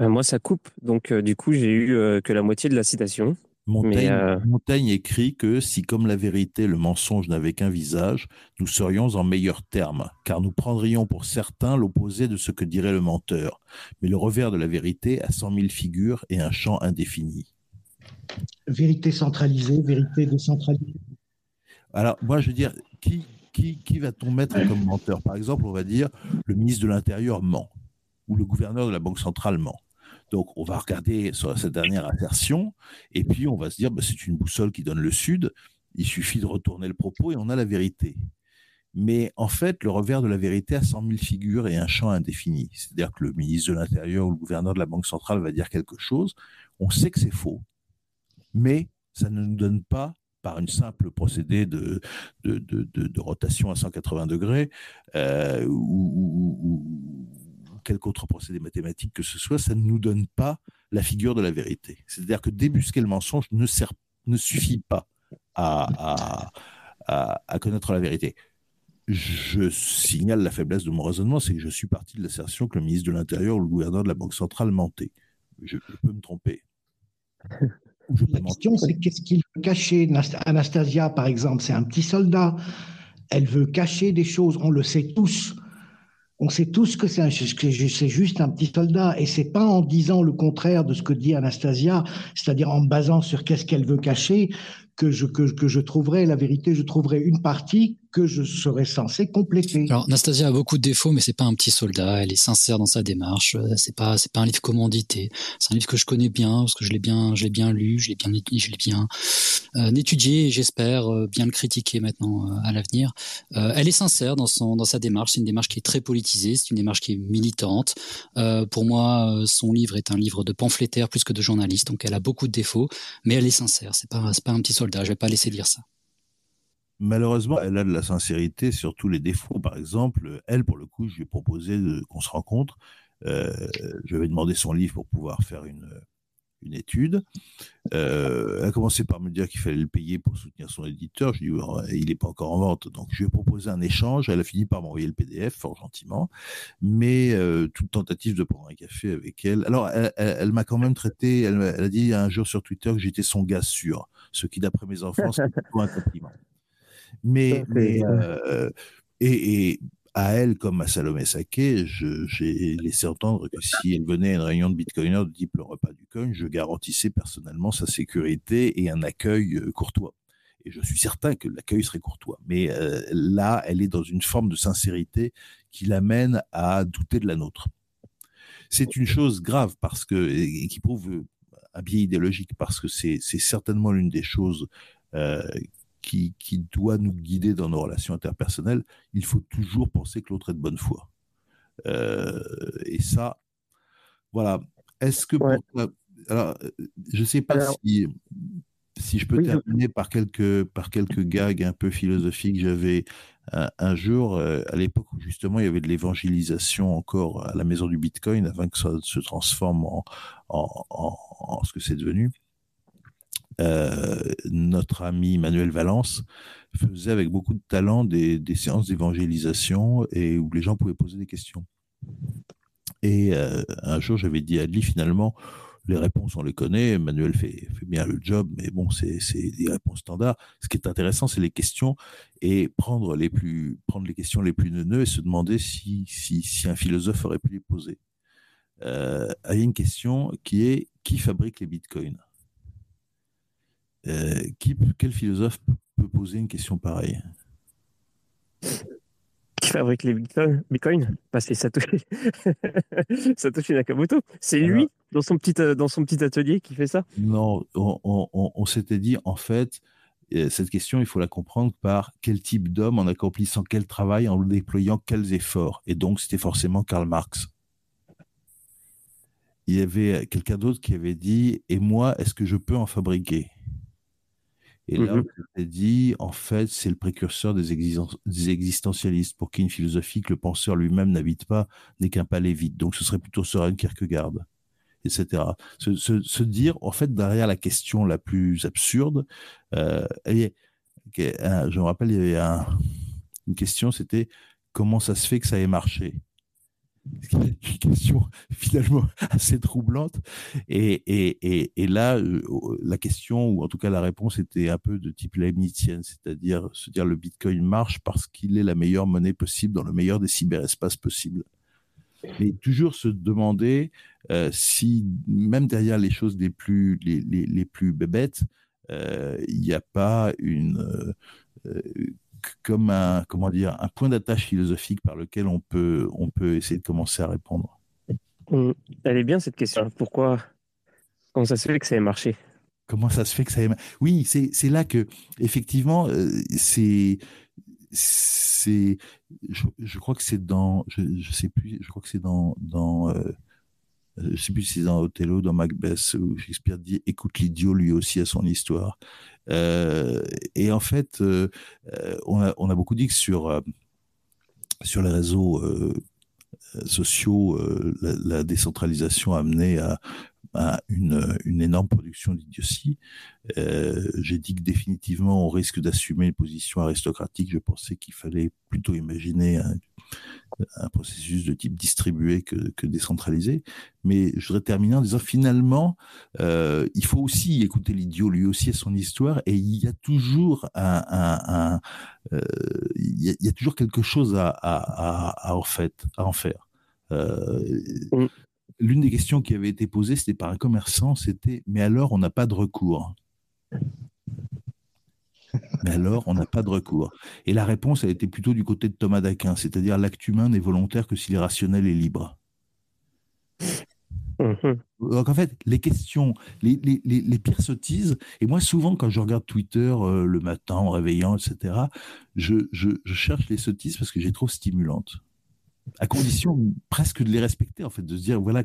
Euh, moi, ça coupe. Donc, euh, du coup, j'ai eu euh, que la moitié de la citation. Montaigne, écrit que si, comme la vérité, le mensonge n'avait qu'un visage, nous serions en meilleurs termes, car nous prendrions pour certains l'opposé de ce que dirait le menteur. Mais le revers de la vérité a cent mille figures et un champ indéfini. Vérité centralisée, vérité décentralisée. Alors, moi, je veux dire, qui, qui, qui va-t-on mettre comme menteur? Par exemple, on va dire le ministre de l'Intérieur ment, ou le gouverneur de la Banque centrale ment. Donc, on va regarder sur cette dernière assertion, et puis on va se dire, bah, c'est une boussole qui donne le sud, il suffit de retourner le propos et on a la vérité. Mais en fait, le revers de la vérité a 100 000 figures et un champ indéfini. C'est-à-dire que le ministre de l'Intérieur ou le gouverneur de la Banque centrale va dire quelque chose, on sait que c'est faux, mais ça ne nous donne pas par une simple procédé de, rotation à 180 degrés euh, ou, quelque autre procédé mathématique que ce soit, ça ne nous donne pas la figure de la vérité. C'est-à-dire que débusquer le mensonge ne, sert, ne suffit pas à, à, connaître la vérité. Je signale la faiblesse de mon raisonnement, c'est que je suis parti de l'assertion que le ministre de l'Intérieur ou le gouverneur de la Banque centrale mentait. Je, peux me tromper. la question, c'est qu'est-ce qu'il veut cacher? Anastasia, par exemple, c'est un petit soldat. Elle veut cacher des choses, on le sait tous. On sait tous que c'est juste un petit soldat, et c'est pas en disant le contraire de ce que dit Anastasia, c'est-à-dire en basant sur qu'est-ce qu'elle veut cacher, que je, que, que je trouverai la vérité, je trouverai une partie que je serais censé compléter. Alors, Nastasia a beaucoup de défauts, mais c'est pas un petit soldat. Elle est sincère dans sa démarche. Euh, c'est pas, c'est pas un livre commandité. C'est un livre que je connais bien parce que je l'ai bien, je l'ai bien lu, je l'ai bien, je l'ai bien euh, étudié et j'espère euh, bien le critiquer maintenant euh, à l'avenir. Euh, elle est sincère dans son, dans sa démarche. C'est une démarche qui est très politisée. C'est une démarche qui est militante. pour moi, son livre est un livre de pamphlétaire plus que de journaliste. Donc, elle a beaucoup de défauts, mais elle est sincère. C'est pas, c'est pas un petit soldat. Je vais pas laisser dire ça. malheureusement, elle a de la sincérité sur tous les défauts. Par exemple, elle, pour le coup, je lui ai proposé qu'on se rencontre. Euh, je vais demander son livre pour pouvoir faire une, une étude. Euh, elle a commencé par me dire qu'il fallait le payer pour soutenir son éditeur. Je lui ai dit, il n'est pas encore en vente. Donc, je lui ai proposé un échange. Elle a fini par m'envoyer le PDF, fort gentiment. Mais euh, toute tentative de prendre un café avec elle. Alors, elle, m'a quand même traité, elle, a dit un jour sur Twitter que j'étais son gars sûr. Ce qui, d'après mes enfants, c'est un compliment. Mais, mais euh, et, et, à elle comme à Salomé Saké, j'ai laissé entendre que si elle venait à une réunion de bitcoiners de type le repas du coin, je garantissais personnellement sa sécurité et un accueil euh, courtois. Et je suis certain que l'accueil serait courtois. Mais euh, là, elle est dans une forme de sincérité qui l'amène à douter de la nôtre. C'est une chose grave parce que et qui prouve un biais idéologique parce que c'est certainement l'une des choses euh, qui, doit nous guider dans nos relations interpersonnelles, il faut toujours penser que l'autre est de bonne foi. Euh, et ça, voilà. Est-ce que alors, je ne sais pas si, si je peux terminer par quelques par quelques gags un peu philosophiques. J'avais un, jour, euh, à l'époque où justement il y avait de l'évangélisation encore à la maison du Bitcoin, avant que ça se transforme en, ce que c'est devenu. Euh, notre ami Manuel Valence faisait avec beaucoup de talent des, séances d'évangélisation et où les gens pouvaient poser des questions. Et euh, un jour, j'avais dit à Adli, finalement, les réponses, on les connaît, Manuel fait, fait bien le job, mais bon, c'est des réponses standards. Ce qui est intéressant, c'est les questions et prendre les, plus, prendre les questions les plus neuneux et se demander si, si, si un philosophe aurait pu les poser. Euh, il y a une question qui est qui fabrique les bitcoins? Euh, quel philosophe peut poser une question pareille? Qui fabrique les bitcoins? Bah, C'est Satoshi. Satoshi Nakamoto. C'est lui, dans son, petit, euh, dans son petit atelier, qui fait ça? Non, on, s'était dit, en fait, euh, cette question, il faut la comprendre par quel type d'homme en accomplissant quel travail, en déployant quels efforts. Et donc, c'était forcément Karl Marx. Il y avait quelqu'un d'autre qui avait dit, et moi, est-ce que je peux en fabriquer? Et là, on s'est dit, en fait, c'est le précurseur des, existentialistes, pour qui une philosophie que le penseur lui-même n'habite pas n'est qu'un palais vide. Donc, ce serait plutôt Søren Kierkegaard, etc. Se, dire, en fait, derrière la question la plus absurde, euh, je me rappelle, il y avait une question, c'était comment ça se fait que ça ait marché? Une question finalement assez troublante. Et, et, et, là, euh, la question, ou en tout cas la réponse, était un peu de type leibnizienne, c'est-à-dire se dire le Bitcoin marche parce qu'il est la meilleure monnaie possible dans le meilleur des cyberespaces possibles. Mais toujours se demander euh, si, même derrière les choses les plus, les, les, les plus bébêtes, euh, il n'y a pas une comme un, comment dire, un point d'attache philosophique par lequel on peut, on peut essayer de commencer à répondre? Mmh. Elle est bien cette question. Pourquoi Comment ça se fait que ça ait marché? Comment ça se fait que ça ait marché Oui, c'est là que, effectivement, euh, c'est. C'est je, crois que c'est dans. Je, je sais plus, je crois que c'est dans. dans euh, je ne sais plus si c'est dans Othello, dans Macbeth, où Shakespeare dit écoute l'idiot, lui aussi a son histoire. Euh, et en fait, euh, euh, on, a, on, a, beaucoup dit que sur, sur les réseaux sociaux, la, décentralisation a amené à, à une, une, énorme production d'idiotie. J'ai dit que définitivement, on risque d'assumer une position aristocratique. Je pensais qu'il fallait plutôt imaginer un, processus de type distribué que, que, décentralisé. Mais je voudrais terminer en disant finalement, euh, il faut aussi écouter l'idiot, lui aussi a son histoire, et il y a toujours un, euh, il, y a, toujours quelque chose à, à, à, à en faire. Euh, mm. L'une des questions qui avait été posée, c'était par un commerçant, c'était mais alors on n'a pas de recours. Mais alors, on n'a pas de recours. Et la réponse a été plutôt du côté de Thomas d'Aquin, c'est-à-dire l'acte humain n'est volontaire que s'il est rationnel et libre. Mhm. Donc en fait, les questions, les, pires sottises, et moi souvent quand je regarde Twitter euh, le matin en réveillant, etc., je, cherche les sottises parce que j'ai trop stimulantes. À condition presque de les respecter, en fait, de se dire, voilà,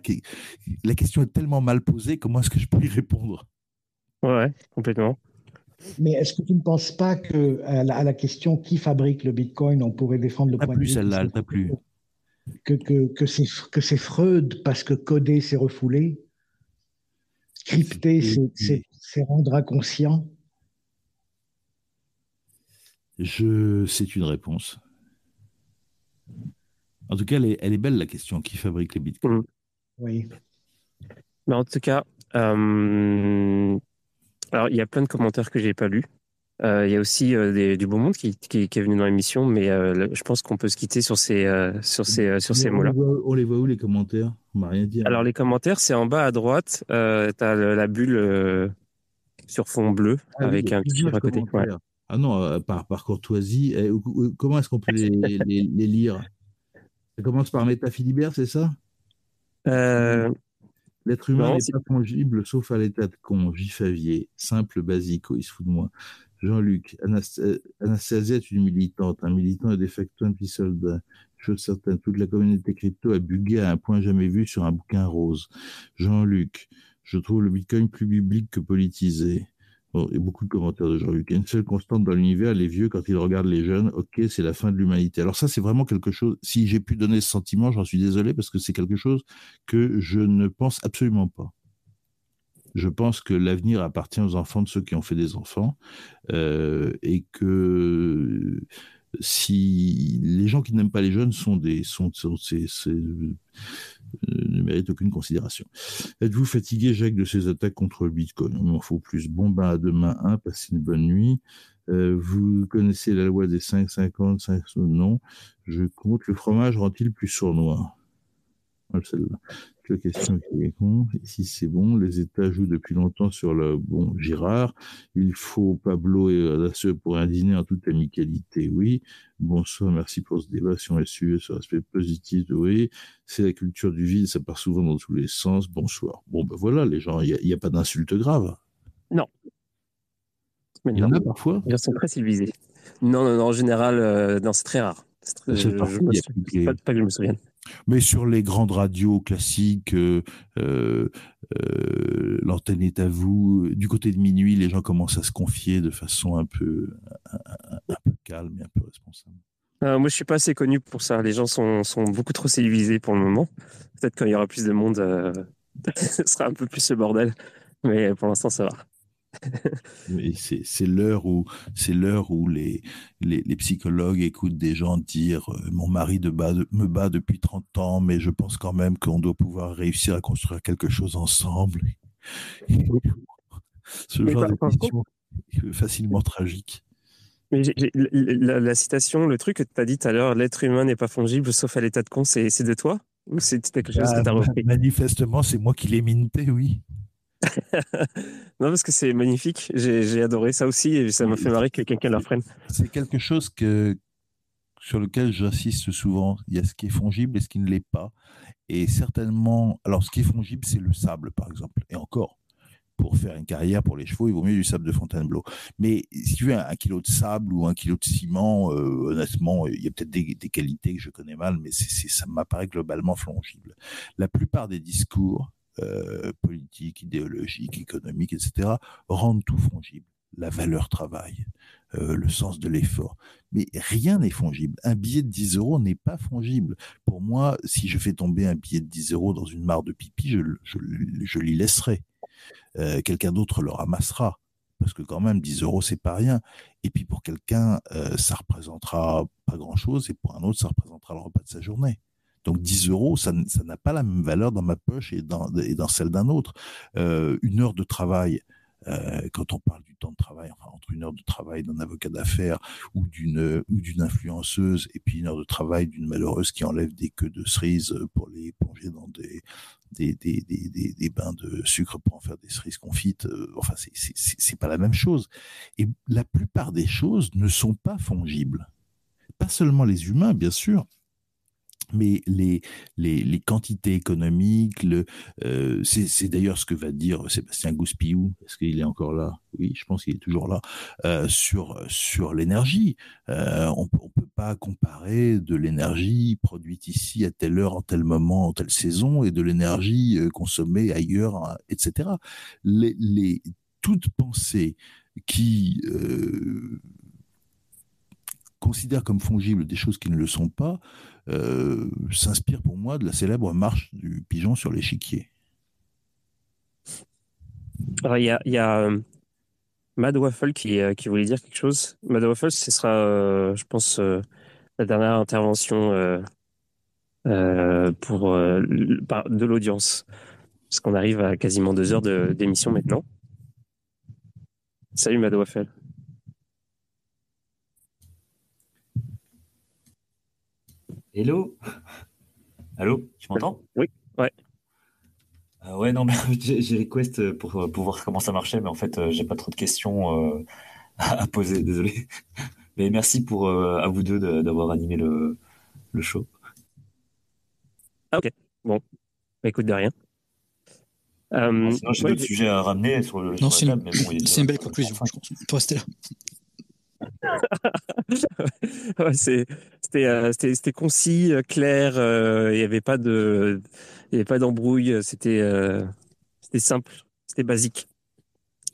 la question est tellement mal posée, comment est-ce que je peux y répondre? Ouais, complètement. Mais est-ce que tu ne penses pas que à la, question qui fabrique le Bitcoin, on pourrait défendre le point plus, de vue celle-là, plus. Que, que, que c'est que c'est Freud parce que coder c'est refoulé, crypter c'est rendre inconscient. Je, c'est une réponse. En tout cas, elle est, elle est, belle la question qui fabrique les bitcoins? Mmh. Oui. Mais en tout cas, euh, alors il y a plein de commentaires que j'ai pas lus. Euh, il y a aussi euh, du beau monde qui, qui, est venu dans l'émission, mais je pense qu'on peut se quitter sur ces, sur ces, sur ces mots-là. On les voit où les commentaires? On m'a rien dit. Alors les commentaires, c'est en bas à droite. tu as la bulle sur fond bleu ah avec un petit à côté. Ah non, par, par courtoisie. Comment est-ce qu'on peut les, les, les, lire? Ça commence par métaphilibert, c'est ça? L'être humain n'est pas fongible sauf à l'état de con, Favier, simple, basique, oh, il se fout de moi. Jean-Luc, Anastasia est une militante, un militant est de facto un petit soldat. Chose certaine, toute la communauté crypto a bugué à un point jamais vu sur un bouquin rose. Jean-Luc, je trouve le Bitcoin plus biblique que politisé. Bon, il y a beaucoup de commentaires de Jean-Luc. Une seule constante dans l'univers, les vieux, quand ils regardent les jeunes, ok, c'est la fin de l'humanité. Alors ça, c'est vraiment quelque chose, si j'ai pu donner ce sentiment, j'en suis désolé, parce que c'est quelque chose que je ne pense absolument pas. Je pense que l'avenir appartient aux enfants de ceux qui ont fait des enfants, euh, et que si les gens qui n'aiment pas les jeunes sont des sont, sont ne mérite aucune considération. Êtes-vous fatigué, Jacques, de ces attaques contre le Bitcoin? Il m'en faut plus. Bon ben à demain, un, passez une bonne nuit. Euh, vous connaissez la loi des 5,50, 5 non. Je compte, le fromage rend-il plus sournois? Celle-là question qui est con. Ici, c'est bon. Les États jouent depuis longtemps sur le bon Girard. Il faut Pablo et Audacieux pour un dîner en toute amicalité, oui. Bonsoir, merci pour ce débat. Si on est suivi sur l'aspect positif, oui. C'est la culture du vide, ça part souvent dans tous les sens. Bonsoir. Bon, ben voilà, les gens, il n'y a, pas d'insulte grave. Non. il y en a parfois. Ils sont très civilisés. Non, non, non, en général, euh, non, c'est très rare. Très, je, pas, pas que je me souvienne. Mais sur les grandes radios classiques, euh, euh, euh, l'antenne est à vous. Du côté de minuit, les gens commencent à se confier de façon un peu, calme et un peu responsable. moi, je suis pas assez connu pour ça. Les gens sont, beaucoup trop civilisés pour le moment. Peut-être quand il y aura plus de monde, ce sera un peu plus ce bordel. Mais pour l'instant, ça va c'est l'heure où c'est l'heure où les, les, psychologues écoutent des gens dire euh, mon mari de me bat depuis 30 ans, mais je pense quand même qu'on doit pouvoir réussir à construire quelque chose ensemble. Ce genre de question facilement tragique. Mais la, citation, le truc que tu as dit tout à l'heure, l'être humain n'est pas fongible sauf à l'état de con, c'est de toi Ou c'est quelque chose que tu as repris? Manifestement, c'est moi qui l'ai minté, oui. non, parce que c'est magnifique. J'ai adoré ça aussi et ça m'a fait marrer que quelqu'un l'apprenne. C'est quelque chose que, sur lequel j'insiste souvent. Il y a ce qui est fongible et ce qui ne l'est pas. Et certainement, alors ce qui est fongible, c'est le sable, par exemple. Et encore, pour faire une carrière pour les chevaux, il vaut mieux du sable de Fontainebleau. Mais si tu veux un, kilo de sable ou un kilo de ciment, euh, honnêtement, il y a peut-être des, des, qualités que je connais mal, mais ça m'apparaît globalement fongible. La plupart des discours euh, politique, idéologique, économique, etc., rendent tout fongible. La valeur travail, euh, le sens de l'effort. Mais rien n'est fongible. Un billet de 10 euros n'est pas fongible. Pour moi, si je fais tomber un billet de 10 euros dans une mare de pipi, je, je, l'y laisserai. Euh, quelqu'un d'autre le ramassera. Parce que quand même, 10 euros, c'est pas rien. Et puis pour quelqu'un, ça représentera pas grand-chose. Et pour un autre, ça représentera le repas de sa journée. Donc 10 euros, ça n'a pas la même valeur dans ma poche et dans, celle d'un autre. Euh, une heure de travail, euh, quand on parle du temps de travail, entre une heure de travail d'un avocat d'affaires ou d'une ou d'une influenceuse et puis une heure de travail d'une malheureuse qui enlève des queues de cerises pour les plonger dans des bains de sucre pour en faire des cerises confites. Euh, enfin, c'est pas la même chose. Et la plupart des choses ne sont pas fongibles. Pas seulement les humains, bien sûr, mais les, les, les, quantités économiques, le, euh, c'est d'ailleurs ce que va dire Sébastien Gouspillou, est-ce qu'il est encore là? Oui, je pense qu'il est toujours là, euh, sur, sur l'énergie. Euh, on ne peut pas comparer de l'énergie produite ici à telle heure, en tel moment, en telle saison, et de l'énergie euh, consommée ailleurs, etc. Les, les, toute pensée qui considèrent comme fongibles des choses qui ne le sont pas, s'inspire pour moi de la célèbre marche du pigeon sur l'échiquier. Il y a, a Mad Waffle qui, qui voulait dire quelque chose. Mad Waffle, ce sera, je pense, la dernière intervention euh, pour euh, de l'audience. Parce qu'on arrive à quasiment deux heures d'émission maintenant. Salut Madouafel. Hello? Allô, tu m'entends? Oui, ouais. Euh, ouais, non, mais j'ai request pour, pour voir comment ça marchait, mais en fait, j'ai pas trop de questions à poser, désolé. Mais merci pour à vous deux d'avoir animé le, le show. Ah, ok. Bon. Bah, écoute, de rien. Euh, sinon, j'ai d'autres sujets à ramener sur le. Non, c'est une, une, belle conclusion, je pense. Peut rester là. ouais, c'était euh, concis, euh, clair. Euh, il n'y avait pas de, il avait pas d'embrouille. C'était c'était simple, c'était basique.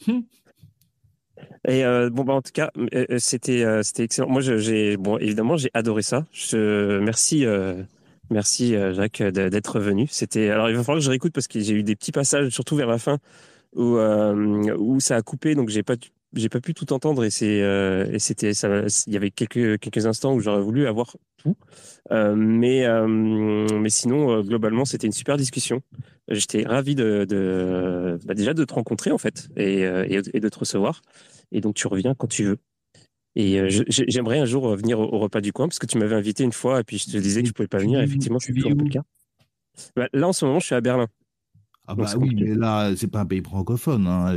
Hmm. Et bon bah en tout cas c'était c'était excellent. Moi j'ai bon évidemment j'ai adoré ça. Je merci Merci Jacques d'être venu. C'était alors il va falloir que je réécoute parce que j'ai eu des petits passages, surtout vers la fin, où où ça a coupé, donc j'ai pas j'ai pas pu tout entendre et c'est euh, et c'était ça. Il y avait quelques quelques instants où j'aurais voulu avoir tout, mais mais sinon globalement c'était une super discussion. J'étais ravi de, de bah, déjà de te rencontrer en fait et, et de te recevoir. Et donc tu reviens quand tu veux. Et euh, j'aimerais un jour venir au, repas du coin parce que tu m'avais invité une fois et puis je te disais que je pouvais pas venir. Effectivement, c'est toujours un peu le cas. Bah, là, en ce moment, je suis à Berlin. Ah bah oui, mais là, c'est pas un pays francophone. Hein.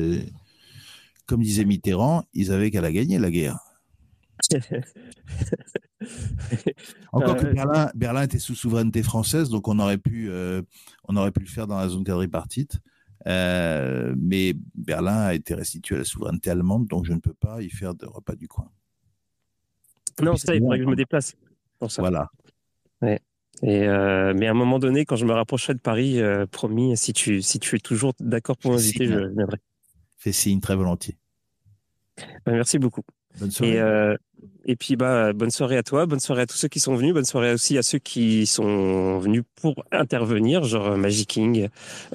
Comme disait Mitterrand, ils avaient qu'à la gagner la guerre. Encore que Berlin, Berlin, était sous souveraineté française, donc on aurait pu, euh, on aurait pu le faire dans la zone quadripartite. Euh, mais Berlin a été restitué à la souveraineté allemande, donc je ne peux pas y faire de repas du coin. Non, ça, il faudrait que je me déplace pour ça. Voilà. Ouais. Et euh, mais à un moment donné, quand je me rapprocherai de Paris, promis, si tu, si tu es toujours d'accord pour m'inviter, je viendrai. Fais signe très volontiers. Ben, merci beaucoup. Bonne soirée. Et, euh, et puis, bah, bonne soirée à toi, bonne soirée à tous ceux qui sont venus, bonne soirée aussi à ceux qui sont venus pour intervenir, genre Magic King,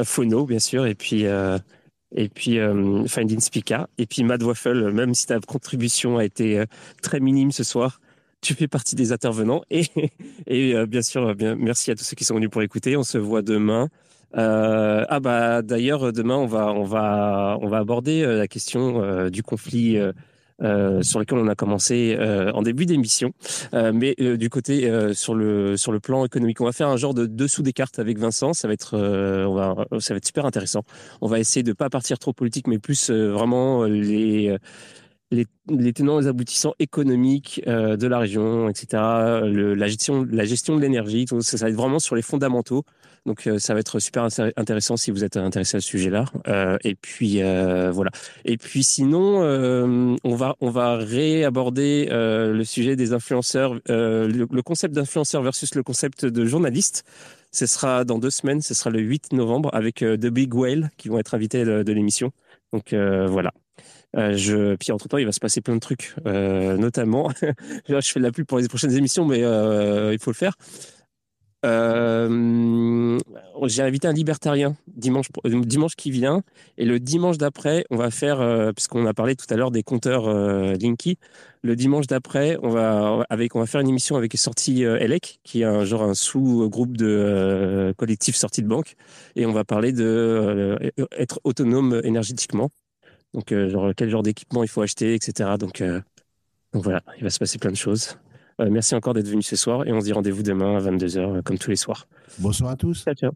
Phono, bien sûr, et puis, et puis Finding Spica, et puis Mad Waffle, même si ta contribution a été très minime ce soir, tu fais partie des intervenants. Et, et bien sûr, bien, merci à tous ceux qui sont venus pour écouter. On se voit demain. Euh, ah bah d'ailleurs demain on va on va on va aborder la question du conflit euh, sur lequel on a commencé euh, en début d'émission. Euh, mais du côté sur le sur le plan économique, on va faire un genre de dessous des cartes avec Vincent. Ça va être ça va être super intéressant. On va essayer de pas partir trop politique, mais plus vraiment les les, tenants et aboutissants économiques de la région, etc. La gestion, de l'énergie, ça, va être vraiment sur les fondamentaux. Donc euh, ça va être super intéressant si vous êtes intéressé à ce sujet-là. Euh, et puis euh, voilà. Et puis sinon, on va on va réaborder le sujet des influenceurs, le, concept d'influenceur versus le concept de journaliste. Ce sera dans deux semaines, ce sera le 8 novembre avec The Big Whale qui vont être invités de, l'émission. Donc voilà. Je... Puis entre-temps, il va se passer plein de trucs, notamment, je fais de la pub pour les prochaines émissions, mais il faut le faire. Euh, j'ai invité un libertarien dimanche, euh, dimanche qui vient. Et le dimanche d'après, on va faire, euh, puisqu'on a parlé tout à l'heure des compteurs Linky, le dimanche d'après, on va, avec, on va faire une émission avec Sortie Elec, qui est un genre un sous-groupe de collectif sortie de banque. Et on va parler de être autonome énergétiquement. Donc, genre, quel genre d'équipement il faut acheter, etc. Donc, donc voilà, il va se passer plein de choses. Euh, merci encore d'être venu ce soir et on se dit rendez-vous demain à 22h euh, comme tous les soirs. Bonsoir à tous. Ciao, ciao.